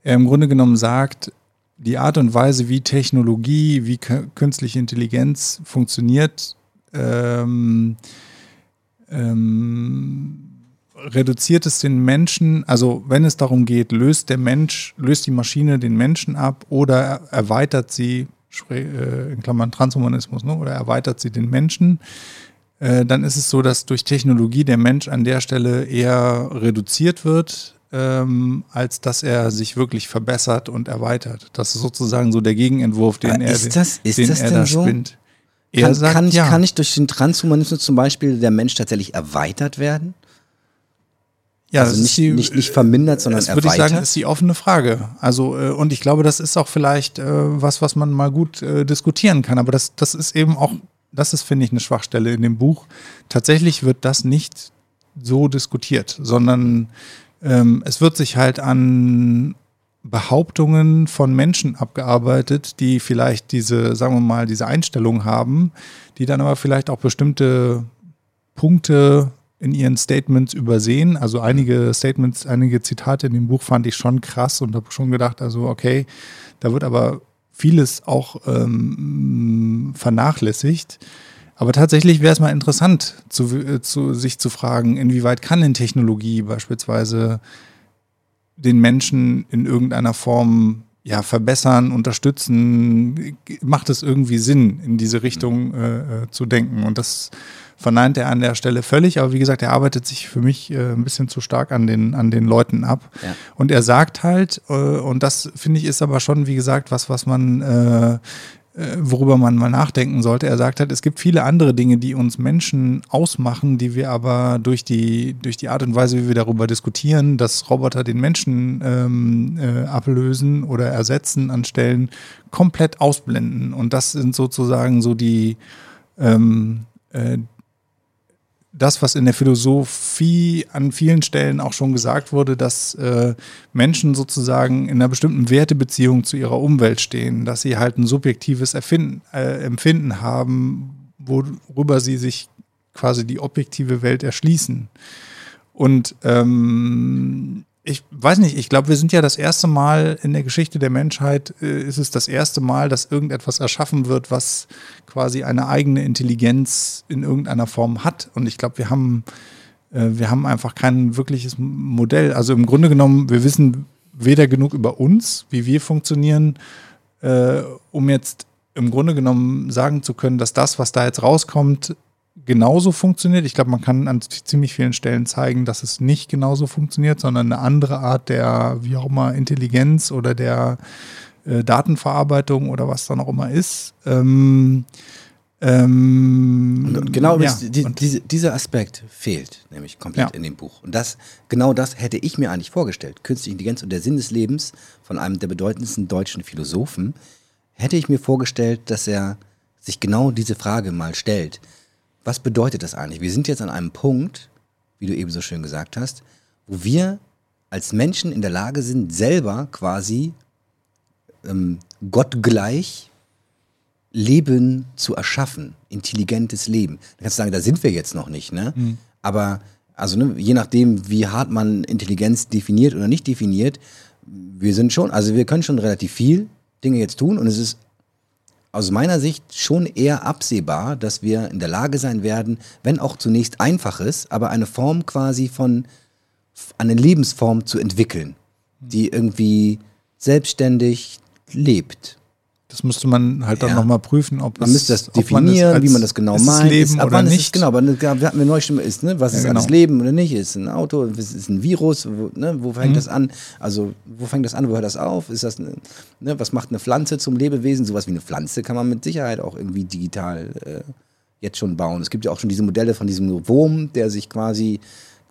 er im Grunde genommen sagt, die Art und Weise, wie Technologie, wie künstliche Intelligenz funktioniert, ähm, ähm, reduziert es den Menschen, also wenn es darum geht, löst der Mensch, löst die Maschine den Menschen ab oder erweitert sie, äh, in Klammern Transhumanismus, ne, oder erweitert sie den Menschen, äh, dann ist es so, dass durch Technologie der Mensch an der Stelle eher reduziert wird, ähm, als dass er sich wirklich verbessert und erweitert. Das ist sozusagen so der Gegenentwurf, den Aber er, ist das, ist den das er denn da so? spinnt. Er kann, sagt, kann, ich, ja. kann ich durch den Transhumanismus zum Beispiel der Mensch tatsächlich erweitert werden? Ja, also das nicht, ist die, nicht, nicht vermindert, sondern das würde erweitert. ich sagen, ist die offene Frage. Also, äh, und ich glaube, das ist auch vielleicht äh, was, was man mal gut äh, diskutieren kann. Aber das, das ist eben auch, das ist, finde ich, eine Schwachstelle in dem Buch. Tatsächlich wird das nicht so diskutiert, sondern ähm, es wird sich halt an Behauptungen von Menschen abgearbeitet, die vielleicht diese, sagen wir mal, diese Einstellung haben, die dann aber vielleicht auch bestimmte Punkte in ihren Statements übersehen. Also einige Statements, einige Zitate in dem Buch fand ich schon krass und habe schon gedacht, also okay, da wird aber vieles auch ähm, vernachlässigt. Aber tatsächlich wäre es mal interessant, zu, äh, zu, sich zu fragen, inwieweit kann denn Technologie beispielsweise den Menschen in irgendeiner Form ja, verbessern, unterstützen? Macht es irgendwie Sinn, in diese Richtung äh, äh, zu denken? Und das verneint er an der Stelle völlig. Aber wie gesagt, er arbeitet sich für mich äh, ein bisschen zu stark an den, an den Leuten ab. Ja. Und er sagt halt, äh, und das finde ich ist aber schon, wie gesagt, was, was man äh, worüber man mal nachdenken sollte. Er sagt halt, es gibt viele andere Dinge, die uns Menschen ausmachen, die wir aber durch die, durch die Art und Weise, wie wir darüber diskutieren, dass Roboter den Menschen ähm, äh, ablösen oder ersetzen an Stellen, komplett ausblenden. Und das sind sozusagen so die, ähm, äh, das, was in der Philosophie an vielen Stellen auch schon gesagt wurde, dass äh, Menschen sozusagen in einer bestimmten Wertebeziehung zu ihrer Umwelt stehen, dass sie halt ein subjektives Erfinden, äh, Empfinden haben, worüber sie sich quasi die objektive Welt erschließen. Und ähm, ich weiß nicht, ich glaube, wir sind ja das erste Mal in der Geschichte der Menschheit, äh, ist es das erste Mal, dass irgendetwas erschaffen wird, was quasi eine eigene Intelligenz in irgendeiner Form hat. Und ich glaube, wir haben, äh, wir haben einfach kein wirkliches Modell. Also im Grunde genommen, wir wissen weder genug über uns, wie wir funktionieren, äh, um jetzt im Grunde genommen sagen zu können, dass das, was da jetzt rauskommt, genauso funktioniert. Ich glaube, man kann an ziemlich vielen Stellen zeigen, dass es nicht genauso funktioniert, sondern eine andere Art der, wie auch immer, Intelligenz oder der äh, Datenverarbeitung oder was dann auch immer ist. Ähm, Ähm, Und genau ja, die, und- diese, dieser Aspekt fehlt nämlich komplett Ja. in dem Buch. Und das, genau das hätte ich mir eigentlich vorgestellt. Künstliche Intelligenz und der Sinn des Lebens von einem der bedeutendsten deutschen Philosophen, hätte ich mir vorgestellt, dass er sich genau diese Frage mal stellt. Was bedeutet das eigentlich? Wir sind jetzt an einem Punkt, wie du eben so schön gesagt hast, wo wir als Menschen in der Lage sind, selber quasi ähm, gottgleich Leben zu erschaffen, intelligentes Leben. Da kannst du sagen, da sind wir jetzt noch nicht, ne? Aber also ne, je nachdem, wie hart man Intelligenz definiert oder nicht definiert, wir sind schon, also wir können schon relativ viel Dinge jetzt tun und es ist aus meiner Sicht schon eher absehbar, dass wir in der Lage sein werden, wenn auch zunächst einfaches, aber eine Form quasi von, eine Lebensform zu entwickeln, die irgendwie selbstständig lebt. Das müsste man halt dann Ja. nochmal prüfen, ob Man es, müsste das ob man definieren, als- wie man das genau meint. Leben ist, ab oder wann nicht. Ist es, genau, aber wir hatten wir neulich schon ist, ne? was Ja, ist genau. alles Leben oder nicht? Ist ein Auto, ist ein Virus, wo, ne? wo Mhm. fängt das an? Also wo fängt das an, wo hört das auf? Ist das, ne? was macht eine Pflanze zum Lebewesen? Sowas wie eine Pflanze kann man mit Sicherheit auch irgendwie digital äh, jetzt schon bauen. Es gibt ja auch schon diese Modelle von diesem Wurm, der sich quasi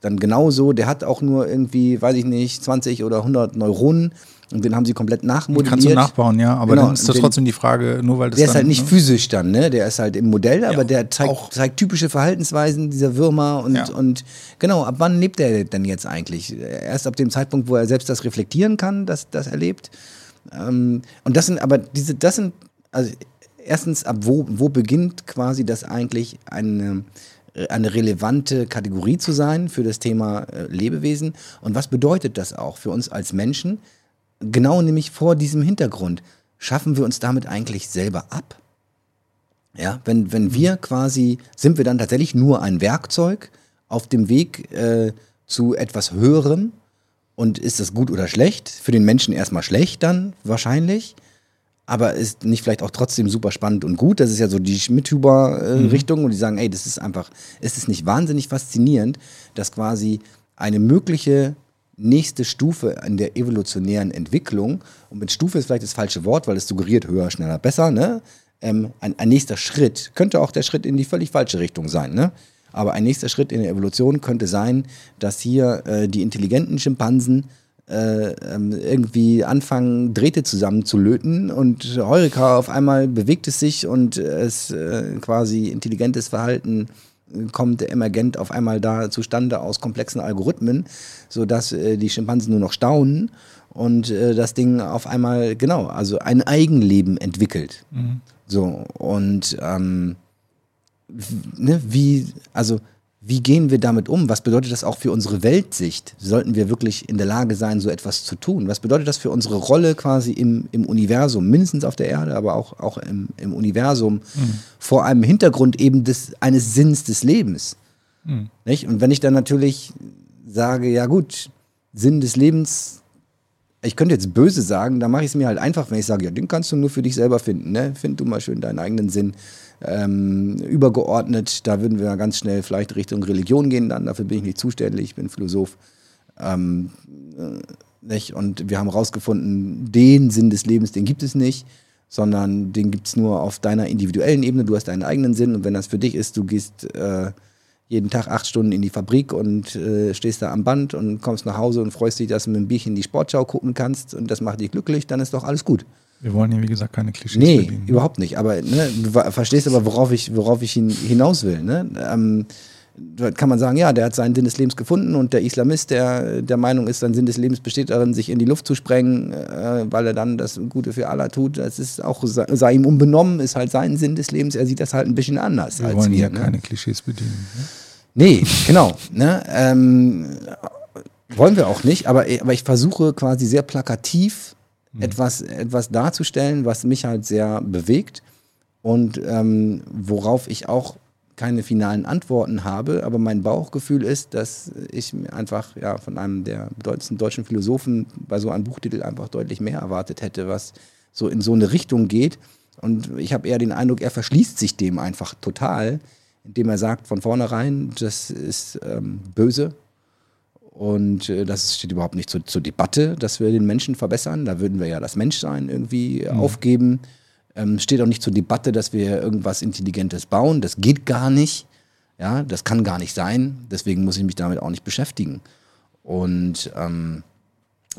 dann genauso, der hat auch nur irgendwie, weiß ich nicht, 20 oder 100 Neuronen und den haben sie komplett nachmodelliert. Kannst du nachbauen, ja, aber Genau, dann ist das trotzdem die Frage, nur weil das Der ist dann, halt nicht ne? physisch dann, ne? Der ist halt im Modell, aber Ja, der zeigt, auch- zeigt typische Verhaltensweisen dieser Würmer und, Ja. und genau, ab wann lebt er denn jetzt eigentlich? Erst ab dem Zeitpunkt, wo er selbst das reflektieren kann, dass das er lebt. Ähm, und das sind aber diese, das sind, also erstens, ab wo, wo beginnt quasi das eigentlich eine, eine relevante Kategorie zu sein für das Thema äh, Lebewesen? Und was bedeutet das auch für uns als Menschen? Genau nämlich vor diesem Hintergrund. Schaffen wir uns damit eigentlich selber ab? Ja, wenn, wenn wir quasi, sind wir dann tatsächlich nur ein Werkzeug auf dem Weg äh, zu etwas Höherem? Und ist das gut oder schlecht? Für den Menschen erstmal schlecht dann wahrscheinlich. Aber ist nicht vielleicht auch trotzdem super spannend und gut. Das ist ja so die Schmidhuber-Richtung. und die sagen, ey, das ist einfach, ist es nicht wahnsinnig faszinierend, dass quasi eine mögliche nächste Stufe in der evolutionären Entwicklung, und mit Stufe ist vielleicht das falsche Wort, weil es suggeriert höher, schneller, besser, ne? Ähm, ein, ein nächster Schritt könnte auch der Schritt in die völlig falsche Richtung sein, ne? Aber ein nächster Schritt in der Evolution könnte sein, dass hier äh, die intelligenten Schimpansen äh, ähm, irgendwie anfangen, Drähte zusammenzulöten und Heureka auf einmal bewegt es sich und es äh, quasi intelligentes Verhalten kommt emergent auf einmal da zustande aus komplexen Algorithmen, sodass äh, die Schimpansen nur noch staunen und äh, das Ding auf einmal, genau, also ein Eigenleben entwickelt. So, und ähm, ne, wie, also wie gehen wir damit um? Was bedeutet das auch für unsere Weltsicht? Sollten wir wirklich in der Lage sein, so etwas zu tun? Was bedeutet das für unsere Rolle quasi im, im Universum, mindestens auf der Erde, aber auch, auch im, im Universum, vor einem Hintergrund eben des, eines Sinns des Lebens? Nicht? Und wenn ich dann natürlich sage, ja gut, Sinn des Lebens, ich könnte jetzt böse sagen, da mache ich es mir halt einfach, wenn ich sage, ja, den kannst du nur für dich selber finden. Ne? Find du mal schön deinen eigenen Sinn. Ähm, übergeordnet, da würden wir ganz schnell vielleicht Richtung Religion gehen, dann dafür bin ich nicht zuständig, ich bin Philosoph. Ähm, äh, nicht? Und wir haben herausgefunden, den Sinn des Lebens, den gibt es nicht, sondern den gibt es nur auf deiner individuellen Ebene. Du hast deinen eigenen Sinn und wenn das für dich ist, du gehst äh, jeden Tag acht Stunden in die Fabrik und äh, stehst da am Band und kommst nach Hause und freust dich, dass du mit einem Bierchen die Sportschau gucken kannst und das macht dich glücklich, dann ist doch alles gut. Wir wollen hier, wie gesagt, keine Klischees Nee, bedienen. überhaupt nicht. Aber ne, du verstehst aber, worauf ich, worauf ich hin, hinaus will. Ne? Ähm, da kann man sagen, ja, der hat seinen Sinn des Lebens gefunden und der Islamist, der der Meinung ist, sein Sinn des Lebens besteht darin, sich in die Luft zu sprengen, äh, weil er dann das Gute für Allah tut. Das ist auch, sei, ihm unbenommen, ist halt sein Sinn des Lebens. Er sieht das halt ein bisschen anders Wir als wollen wir. hier ne? keine Klischees bedienen. Ne? Nee, genau. Ne? Ähm, wollen wir auch nicht, aber, aber ich versuche quasi sehr plakativ etwas, etwas darzustellen, was mich halt sehr bewegt und ähm, worauf ich auch keine finalen Antworten habe, aber mein Bauchgefühl ist, dass ich mir einfach ja, von einem der bedeutendsten deutschen Philosophen bei so einem Buchtitel einfach deutlich mehr erwartet hätte, was so in so eine Richtung geht. Und ich habe eher den Eindruck, er verschließt sich dem einfach total, indem er sagt von vornherein, das ist ähm, böse und äh, das steht überhaupt nicht zur, zur Debatte, dass wir den Menschen verbessern. Da würden wir ja das Menschsein irgendwie aufgeben. Ähm, steht auch nicht zur Debatte, dass wir irgendwas Intelligentes bauen. Das geht gar nicht. Ja, das kann gar nicht sein. Deswegen muss ich mich damit auch nicht beschäftigen. Und ähm,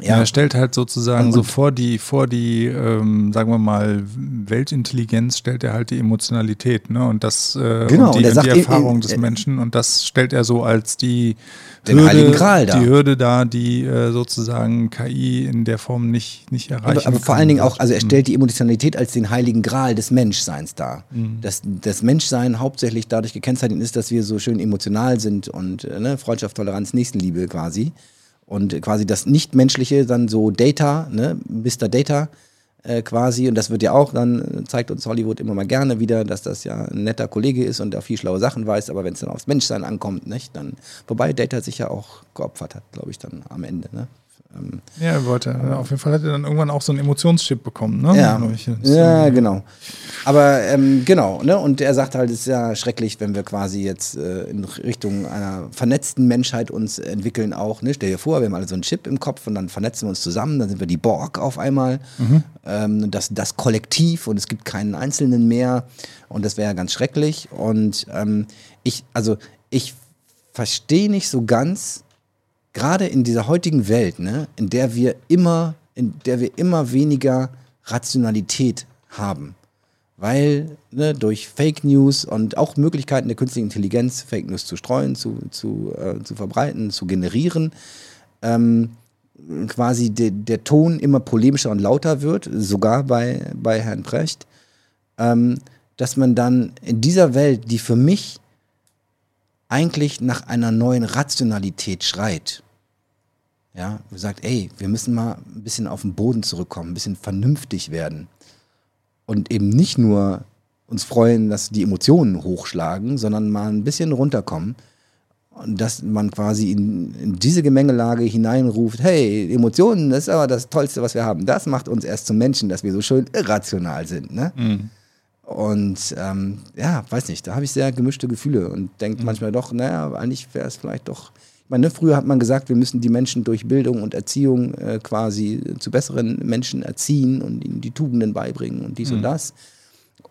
ja. Er stellt halt sozusagen und, so vor die, vor die, ähm, sagen wir mal, Weltintelligenz stellt er halt die Emotionalität, ne? Und das äh, genau, und die, und die Erfahrung in, in, des Menschen und das stellt er so als die den Hürde, Heiligen Gral da. Die Hürde da, die äh, sozusagen KI in der Form nicht, nicht erreichen aber, aber vor allen Dingen auch, also er mhm. stellt die Emotionalität als den Heiligen Gral des Menschseins dar. Mhm. Dass das Menschsein hauptsächlich dadurch gekennzeichnet ist, dass wir so schön emotional sind und äh, ne, Freundschaft, Toleranz, Nächstenliebe quasi. Und quasi das Nichtmenschliche dann so Data, ne, Mr. Data äh, quasi. Und das wird ja auch, dann zeigt uns Hollywood immer mal gerne wieder, dass das ja ein netter Kollege ist und der viel schlaue Sachen weiß. Aber wenn es dann aufs Menschsein ankommt, nicht, dann, wobei Data sich ja auch geopfert hat, glaube ich, dann am Ende. Ne? Ähm, ja, er wollte. Äh, auf jeden Fall hat er dann irgendwann auch so einen Emotionschip bekommen, ne? Ja, ja genau. Aber ähm, genau, ne? Und er sagt halt, es ist ja schrecklich, wenn wir quasi jetzt äh, in Richtung einer vernetzten Menschheit uns entwickeln auch. Ne? Stell dir vor, wir haben alle so einen Chip im Kopf und dann vernetzen wir uns zusammen, dann sind wir die Borg auf einmal. Mhm. Ähm, das, das Kollektiv und es gibt keinen Einzelnen mehr. Und das wäre ja ganz schrecklich. Und ähm, ich, also ich verstehe nicht so ganz, gerade in dieser heutigen Welt, ne, in der wir immer, in der wir immer weniger Rationalität haben. Weil ne, durch Fake News und auch Möglichkeiten der künstlichen Intelligenz, Fake News zu streuen, zu, zu, äh, zu verbreiten, zu generieren, ähm, quasi de, der Ton immer polemischer und lauter wird, sogar bei, bei Herrn Precht, ähm, dass man dann in dieser Welt, die für mich eigentlich nach einer neuen Rationalität schreit. Ja, sagt, ey, wir müssen mal ein bisschen auf den Boden zurückkommen, ein bisschen vernünftig werden. Und eben nicht nur uns freuen, dass die Emotionen hochschlagen, sondern mal ein bisschen runterkommen. Und dass man quasi in, in diese Gemengelage hineinruft, hey, Emotionen, das ist aber das Tollste, was wir haben. Das macht uns erst zum Menschen, dass wir so schön irrational sind. Ne? Mhm. Und ähm, ja, weiß nicht, da habe ich sehr gemischte Gefühle und denke mhm. manchmal doch, naja, eigentlich wäre es vielleicht doch. Ich meine, ne, früher hat man gesagt, wir müssen die Menschen durch Bildung und Erziehung äh, quasi zu besseren Menschen erziehen und ihnen die Tugenden beibringen und dies mhm. und das.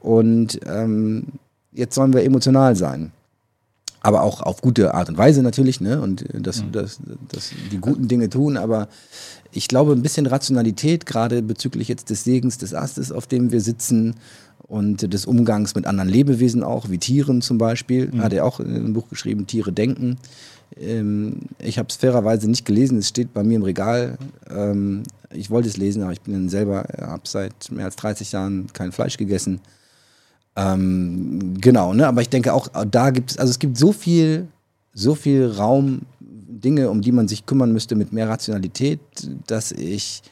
Und ähm, jetzt sollen wir emotional sein. Aber auch auf gute Art und Weise natürlich, ne? Und dass, mhm. dass, dass die guten Dinge tun. Aber ich glaube, ein bisschen Rationalität, gerade bezüglich jetzt des Segens des Astes, auf dem wir sitzen, und des Umgangs mit anderen Lebewesen auch, wie Tieren zum Beispiel. Mhm. Hat er auch in einem Buch geschrieben, Tiere denken. Ähm, ich habe es fairerweise nicht gelesen, es steht bei mir im Regal. Ähm, ich wollte es lesen, aber ich bin selber, habe seit mehr als 30 Jahren kein Fleisch gegessen. Ähm, genau, ne? aber ich denke auch, da gibt es, also es gibt so viel, so viel Raum, Dinge, um die man sich kümmern müsste mit mehr Rationalität, dass ich,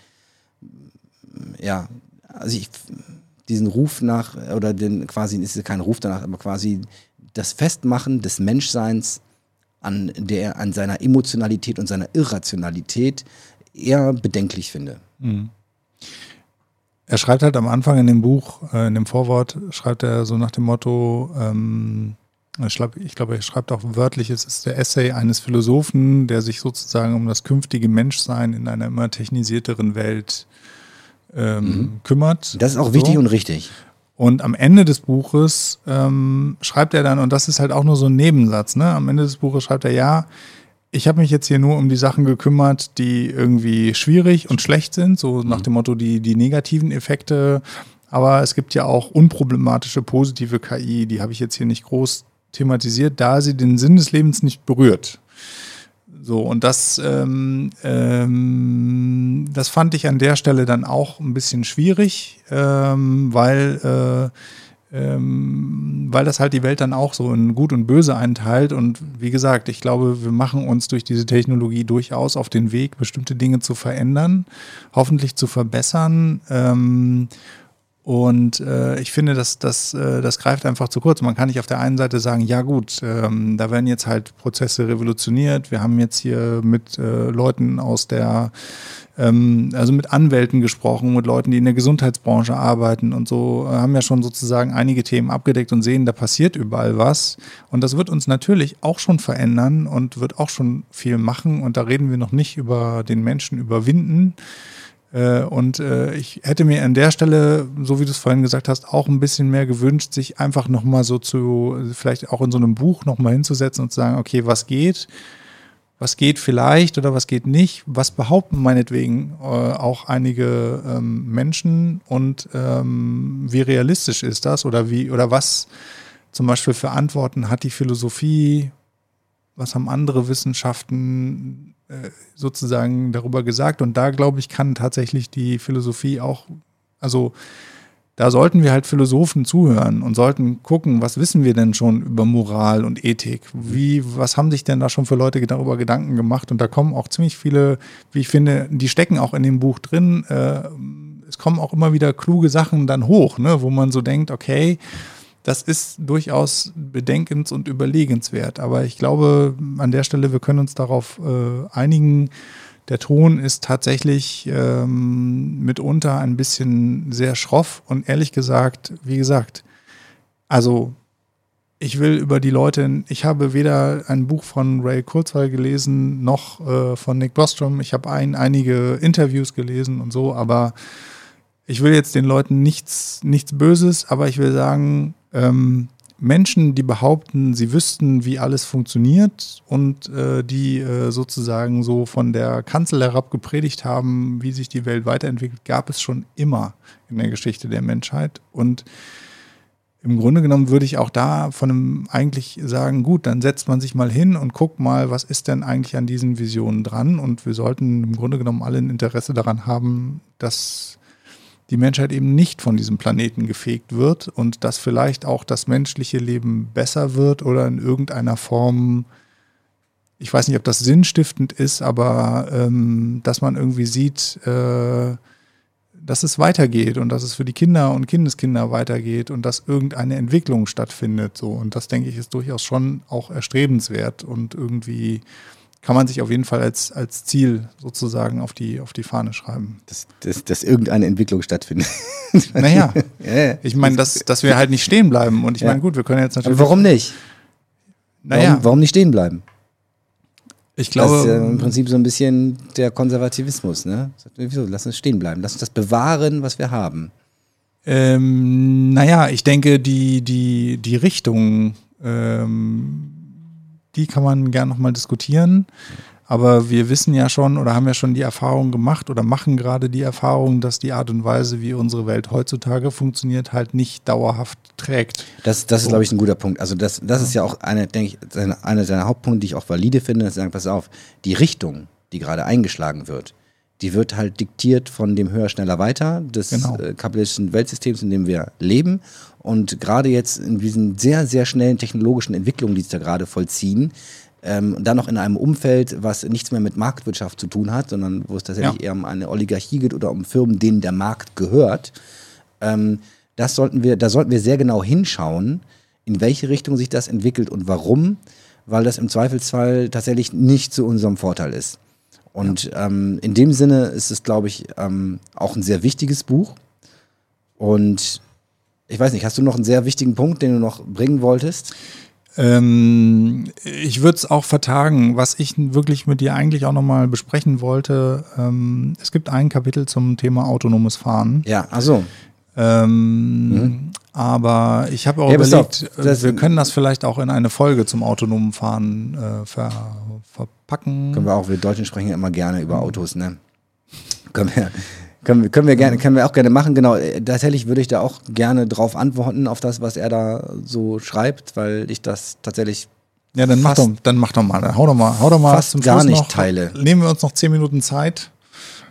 ja, also ich diesen Ruf nach, oder den quasi, ist es kein Ruf danach, aber quasi das Festmachen des Menschseins an, der, an seiner Emotionalität und seiner Irrationalität eher bedenklich finde. Mhm. Er schreibt halt am Anfang in dem Buch, äh, in dem Vorwort, schreibt er so nach dem Motto, ähm, ich glaube, glaub, er schreibt auch wörtlich, es ist der Essay eines Philosophen, der sich sozusagen um das künftige Menschsein in einer immer technisierteren Welt ähm, mhm. kümmert. Das ist auch so. wichtig und richtig. Und am Ende des Buches ähm, schreibt er dann, und das ist halt auch nur so ein Nebensatz, ne? Am Ende des Buches schreibt er, ja, ich habe mich jetzt hier nur um die Sachen gekümmert, die irgendwie schwierig und schlecht sind, so mhm. nach dem Motto die, die negativen Effekte. Aber es gibt ja auch unproblematische positive KI, die habe ich jetzt hier nicht groß thematisiert, da sie den Sinn des Lebens nicht berührt. So, und das, ähm, ähm, das fand ich an der Stelle dann auch ein bisschen schwierig, ähm, weil, äh, ähm, weil das halt die Welt dann auch so in Gut und Böse einteilt. Und wie gesagt, ich glaube, wir machen uns durch diese Technologie durchaus auf den Weg, bestimmte Dinge zu verändern, hoffentlich zu verbessern. Und äh, ich finde, das, das, äh, das greift einfach zu kurz. Man kann nicht auf der einen Seite sagen, ja gut, ähm, da werden jetzt halt Prozesse revolutioniert. Wir haben jetzt hier mit äh, Leuten aus der, ähm, also mit Anwälten gesprochen, mit Leuten, die in der Gesundheitsbranche arbeiten und so, äh, haben ja schon sozusagen einige Themen abgedeckt und sehen, da passiert überall was. Und das wird uns natürlich auch schon verändern und wird auch schon viel machen. Und da reden wir noch nicht über den Menschen überwinden und äh, ich hätte mir an der Stelle, so wie du es vorhin gesagt hast, auch ein bisschen mehr gewünscht, sich einfach nochmal so zu, vielleicht auch in so einem Buch nochmal hinzusetzen und zu sagen, okay, was geht? Was geht vielleicht oder was geht nicht? Was behaupten meinetwegen äh, auch einige ähm, Menschen und ähm, wie realistisch ist das oder wie oder was zum Beispiel für Antworten hat die Philosophie? Was haben andere Wissenschaften? Sozusagen darüber gesagt. Und da, glaube ich, kann tatsächlich die Philosophie auch, also da sollten wir halt Philosophen zuhören und sollten gucken, was wissen wir denn schon über Moral und Ethik? Wie, was haben sich denn da schon für Leute darüber Gedanken gemacht? Und da kommen auch ziemlich viele, wie ich finde, die stecken auch in dem Buch drin. Äh, es kommen auch immer wieder kluge Sachen dann hoch, ne, wo man so denkt, okay, das ist durchaus bedenkens- und überlegenswert. Aber ich glaube, an der Stelle, wir können uns darauf äh, einigen, der Ton ist tatsächlich ähm, mitunter ein bisschen sehr schroff und ehrlich gesagt, wie gesagt, also ich will über die Leute, ich habe weder ein Buch von Ray Kurzweil gelesen, noch äh, von Nick Bostrom. Ich habe ein, einige Interviews gelesen und so, aber ich will jetzt den Leuten nichts, nichts Böses, aber ich will sagen, ähm, Menschen, die behaupten, sie wüssten, wie alles funktioniert und äh, die äh, sozusagen so von der Kanzel herab gepredigt haben, wie sich die Welt weiterentwickelt, gab es schon immer in der Geschichte der Menschheit. Und im Grunde genommen würde ich auch da von einem eigentlich sagen, gut, dann setzt man sich mal hin und guckt mal, was ist denn eigentlich an diesen Visionen dran? Und wir sollten im Grunde genommen alle ein Interesse daran haben, dass die Menschheit eben nicht von diesem Planeten gefegt wird und dass vielleicht auch das menschliche Leben besser wird oder in irgendeiner Form, ich weiß nicht, ob das sinnstiftend ist, aber ähm, dass man irgendwie sieht, äh, dass es weitergeht und dass es für die Kinder und Kindeskinder weitergeht und dass irgendeine Entwicklung stattfindet. So. Und das, denke ich, ist durchaus schon auch erstrebenswert und irgendwie kann man sich auf jeden Fall als, als Ziel sozusagen auf die, auf die Fahne schreiben. Dass, dass, dass irgendeine Entwicklung stattfindet. Naja, ja, ich meine, dass, dass wir halt nicht stehen bleiben. Und ich meine, gut, wir können jetzt natürlich. Aber warum nicht? Naja. Warum, warum nicht stehen bleiben? Ich glaube. Das ist ja im Prinzip so ein bisschen der Konservativismus, ne? Wieso? Lass uns stehen bleiben. Lass uns das bewahren, was wir haben. Ähm, naja, ich denke, die, die, die Richtung ähm, die kann man gern nochmal diskutieren. Aber wir wissen ja schon oder haben ja schon die Erfahrung gemacht oder machen gerade die Erfahrung, dass die Art und Weise, wie unsere Welt heutzutage funktioniert, halt nicht dauerhaft trägt. Das, das ist, glaube ich, ein guter Punkt. Also das, das ist ja auch eine, denke ich, einer seiner Hauptpunkte, die ich auch valide finde, sie sagen, pass auf, die Richtung, die gerade eingeschlagen wird, die wird halt diktiert von dem Höher, Schneller, Weiter des Genau. äh, kapitalistischen Weltsystems, in dem wir leben. Und gerade jetzt in diesen sehr, sehr schnellen technologischen Entwicklungen, die sich da gerade vollziehen, ähm, und dann noch in einem Umfeld, was nichts mehr mit Marktwirtschaft zu tun hat, sondern wo es tatsächlich Ja. eher um eine Oligarchie geht oder um Firmen, denen der Markt gehört. Ähm, das sollten wir, da sollten wir sehr genau hinschauen, in welche Richtung sich das entwickelt und warum, weil das im Zweifelsfall tatsächlich nicht zu unserem Vorteil ist. Und ähm, in dem Sinne ist es, glaube ich, ähm, auch ein sehr wichtiges Buch. Und ich weiß nicht, hast du noch einen sehr wichtigen Punkt, den du noch bringen wolltest? Ähm, ich würde es auch vertagen, was ich wirklich mit dir eigentlich auch nochmal besprechen wollte. Ähm, es gibt ein Kapitel zum Thema autonomes Fahren. Ja, also Ähm, Aber ich habe auch Mhm. Ja, überlegt, auf, das- wir können das vielleicht auch in eine Folge zum autonomen Fahren äh, ver, verpacken. können wir auch, wir Deutschen sprechen ja immer gerne über Autos, ne? Können wir, können, wir- können wir gerne, können wir auch gerne machen, genau. äh, Tatsächlich würde ich da auch gerne drauf antworten, auf das, was er da so schreibt, weil ich das tatsächlich Ja, dann mach, doch, dann mach doch mal, hau doch mal, hau doch mal fast zum gar Schluss nicht noch, teile. Nehmen wir uns noch zehn Minuten Zeit.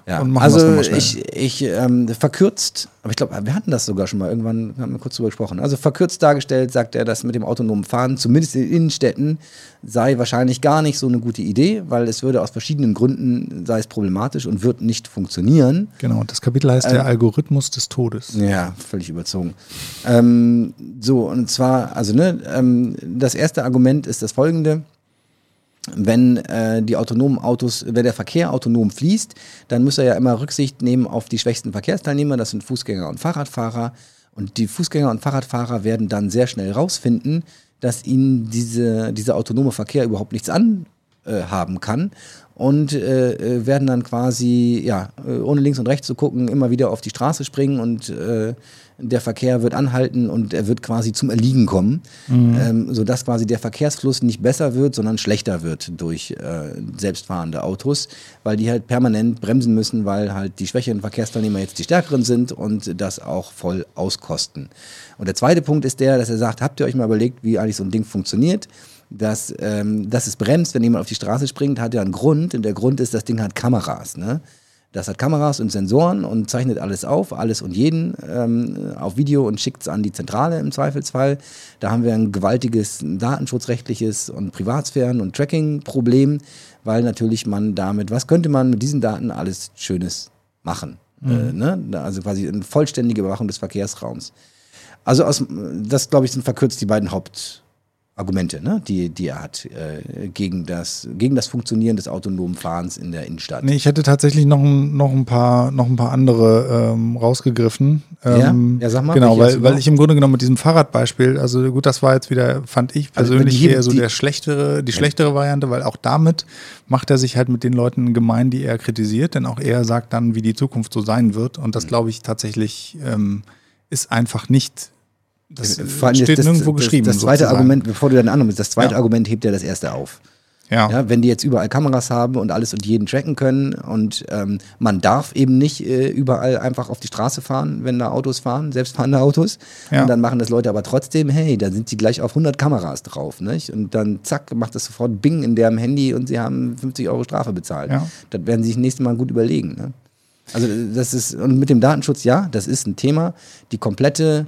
Ja, Und machen also noch mal schnell. ich, ich ähm, verkürzt, aber ich glaube, wir hatten das sogar schon mal irgendwann, haben wir kurz drüber gesprochen. Also verkürzt dargestellt sagt er, dass mit dem autonomen Fahren, zumindest in Innenstädten, sei wahrscheinlich gar nicht so eine gute Idee, weil es würde aus verschiedenen Gründen, sei es problematisch und wird nicht funktionieren. Genau, das Kapitel heißt Ähm, der Algorithmus des Todes. Ja, völlig überzogen. Ähm, so, und zwar, also, ne, ähm, das erste Argument ist das folgende. Wenn äh, die autonomen Autos, wenn der Verkehr autonom fließt, dann muss er ja immer Rücksicht nehmen auf die schwächsten Verkehrsteilnehmer, das sind Fußgänger und Fahrradfahrer. Und die Fußgänger und Fahrradfahrer werden dann sehr schnell rausfinden, dass ihnen diese, dieser autonome Verkehr überhaupt nichts äh, haben kann und äh, äh, werden dann quasi, ja, äh, ohne links und rechts zu gucken, immer wieder auf die Straße springen und äh, der Verkehr wird anhalten und er wird quasi zum Erliegen kommen, mhm. ähm, sodass quasi der Verkehrsfluss nicht besser wird, sondern schlechter wird durch äh, selbstfahrende Autos, weil die halt permanent bremsen müssen, weil halt die schwächeren Verkehrsteilnehmer jetzt die stärkeren sind und das auch voll auskosten. Und der zweite Punkt ist der, dass er sagt, habt ihr euch mal überlegt, wie eigentlich so ein Ding funktioniert? Dass, ähm, dass es bremst, wenn jemand auf die Straße springt, hat ja einen Grund. Und der Grund ist, das Ding hat Kameras. Ne? Das hat Kameras und Sensoren und zeichnet alles auf, alles und jeden ähm, auf Video und schickt es an die Zentrale im Zweifelsfall. Da haben wir ein gewaltiges datenschutzrechtliches und Privatsphären- und Tracking-Problem, weil natürlich man damit, was könnte man mit diesen Daten alles Schönes machen? Mhm. Äh, ne? Also quasi eine vollständige Überwachung des Verkehrsraums. Also aus, das, glaube ich, sind verkürzt die beiden Haupt. Argumente, ne, die, die er hat äh, gegen, das, gegen das Funktionieren des autonomen Fahrens in der Innenstadt. Nee, ich hätte tatsächlich noch ein, noch ein, paar, noch ein paar andere ähm, rausgegriffen. Ähm, ja? ja, sag mal. Genau, weil, weil ich im Grunde genommen mit diesem Fahrradbeispiel, also gut, das war jetzt wieder, fand ich also persönlich also eher so der schlechtere, die ja. schlechtere Variante, weil auch damit macht er sich halt mit den Leuten gemein, die er kritisiert, denn auch er sagt dann, wie die Zukunft so sein wird. Und das mhm. glaube ich tatsächlich ähm, ist einfach nicht das Vor steht das, nirgendwo das, geschrieben. Das, das zweite sozusagen. Argument, bevor du dann annimmst, das zweite ja. Argument hebt ja das erste auf. Ja. ja. Wenn die jetzt überall Kameras haben und alles und jeden tracken können und ähm, man darf eben nicht äh, überall einfach auf die Straße fahren, wenn da Autos fahren, selbstfahrende Autos. Ja. Und dann machen das Leute aber trotzdem, hey, da sind die gleich auf 100 Kameras drauf. Nicht? Und dann zack, macht das sofort Bing in deren Handy und sie haben 50 Euro Strafe bezahlt. Ja. Das werden sie sich nächstes Mal gut überlegen. Ne? Also das ist, und mit dem Datenschutz, ja, das ist ein Thema. Die komplette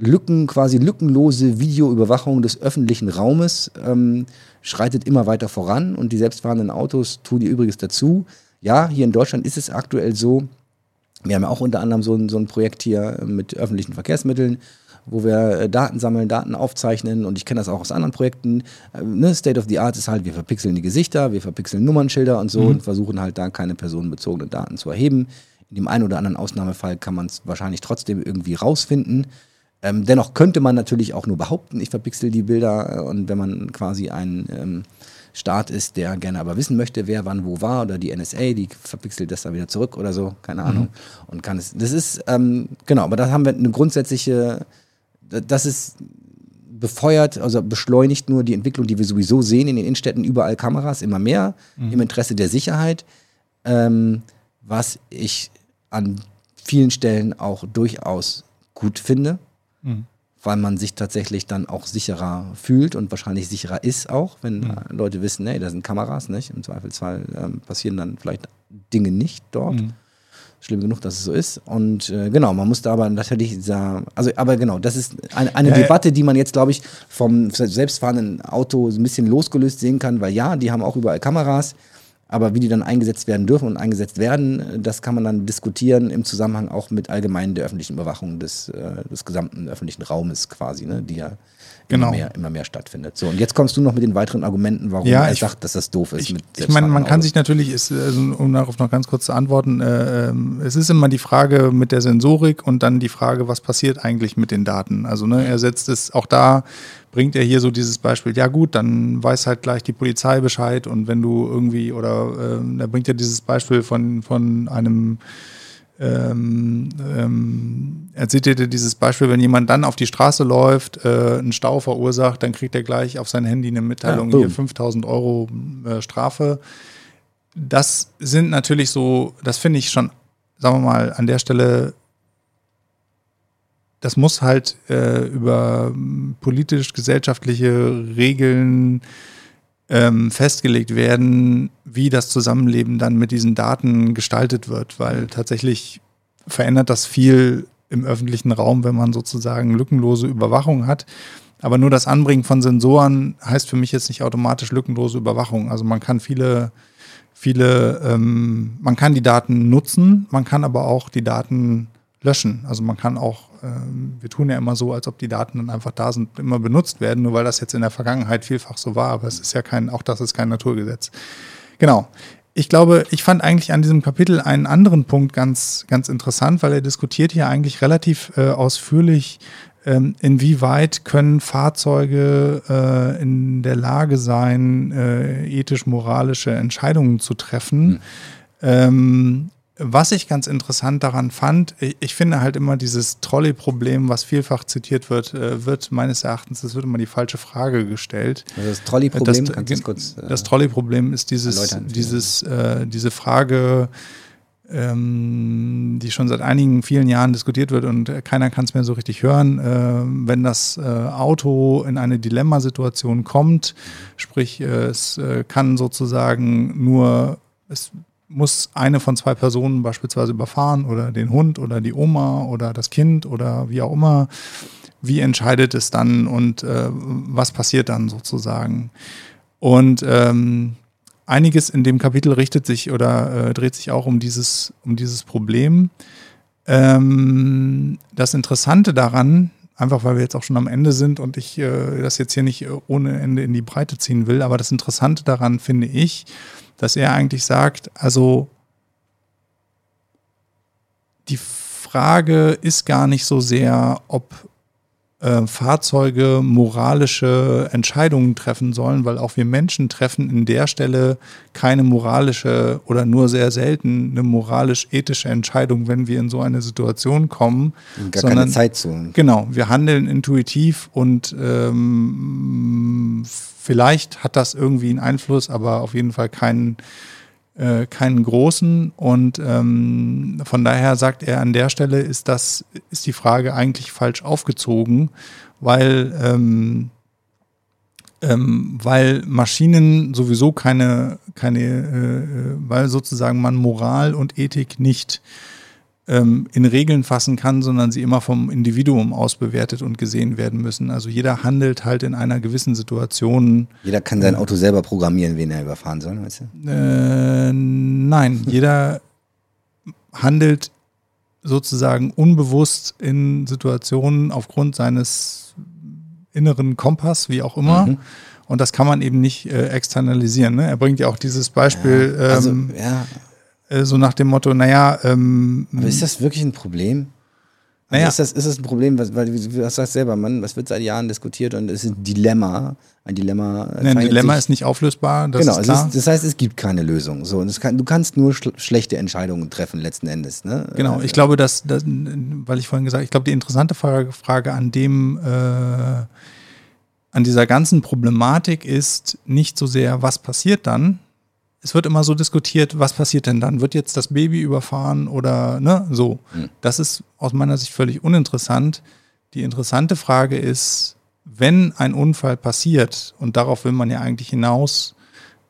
Lücken, quasi lückenlose Videoüberwachung des öffentlichen Raumes ähm, schreitet immer weiter voran und die selbstfahrenden Autos tun ihr Übriges dazu. Ja, hier in Deutschland ist es aktuell so, wir haben ja auch unter anderem so ein, so ein Projekt hier mit öffentlichen Verkehrsmitteln, wo wir äh, Daten sammeln, Daten aufzeichnen und ich kenne das auch aus anderen Projekten. Äh, ne, State of the Art ist halt, wir verpixeln die Gesichter, wir verpixeln Nummernschilder und so mhm. und versuchen halt da keine personenbezogenen Daten zu erheben. In dem einen oder anderen Ausnahmefall kann man es wahrscheinlich trotzdem irgendwie rausfinden. Ähm, dennoch könnte man natürlich auch nur behaupten, ich verpixel die Bilder äh, und wenn man quasi ein ähm, Staat ist, der gerne aber wissen möchte, wer wann wo war oder die NSA, die verpixelt das dann wieder zurück oder so, keine Ahnung. Mhm. Und kann es, das ist, ähm, genau, aber da haben wir eine grundsätzliche, das ist befeuert, also beschleunigt nur die Entwicklung, die wir sowieso sehen in den Innenstädten, überall Kameras, immer mehr, mhm. im Interesse der Sicherheit, ähm, was ich an vielen Stellen auch durchaus gut finde. Mhm. Weil man sich tatsächlich dann auch sicherer fühlt und wahrscheinlich sicherer ist auch, wenn mhm. Leute wissen, nee, da sind Kameras, nicht? Im Zweifelsfall ähm, passieren dann vielleicht Dinge nicht dort. Mhm. Schlimm genug, dass es so ist. Und äh, genau, man muss da aber natürlich sagen, also aber genau, das ist eine, eine ja, Debatte, die man jetzt, glaube ich, vom selbstfahrenden Auto so ein bisschen losgelöst sehen kann, weil ja, die haben auch überall Kameras. Aber wie die dann eingesetzt werden dürfen und eingesetzt werden, das kann man dann diskutieren im Zusammenhang auch mit allgemein der öffentlichen Überwachung des, äh, des gesamten öffentlichen Raumes quasi, ne, die ja genau. immer, mehr, immer mehr stattfindet. So, und jetzt kommst du noch mit den weiteren Argumenten, warum ja, er ich, sagt, dass das doof ist. Ich, ich meine, man kann sich natürlich, ist, also, um darauf noch ganz kurz zu antworten, äh, ähm, es ist immer die Frage mit der Sensorik und dann die Frage, was passiert eigentlich mit den Daten. Also ne, er setzt es auch da bringt er hier so dieses Beispiel, ja gut, dann weiß halt gleich die Polizei Bescheid und wenn du irgendwie, oder äh, da bringt er dieses Beispiel von, von einem, ähm, ähm, er zitierte dieses Beispiel, wenn jemand dann auf die Straße läuft, äh, einen Stau verursacht, dann kriegt er gleich auf sein Handy eine Mitteilung, ja, hier 5000 Euro äh, Strafe. Das sind natürlich so, das finde ich schon, sagen wir mal, an der Stelle das muss halt äh, über politisch-gesellschaftliche Regeln ähm, festgelegt werden, wie das Zusammenleben dann mit diesen Daten gestaltet wird, weil tatsächlich verändert das viel im öffentlichen Raum, wenn man sozusagen lückenlose Überwachung hat. Aber nur das Anbringen von Sensoren heißt für mich jetzt nicht automatisch lückenlose Überwachung. Also man kann viele, viele, ähm, man kann die Daten nutzen, man kann aber auch die Daten löschen. Also man kann auch, äh, wir tun ja immer so, als ob die Daten dann einfach da sind, immer benutzt werden, nur weil das jetzt in der Vergangenheit vielfach so war, aber es ist ja kein, auch das ist kein Naturgesetz. Genau. Ich glaube, ich fand eigentlich an diesem Kapitel einen anderen Punkt ganz, ganz interessant, weil er diskutiert hier eigentlich relativ äh, ausführlich ähm, inwieweit können Fahrzeuge äh, in der Lage sein, äh, ethisch-moralische Entscheidungen zu treffen? Mhm. Ähm, was ich ganz interessant daran fand, ich, ich finde halt immer dieses Trolley-Problem, was vielfach zitiert wird, äh, wird meines Erachtens, es wird immer die falsche Frage gestellt. Also das Trolley-Problem, das, kannst du kurz äh, Das Trolley-Problem ist dieses, dieses, äh, diese Frage, ähm, die schon seit einigen vielen Jahren diskutiert wird und keiner kann es mehr so richtig hören. Äh, wenn das äh, Auto in eine Dilemmasituation kommt, sprich, äh, es äh, kann sozusagen nur, es muss eine von zwei Personen beispielsweise überfahren oder den Hund oder die Oma oder das Kind oder wie auch immer. Wie entscheidet es dann und äh, was passiert dann sozusagen? Und ähm, einiges in dem Kapitel richtet sich oder äh, dreht sich auch um dieses, um dieses Problem. Ähm, das Interessante daran, einfach weil wir jetzt auch schon am Ende sind und ich äh, das jetzt hier nicht ohne Ende in die Breite ziehen will, aber das Interessante daran finde ich, dass er eigentlich sagt, also die Frage ist gar nicht so sehr, ob äh, Fahrzeuge moralische Entscheidungen treffen sollen, weil auch wir Menschen treffen in der Stelle keine moralische oder nur sehr selten eine moralisch-ethische Entscheidung, wenn wir in so eine Situation kommen. Gar sondern, keine Zeit zu. Genau, wir handeln intuitiv und ähm, vielleicht hat das irgendwie einen Einfluss, aber auf jeden Fall keinen äh, keinen großen. Und ähm, von daher sagt er an der Stelle ist das ist die Frage eigentlich falsch aufgezogen, weil ähm, ähm, weil Maschinen sowieso keine keine äh, äh weil sozusagen man Moral und Ethik nicht ähm, in Regeln fassen kann, sondern sie immer vom Individuum aus bewertet und gesehen werden müssen. Also jeder handelt halt in einer gewissen Situation. Jeder kann sein Auto selber programmieren, wen er überfahren soll, weißt du? Äh, nein, jeder handelt sozusagen unbewusst in Situationen aufgrund seines inneren Kompass, wie auch immer. Mhm. Und das kann man eben nicht äh, externalisieren. Ne? Er bringt ja auch dieses Beispiel. Ja, also, ähm, ja äh, so nach dem Motto, naja. Ähm, Aber ist das wirklich ein Problem? Also naja. ist, das, ist das ein Problem, weil, weil du sagst selber, Mann, was wird seit Jahren diskutiert und es ist ein Dilemma. Ein Dilemma. Nee, ein Dilemma ist nicht auflösbar. Das genau, ist klar. Ist, das heißt, es gibt keine Lösung. So, und kann, du kannst nur schl schlechte Entscheidungen treffen, letzten Endes. Ne? Genau, ich glaube, dass, dass, weil ich vorhin gesagt habe, ich glaube, die interessante Frage, Frage an dem, äh, an dieser ganzen Problematik ist nicht so sehr, was passiert dann, es wird immer so diskutiert, was passiert denn dann? Wird jetzt das Baby überfahren oder ne, so? Mhm. Das ist aus meiner Sicht völlig uninteressant. Die interessante Frage ist, wenn ein Unfall passiert, und darauf will man ja eigentlich hinaus,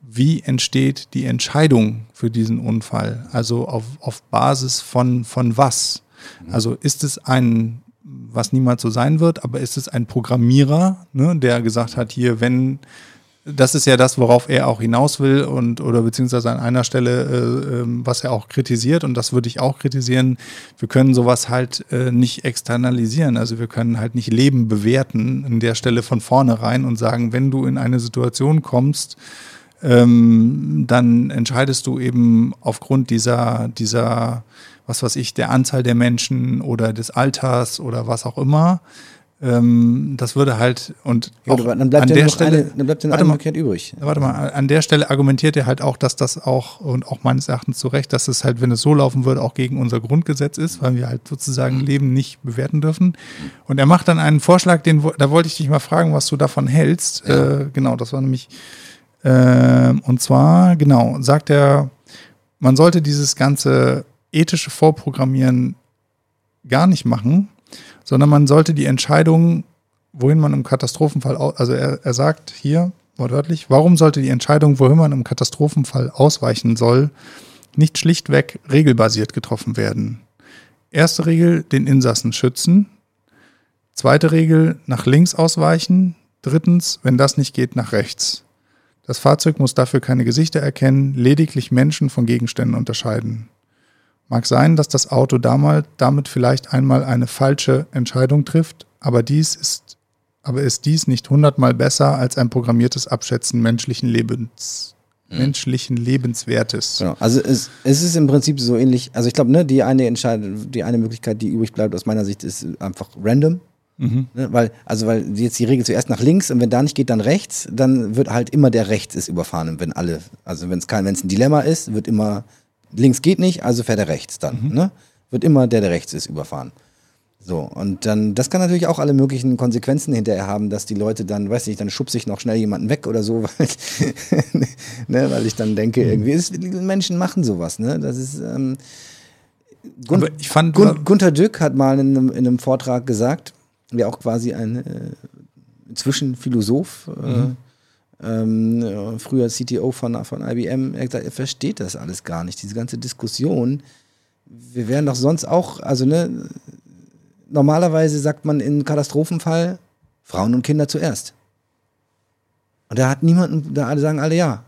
wie entsteht die Entscheidung für diesen Unfall? Also auf, auf Basis von, von was? Mhm. Also ist es ein, was niemals so sein wird, aber ist es ein Programmierer, ne, der gesagt hat, hier, wenn das ist ja das, worauf er auch hinaus will und oder beziehungsweise an einer Stelle, äh, ähm, was er auch kritisiert und das würde ich auch kritisieren. Wir können sowas halt äh, nicht externalisieren. Also wir können halt nicht Leben bewerten an der Stelle von vornherein und sagen, wenn du in eine Situation kommst, ähm, dann entscheidest du eben aufgrund dieser, dieser, was weiß ich, der Anzahl der Menschen oder des Alters oder was auch immer, ähm, das würde halt und ja, dann bleibt an der Stelle, eine, dann bleibt eine Möglichkeit übrig. Warte mal, an der Stelle argumentiert er halt auch, dass das auch und auch meines Erachtens zu Recht, dass es halt, wenn es so laufen würde, auch gegen unser Grundgesetz ist, weil wir halt sozusagen mhm. Leben nicht bewerten dürfen. Und er macht dann einen Vorschlag, den da wollte ich dich mal fragen, was du davon hältst. Ja. Äh, genau, das war nämlich äh, und zwar genau sagt er, man sollte dieses ganze ethische Vorprogrammieren gar nicht machen, sondern man sollte die Entscheidung, wohin man im Katastrophenfall, also er, er sagt hier wortwörtlich, warum sollte die Entscheidung, wohin man im Katastrophenfall ausweichen soll, nicht schlichtweg regelbasiert getroffen werden? Erste Regel, den Insassen schützen. Zweite Regel, nach links ausweichen. Drittens, wenn das nicht geht, nach rechts. Das Fahrzeug muss dafür keine Gesichter erkennen, lediglich Menschen von Gegenständen unterscheiden. Mag sein, dass das Auto damals, damit vielleicht einmal eine falsche Entscheidung trifft, aber dies ist, aber ist dies nicht hundertmal besser als ein programmiertes Abschätzen menschlichen Lebens, mhm. menschlichen Lebenswertes. Genau. Also es, es ist im Prinzip so ähnlich, also ich glaube, ne, die eine Entscheidung, die eine Möglichkeit, die übrig bleibt aus meiner Sicht, ist einfach random. Mhm. Ne, weil, also weil jetzt die Regel zuerst nach links und wenn da nicht geht, dann rechts, dann wird halt immer der rechts ist überfahren. Wenn alle, also wenn es kein, wenn es ein Dilemma ist, wird immer links geht nicht, also fährt er rechts dann. Mhm. Ne? Wird immer der, der rechts ist, überfahren. So, und dann, das kann natürlich auch alle möglichen Konsequenzen hinterher haben, dass die Leute dann, weiß nicht, dann schubse ich noch schnell jemanden weg oder so, weil, ne, weil ich dann denke, mhm. irgendwie, ist, Menschen machen sowas, ne? Das ist, ähm, Gun ich fand, Gun Gunter Dück hat mal in einem, in einem Vortrag gesagt, ja auch quasi ein äh, inzwischen Philosoph, äh, mhm. Ähm, früher CTO von, von IBM, er, gesagt, er versteht das alles gar nicht, diese ganze Diskussion. Wir wären doch sonst auch, also ne, normalerweise sagt man in Katastrophenfall Frauen und Kinder zuerst. Und da hat niemanden, da sagen alle ja.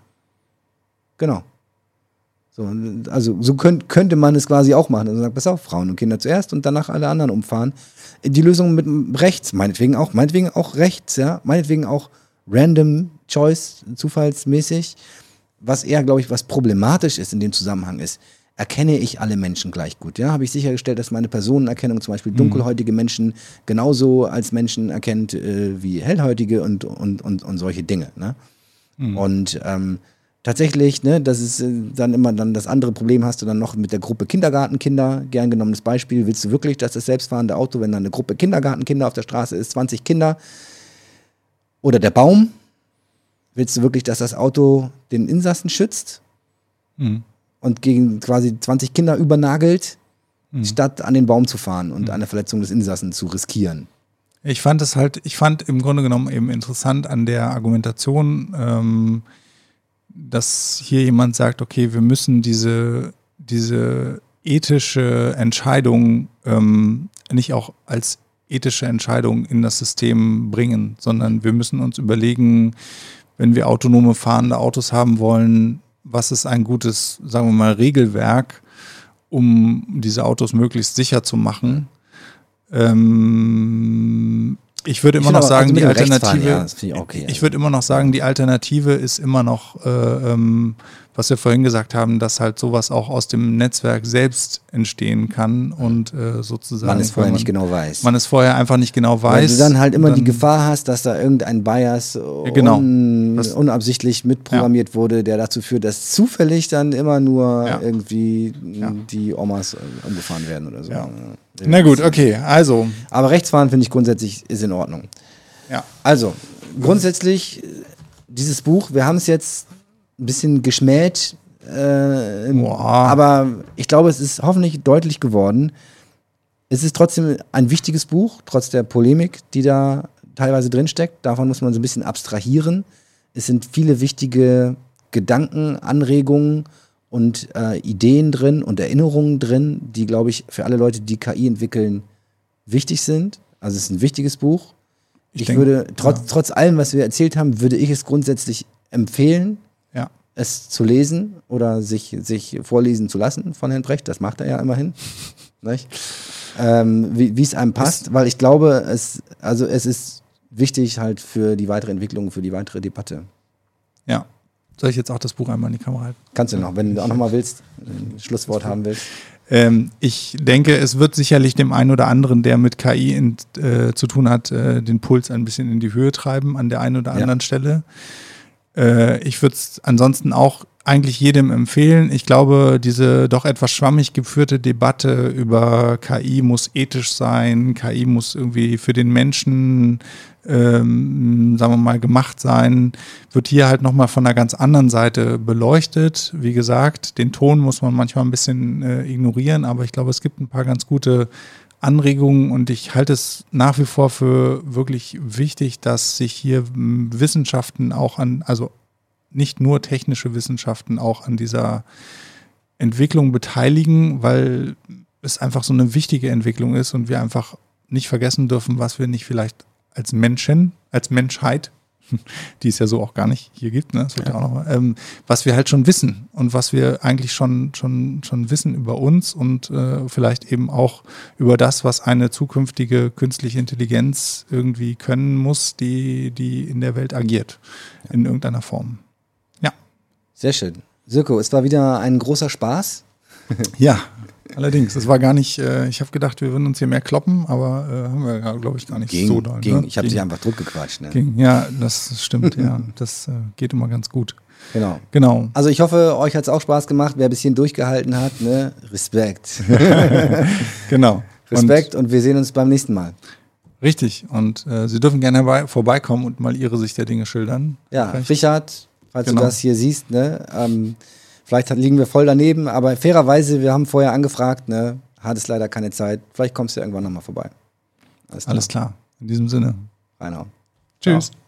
Genau. So, also so könnt, könnte man es quasi auch machen. Also sagt, pass auf, Frauen und Kinder zuerst und danach alle anderen umfahren. Die Lösung mit rechts, meinetwegen auch, meinetwegen auch rechts, ja, meinetwegen auch random choice, zufallsmäßig. Was eher, glaube ich, was problematisch ist in dem Zusammenhang ist, erkenne ich alle Menschen gleich gut. Ja, habe ich sichergestellt, dass meine Personenerkennung zum Beispiel mhm. dunkelhäutige Menschen genauso als Menschen erkennt äh, wie hellhäutige und, und, und, und solche Dinge. Ne? Mhm. Und ähm, tatsächlich, ne, das ist äh, dann immer dann das andere Problem hast du dann noch mit der Gruppe Kindergartenkinder. Gern genommenes Beispiel. Willst du wirklich, dass das selbstfahrende Auto, wenn da eine Gruppe Kindergartenkinder auf der Straße ist, 20 Kinder oder der Baum, willst du wirklich, dass das Auto den Insassen schützt mhm. und gegen quasi 20 Kinder übernagelt, mhm. statt an den Baum zu fahren und mhm. eine Verletzung des Insassen zu riskieren? Ich fand es halt, ich fand im Grunde genommen eben interessant an der Argumentation, ähm, dass hier jemand sagt, okay, wir müssen diese, diese ethische Entscheidung ähm, nicht auch als ethische Entscheidung in das System bringen, sondern wir müssen uns überlegen, wenn wir autonome fahrende Autos haben wollen, was ist ein gutes, sagen wir mal, Regelwerk, um diese Autos möglichst sicher zu machen. Ähm, ich würde immer ich noch sagen, also die Alternative. Ja, ich, okay, ich würde immer noch sagen, die Alternative ist immer noch, äh, ähm, was wir vorhin gesagt haben, dass halt sowas auch aus dem Netzwerk selbst entstehen kann und äh, sozusagen. Man es vorher man, nicht genau weiß. Man es vorher einfach nicht genau weiß. Weil du dann halt immer dann, die Gefahr hast, dass da irgendein Bias ja, genau. un, unabsichtlich mitprogrammiert ja. wurde, der dazu führt, dass zufällig dann immer nur irgendwie die Omas äh, umgefahren werden oder so. Na gut, okay, also. Aber Rechtsfahren finde ich grundsätzlich ist in Ordnung. Ja. Also, grundsätzlich, dieses Buch, wir haben es jetzt ein bisschen geschmäht, äh, aber ich glaube, es ist hoffentlich deutlich geworden. Es ist trotzdem ein wichtiges Buch, trotz der Polemik, die da teilweise drinsteckt. Davon muss man so ein bisschen abstrahieren. Es sind viele wichtige Gedanken, Anregungen und äh, Ideen drin und Erinnerungen drin, die, glaube ich, für alle Leute, die KI entwickeln, wichtig sind. Also es ist ein wichtiges Buch. Ich, ich denk, würde, trotz, ja. trotz allem, was wir erzählt haben, würde ich es grundsätzlich empfehlen, ja. es zu lesen oder sich, sich vorlesen zu lassen von Herrn Brecht. Das macht er ja immerhin. ähm, wie es einem passt, es weil ich glaube, es, also es ist wichtig halt für die weitere Entwicklung, für die weitere Debatte. Ja, soll ich jetzt auch das Buch einmal in die Kamera halten? Kannst du noch, wenn du auch noch mal willst, ein Schlusswort haben willst. Ähm, ich denke, es wird sicherlich dem einen oder anderen, der mit KI in, äh, zu tun hat, äh, den Puls ein bisschen in die Höhe treiben an der einen oder anderen ja. Stelle. Äh, ich würde es ansonsten auch eigentlich jedem empfehlen. Ich glaube, diese doch etwas schwammig geführte Debatte über KI muss ethisch sein, KI muss irgendwie für den Menschen, ähm, sagen wir mal, gemacht sein, wird hier halt nochmal von einer ganz anderen Seite beleuchtet. Wie gesagt, den Ton muss man manchmal ein bisschen äh, ignorieren, aber ich glaube, es gibt ein paar ganz gute Anregungen und ich halte es nach wie vor für wirklich wichtig, dass sich hier Wissenschaften auch an, also nicht nur technische Wissenschaften auch an dieser Entwicklung beteiligen, weil es einfach so eine wichtige Entwicklung ist und wir einfach nicht vergessen dürfen, was wir nicht vielleicht als Menschen, als Menschheit die es ja so auch gar nicht hier gibt, ne? Ja. Noch, ähm, was wir halt schon wissen und was wir eigentlich schon, schon, schon wissen über uns und äh, vielleicht eben auch über das, was eine zukünftige künstliche Intelligenz irgendwie können muss, die, die in der Welt agiert, ja. in irgendeiner Form. Ja. Sehr schön. Sirko, es war wieder ein großer Spaß. ja. Allerdings, es war gar nicht, äh, ich habe gedacht, wir würden uns hier mehr kloppen, aber äh, haben wir, ja, glaube ich, gar nicht Ging, so doll. ging. Ne? Ich habe dich einfach druckgequatscht. Ne? Ging. Ja, das stimmt, ja. Das äh, geht immer ganz gut. Genau. Genau. Also ich hoffe, euch hat es auch Spaß gemacht. Wer bis hierhin durchgehalten hat, ne? Respekt. Genau. Respekt und, wir sehen uns beim nächsten Mal. Und, richtig. Und äh, Sie dürfen gerne vorbeikommen und mal Ihre Sicht der Dinge schildern. Ja, Vielleicht. Richard, falls Genau. du das hier siehst, ne? Ähm, vielleicht liegen wir voll daneben, aber fairerweise, wir haben vorher angefragt, ne? Hattest leider keine Zeit. Vielleicht kommst du irgendwann nochmal vorbei. Alles klar. Alles klar. In diesem Sinne. Reinhau. Tschüss. Ciao.